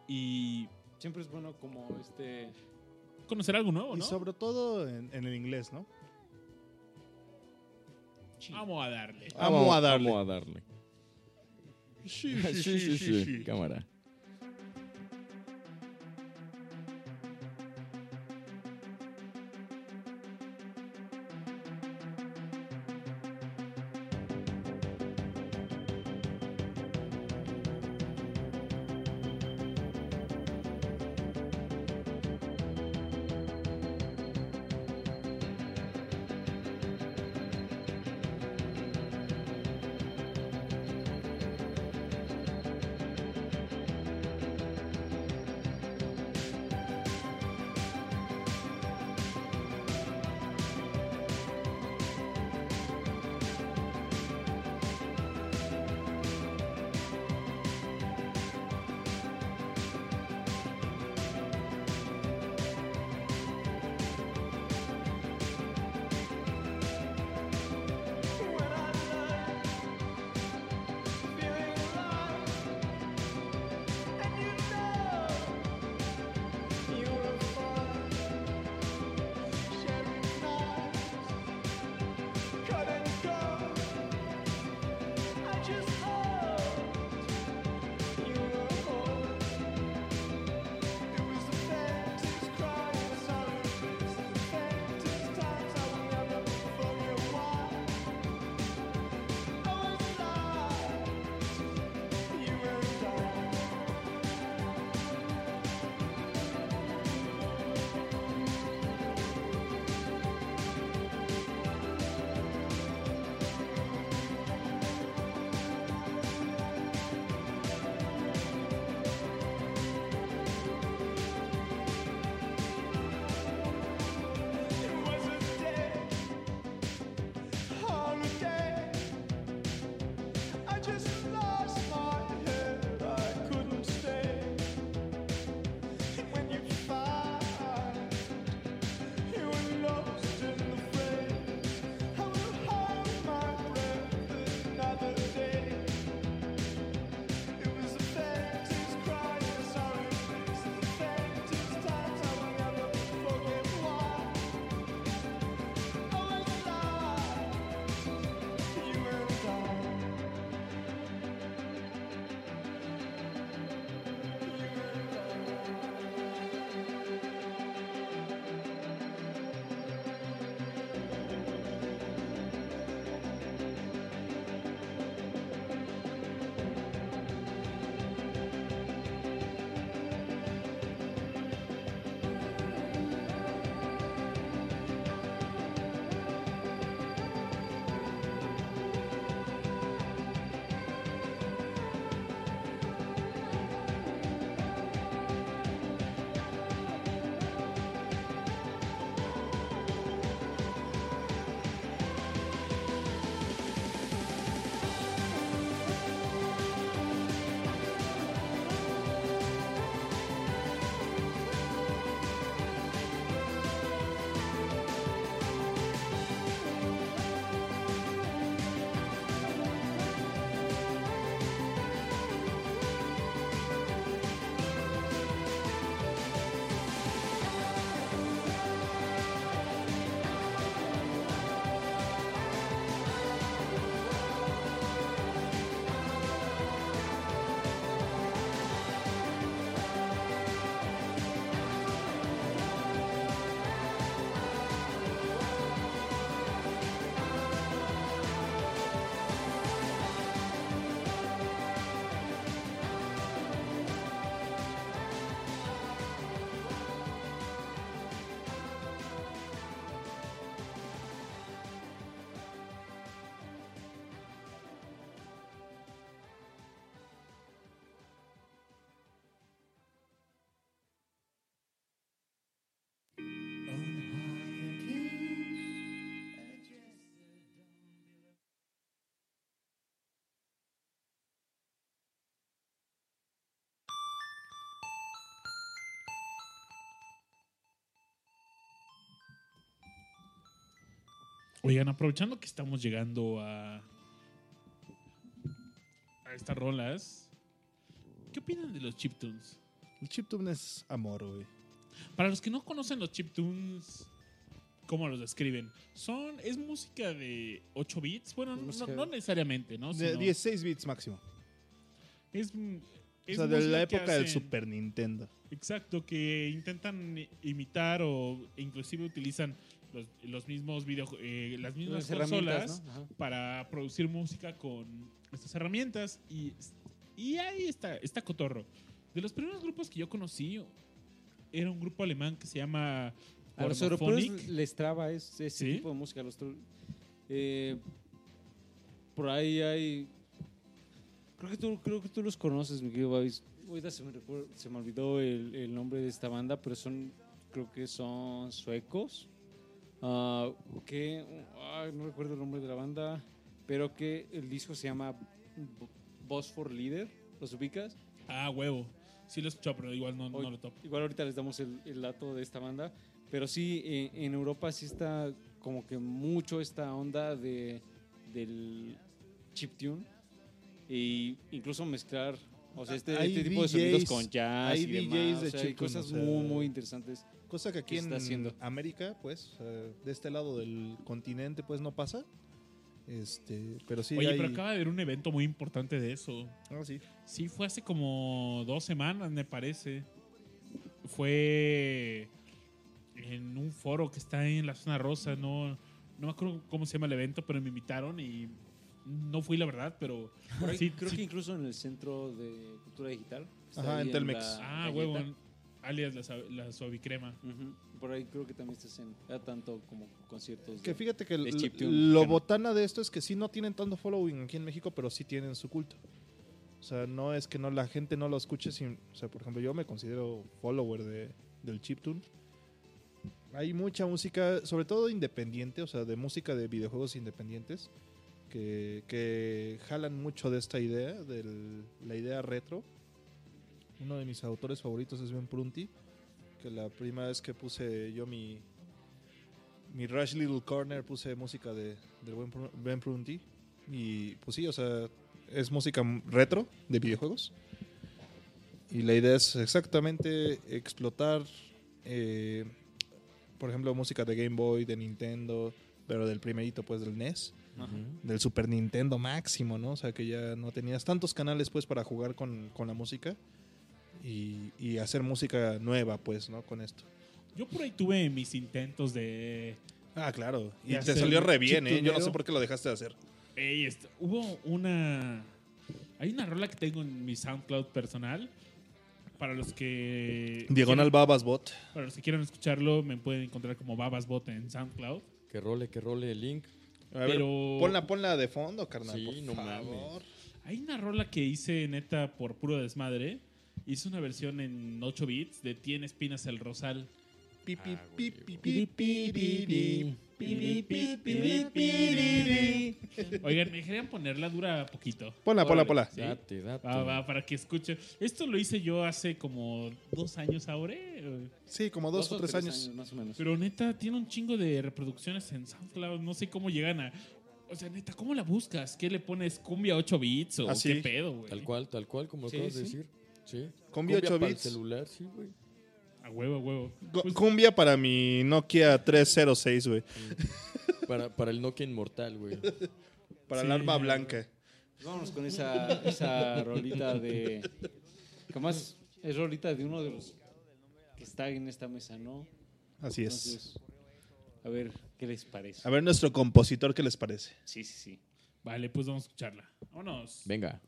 B: y
F: Siempre es bueno como este.
B: conocer algo nuevo,
A: Y
B: ¿no?
A: sobre todo en, en el inglés, ¿no?
B: Vamos a darle.
A: Vamos a darle.
D: Vamos a darle.
A: Sí,
D: sí, sí, sí, Cámara.
B: Oigan, aprovechando que estamos llegando a, a estas rolas, ¿qué opinan de los chiptunes?
A: El chiptune es amor, güey.
B: Para los que no conocen los chiptunes, ¿cómo los describen? Son, es música de 8 bits, bueno, no, necesariamente, ¿no?
A: De
B: Sino
A: 16 bits máximo.
B: es,
A: O
B: es
A: sea, de la
B: que
A: época del
B: hacen-
A: Super Nintendo.
B: Exacto, que intentan imitar o inclusive utilizan los, mismos video, eh, las mismas
F: Las
B: consolas para producir música con estas herramientas y, y ahí está, está cotorro. De los primeros grupos que yo conocí era un grupo alemán que se llama
F: A los europeos les traba es- ese
B: ¿Sí?
F: tipo de música. Los eh, por ahí hay. Creo que tú, creo que tú los conoces, mi querido Babis. Ahorita se me, se me olvidó el, el nombre de esta banda, pero son. Creo que son suecos. Ah, que. no recuerdo el nombre de la banda, pero que el disco se llama Boss for Leader. ¿Los ubicas?
B: Ah, huevo. Sí lo he escuchado, pero igual no,
F: Hoy-
B: no lo topo.
F: Igual ahorita les damos el, el dato de esta banda, pero sí, eh, en Europa sí está como que mucho esta onda de, del chiptune e incluso mezclar, o sea, este,
A: Hay
F: este tipo de sonidos con jazz
A: hay
F: y demás,
A: DJs
F: o
A: de
F: sea, hay cosas
A: o
F: muy, muy interesantes.
A: Cosa que aquí
F: ¿Qué
A: en
F: haciendo?
A: América, pues, sea, de este lado del continente, pues no pasa. Este, pero sí
B: Oye,
A: hay...
B: pero acaba de haber un evento muy importante de eso.
A: Ah, sí.
B: Sí, fue hace como dos semanas, me parece. Fue en un foro que está en la zona rosa. No, no me acuerdo cómo se llama el evento, pero me invitaron y no fui, la verdad, pero
F: ahí,
B: sí,
F: creo
B: sí.
F: que incluso en el Centro de Cultura Digital.
A: Ajá, en Telmex.
F: la
B: Ah, huevo, alias la, la suavicrema.
F: Por ahí creo que también estás en ya tanto como conciertos.
A: Que
F: de-
A: fíjate que
F: de
A: lo botana de esto es que sí no tienen tanto following aquí en México, pero sí tienen su culto. O sea, no es que no la gente no lo escuche sin, o sea, por ejemplo, yo me considero follower de, del chiptune. Hay mucha música, sobre todo independiente, o sea, de música de videojuegos independientes, que, que jalan mucho de esta idea, de la idea retro. Uno de mis autores favoritos es Ben Prunty, que la primera vez que puse yo mi, mi Rush Little Corner puse música de, del buen Pru- Ben Prunty. Y pues sí, o sea, es música retro de videojuegos. Y la idea es exactamente explotar, eh, por ejemplo, música de Game Boy, de Nintendo, pero del primerito, pues del NES, del Super Nintendo máximo, ¿no? O sea, que ya no tenías tantos canales, pues, para jugar con, con la música y, y hacer música nueva, pues, ¿no? Con esto.
B: Yo por ahí tuve mis intentos de...
A: Ah, claro. Y te salió re bien, ¿eh? Yo no sé por qué lo dejaste de hacer.
B: Ey, esto- hubo una... Hay una rola que tengo en mi SoundCloud personal. Para los que...
A: Diagonal Babas Bot.
B: Para los que quieran escucharlo, me pueden encontrar como Babasbot en SoundCloud.
D: Que role, que role el link.
A: A ver,
B: Pero-
A: ponla, ponla de fondo, carnal.
D: Sí,
A: por
D: no
A: favor.
B: Hay una rola que hice neta por puro desmadre hizo una versión en 8 bits de Tiene espinas el rosal. Oigan, me querían ponerla, dura poquito.
A: Ponla, ponla, ponla.
B: ¿Sí?
D: Date, date.
B: Va, va, para que escuche. Esto lo hice yo hace como dos años ahora.
A: Sí, como dos, dos o, tres, tres años. años.
F: Más o menos.
B: Pero neta, tiene un chingo de reproducciones en SoundCloud. No sé cómo llegan a... O sea, neta, ¿cómo la buscas? ¿Qué le pones cumbia 8 bits o qué pedo, güey?
D: Tal cual, tal cual, como
F: sí,
D: acabas
F: sí.
D: de decir. Sí.
A: Cumbia 8
D: para el
A: bits.
D: celular, sí, güey.
B: A huevo, a huevo. Pues,
A: Cumbia para mi Nokia 306, güey.
D: Para, para el Nokia inmortal, güey.
A: Para
B: Sí.
A: el arma blanca.
F: Vámonos con esa, esa rolita de. Que más es rolita de uno de los que está en esta mesa, ¿no?
A: Así es.
F: Entonces, a ver, ¿qué les parece?
A: A ver, nuestro compositor, ¿qué les parece?
F: Sí, sí, sí.
B: Vale, pues vamos a escucharla. Vámonos.
D: Venga.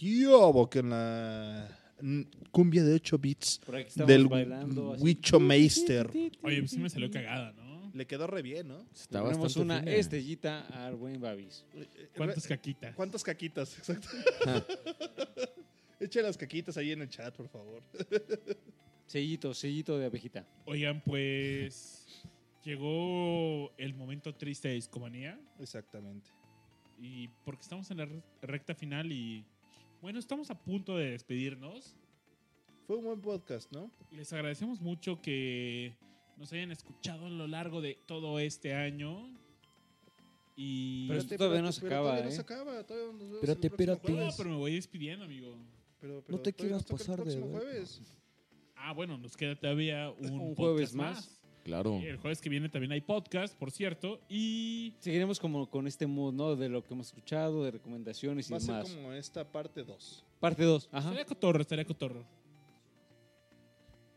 A: ¿Qué hubo con la cumbia de 8 bits
F: Por aquí estamos
A: del
F: bailando. así.
A: Huicho Meister?
B: Oye, pues sí me salió cagada, ¿no?
A: Le quedó re bien, ¿no?
D: Está bastante
F: una
D: fina.
F: estrellita al buen Babis.
B: ¿Cuántas caquitas?
A: ¿Cuántas caquitas? Exacto. Eche las caquitas ahí en el chat, por favor.
F: Sellito, sellito de abejita.
B: Oigan, pues llegó el momento triste de Discomanía
A: Exactamente.
B: y porque estamos en la re- recta final y bueno, estamos a punto de despedirnos.
A: Fue un buen podcast, ¿no?
B: Les agradecemos mucho que nos hayan escuchado a lo largo de todo este año. Y
F: Pero esto todavía no se acaba,
A: todavía no
F: ¿eh?
A: se acaba, todavía nos vemos
D: Espérate,
A: el próximo
D: espérate.
B: No,
A: jueves.
B: pero me voy despidiendo, amigo.
A: Pero- pero
D: No te
A: todavía
D: quieras
A: nos toca
D: pasar
A: el
D: de
A: próximo
D: ver.
A: jueves.
B: Ah, bueno, nos queda todavía un,
F: Un
B: podcast
F: jueves más.
D: Claro.
B: El jueves que viene también hay podcast, por cierto. Y
F: Seguiremos como con este mood, ¿no? De lo que hemos escuchado, de recomendaciones y
A: Va a ser como esta parte 2.
F: Parte 2. Ajá.
B: estaría cotorro, estaría cotorro.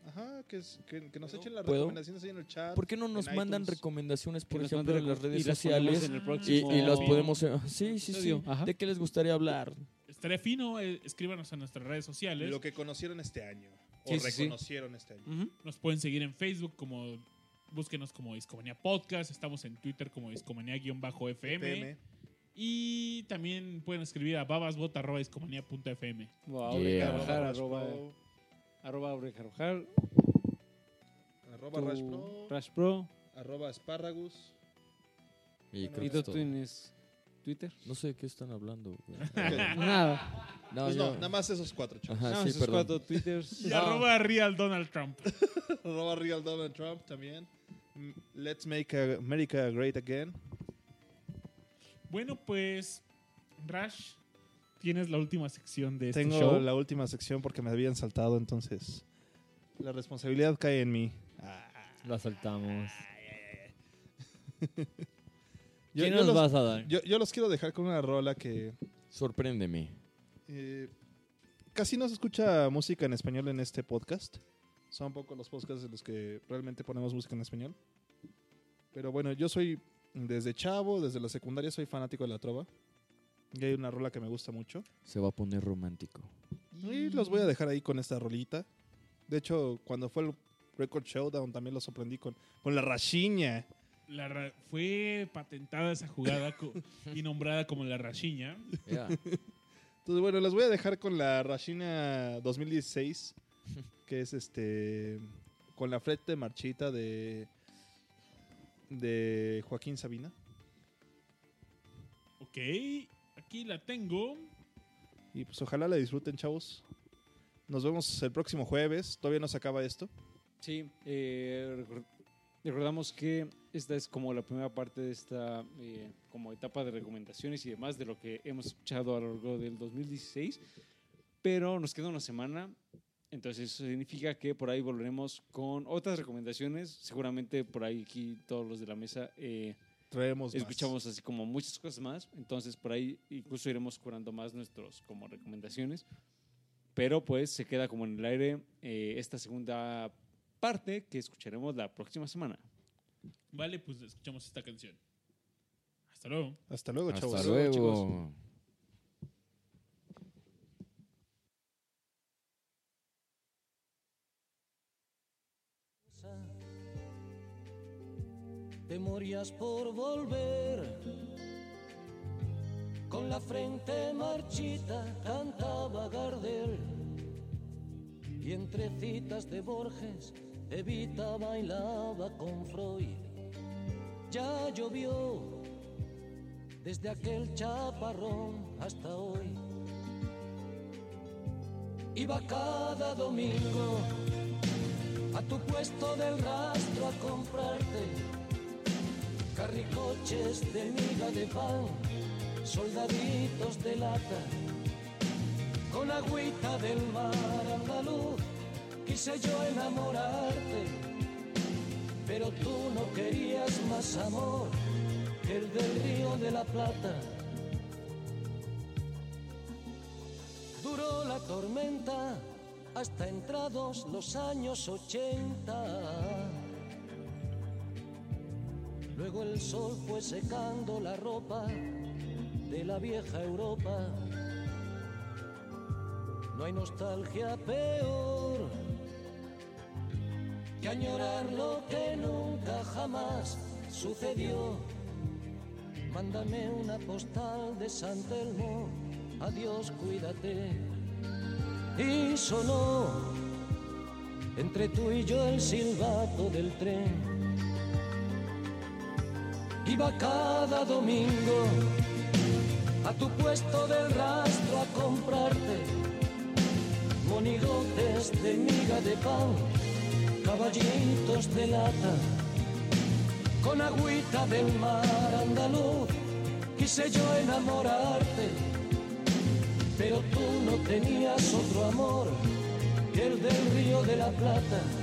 A: Ajá, que, es- que, que nos echen las
D: ¿Puedo?
A: recomendaciones ahí en el chat.
D: ¿Por qué no nos
A: en
D: mandan
A: iTunes.
D: recomendaciones, por
F: Que nos
D: ejemplo,
F: manden
D: en las redes
F: y las ponemos
D: sociales?
F: en el
D: Y,
F: próximo
D: y las
B: Sí.
D: podemos... eh, Sí, sí, sí.
F: episodio. Ajá.
D: ¿De qué les gustaría hablar?
B: Estaría fino, eh, escríbanos a nuestras redes sociales.
A: Lo que conocieron este año.
F: Sí,
A: o
F: sí, sí.
A: reconocieron este año.
F: Ujú.
B: Nos pueden seguir en Facebook como búsquenos como Discomanía Podcast, estamos en Twitter como Discomanía-FM
A: FM.
B: y también pueden escribir a babasbot.discomanía.fm.
F: Wow,
D: Yeah.
F: Aure Carvajal,
A: Rash
F: arroba, arroba
A: Arroba
F: tu
A: Rash Pro.
F: Rash Pro.
A: Arroba Asparagus.
D: Y creo
F: ¿Y tú tienes Twitter?
D: No sé de qué están hablando.
F: Nada.
D: No,
A: pues no, nada más esos cuatro, chavos.
D: Ajá,
F: no,
D: sí,
F: esos
D: perdón.
F: cuatro Twitters.
B: Y
F: No.
B: arroba Real Donald Trump.
A: Arroba Real Donald Trump también. Mm, Let's make America great again.
B: Bueno, pues, Rash, tienes la última sección de este
A: Tengo
B: show.
A: la última sección porque me habían saltado, entonces la responsabilidad cae en mí. Ah.
C: Lo soltamos.
A: Yo,
C: ¿Qué
A: yo
C: nos
A: los,
C: vas a dar?
A: yo- yo los quiero dejar con una rola que
D: Sorpréndeme.
A: eh, casi no se escucha música en español en este podcast. Son pocos los podcasts en los que realmente ponemos música en español. Pero bueno, yo soy desde chavo, desde la secundaria soy fanático de la trova. Y hay una rola que me gusta mucho.
D: Se va a poner romántico.
A: Y los voy a dejar ahí con esta rolita. De hecho, cuando fue el Record Showdown también lo sorprendí con, con la rachiña.
B: La ra- fue patentada esa jugada y nombrada como la Rashiña.
D: Ya.
A: Entonces, bueno, les voy a dejar con la Rashina 2016, que es este con la frente marchita de de Joaquín Sabina.
B: Ok, aquí la tengo.
A: Y pues ojalá la disfruten, chavos. Nos vemos el próximo jueves. Todavía no se acaba esto.
F: Sí, eh, recor- recordamos que esta es como la primera parte de esta eh, como etapa de recomendaciones y demás de lo que hemos escuchado a lo largo del 2016, pero nos queda una semana, entonces eso significa que por ahí volveremos con otras recomendaciones, seguramente por ahí aquí todos los de la mesa eh,
A: Traemos más.
F: escuchamos así como muchas cosas más, entonces por ahí incluso iremos curando más nuestros como recomendaciones, pero pues se queda como en el aire eh, esta segunda parte que escucharemos la próxima semana.
B: Vale, pues escuchamos esta canción. Hasta luego.
A: Hasta luego, chavos.
D: Hasta
F: luego,
D: luego.
M: Te por volver. Con la frente marchita cantaba Gardel. Y entre citas de Borges, Evita bailaba con Freud. Ya llovió desde aquel chaparrón hasta hoy. Iba cada domingo a tu puesto del rastro a comprarte carricoches de miga de pan, soldaditos de lata, con agüita del mar andaluz, quise yo enamorarte, pero tú no querías más amor que el del río de la Plata. Duró la tormenta hasta entrados los años ochenta. Luego el sol fue secando la ropa de la vieja Europa. No hay nostalgia peor que añorar lo que nunca jamás sucedió. Mándame una postal de San Telmo, adiós, cuídate. Y sonó entre tú y yo el silbato del tren. Iba cada domingo a tu puesto del rastro a comprarte monigotes de miga de pan, caballitos de lata, con agüita del mar andaluz. Quise yo enamorarte, pero tú no tenías otro amor que el del río de la Plata.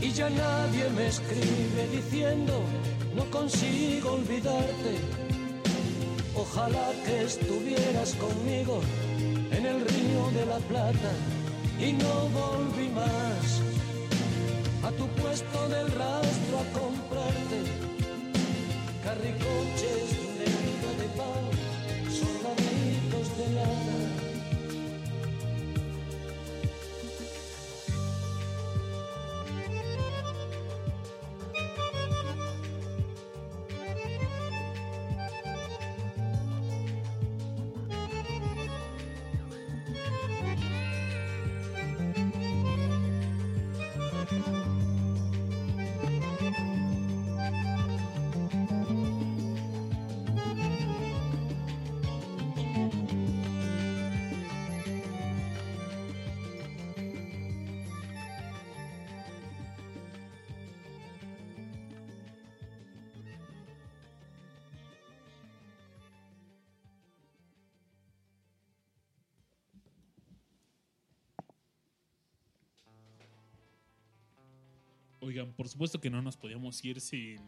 M: Y ya nadie me escribe diciendo, no consigo olvidarte. Ojalá que estuvieras conmigo en el río de la Plata y no volví más a tu puesto del rastro a comprarte carricoches de de pan, soldaditos de lana.
B: Oigan, por supuesto que no nos podíamos ir sin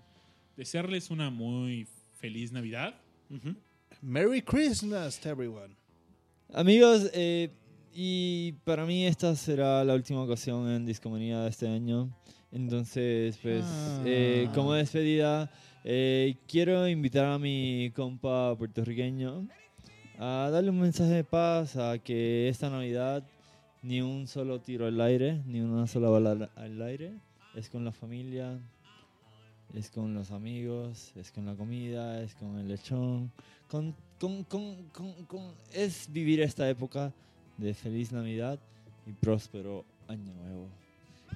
B: desearles una muy feliz Navidad.
A: Merry Christmas to everyone.
C: Amigos, eh, y para mí esta será la última ocasión en Discomanía de este año. Entonces, pues, eh, como despedida, eh, quiero invitar a mi compa puertorriqueño a darle un mensaje de paz a que esta Navidad ni un solo tiro al aire, ni una sola bala al- al aire. Es con la familia, es con los amigos, es con la comida, es con el lechón. Con, con, con, con- es vivir esta época de feliz Navidad y próspero Año Nuevo.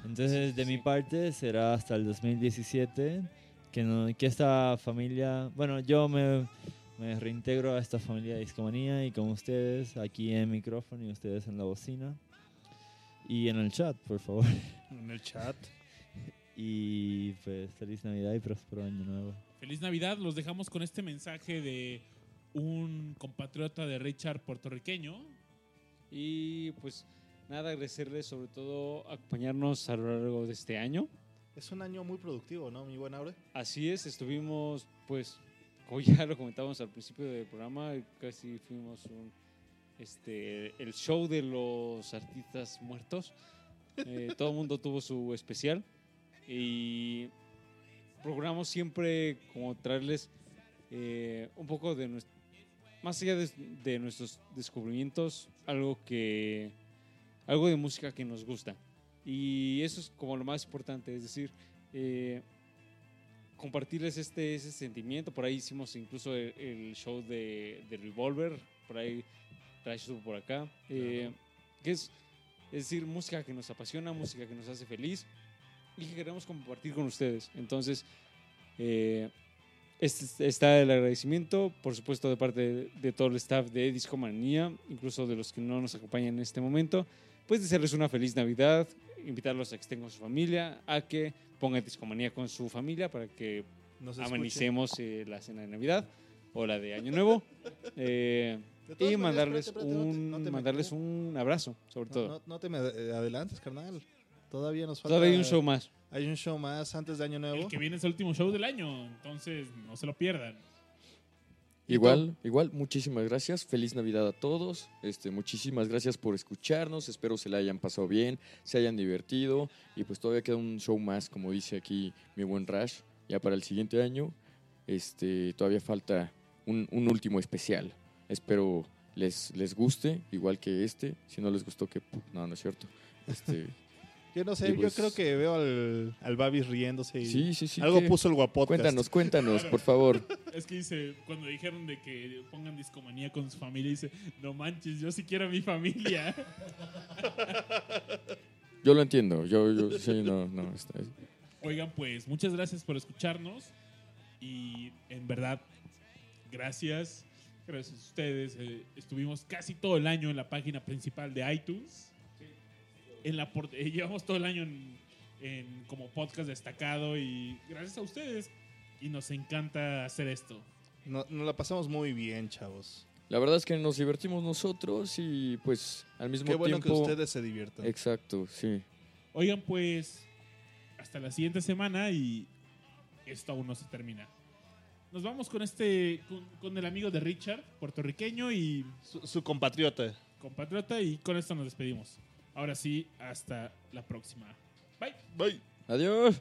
C: Entonces, de mi parte, será hasta el 2017 que, no, que esta familia, bueno, yo me, me reintegro a esta familia de Discomanía y con ustedes aquí en micrófono y ustedes en la bocina y en el chat, por favor.
A: En el chat.
C: Y pues feliz Navidad y próspero Año Nuevo.
B: Feliz Navidad. Los dejamos con este mensaje de un compatriota de Richard puertorriqueño.
F: Y pues nada, agradecerles sobre todo acompañarnos a lo largo de este año.
A: Es un año muy productivo, ¿no, mi buen Aure?
F: Así es, estuvimos pues, como ya lo comentábamos al principio del programa, casi fuimos un, este, el show de los artistas muertos. Eh, todo el mundo tuvo su especial y procuramos siempre como traerles eh, un poco de nuestro, más allá de, de nuestros descubrimientos, algo que algo de música que nos gusta. Y eso es como lo más importante, es decir, eh, compartirles este, ese sentimiento. Por ahí hicimos incluso el, el show de, de Revolver, por ahí Trash por acá. eh, que es, es decir, música que nos apasiona, música que nos hace feliz y que queremos compartir con ustedes. Entonces, eh, este- está el agradecimiento, por supuesto, de parte de, de todo el staff de Discomanía, incluso de los que no nos acompañan en este momento. Pues desearles una feliz Navidad, invitarlos a que estén con su familia, a que pongan Discomanía con su familia para que
A: Nos escuchen.
F: amenicemos eh, la cena de Navidad o la de Año Nuevo. Eh, y
A: maneras,
F: mandarles,
A: espérate, espérate, no te-
F: un,
A: no te me-
F: mandarles un abrazo, sobre
A: No,
F: todo.
A: no- te me adelantes, carnal. Todavía nos falta.
F: Todavía hay un show más.
A: Hay un show más antes de Año Nuevo.
B: El que viene es el último show del año, entonces no se lo pierdan.
D: Igual, igual, muchísimas gracias. Feliz Navidad a todos. Este, muchísimas gracias por escucharnos. Espero se la hayan pasado bien, se hayan divertido. Y pues todavía queda un show más, como dice aquí mi buen Rash, ya para el siguiente año. Este, todavía falta un, un último especial. Espero les, les guste, igual que este. Si no les gustó, que no, no es cierto. Este,
A: Yo no sé,
D: pues-
A: yo creo que veo al, al Babis riéndose. Y
D: sí, sí, sí.
A: Algo
D: ¿qué?
A: puso el guapot.
D: Cuéntanos, cuéntanos, por favor.
B: Es que dice, cuando dijeron de que pongan discomanía con su familia, dice, no manches, yo sí quiero a mi familia.
D: Yo lo entiendo. Yo, yo, sí, no, no. está-
B: Oigan, pues muchas gracias por escucharnos y en verdad, gracias. Gracias a ustedes. eh, estuvimos casi todo el año en la página principal de iTunes. En la eh, llevamos todo el año en, en como podcast destacado y gracias a ustedes. Y nos encanta hacer esto.
A: No- nos la pasamos muy bien, chavos.
D: La verdad es que nos divertimos nosotros y pues al mismo
A: Qué bueno
D: tiempo...
A: que ustedes se diviertan.
D: Exacto, sí.
B: Oigan, pues hasta la siguiente semana y esto aún no se termina. Nos vamos con este, con, con el amigo de Richard, puertorriqueño y
A: Su, su compatriota.
B: compatriota y con esto nos despedimos. Ahora sí, hasta la próxima. Bye.
A: Bye.
D: Adiós.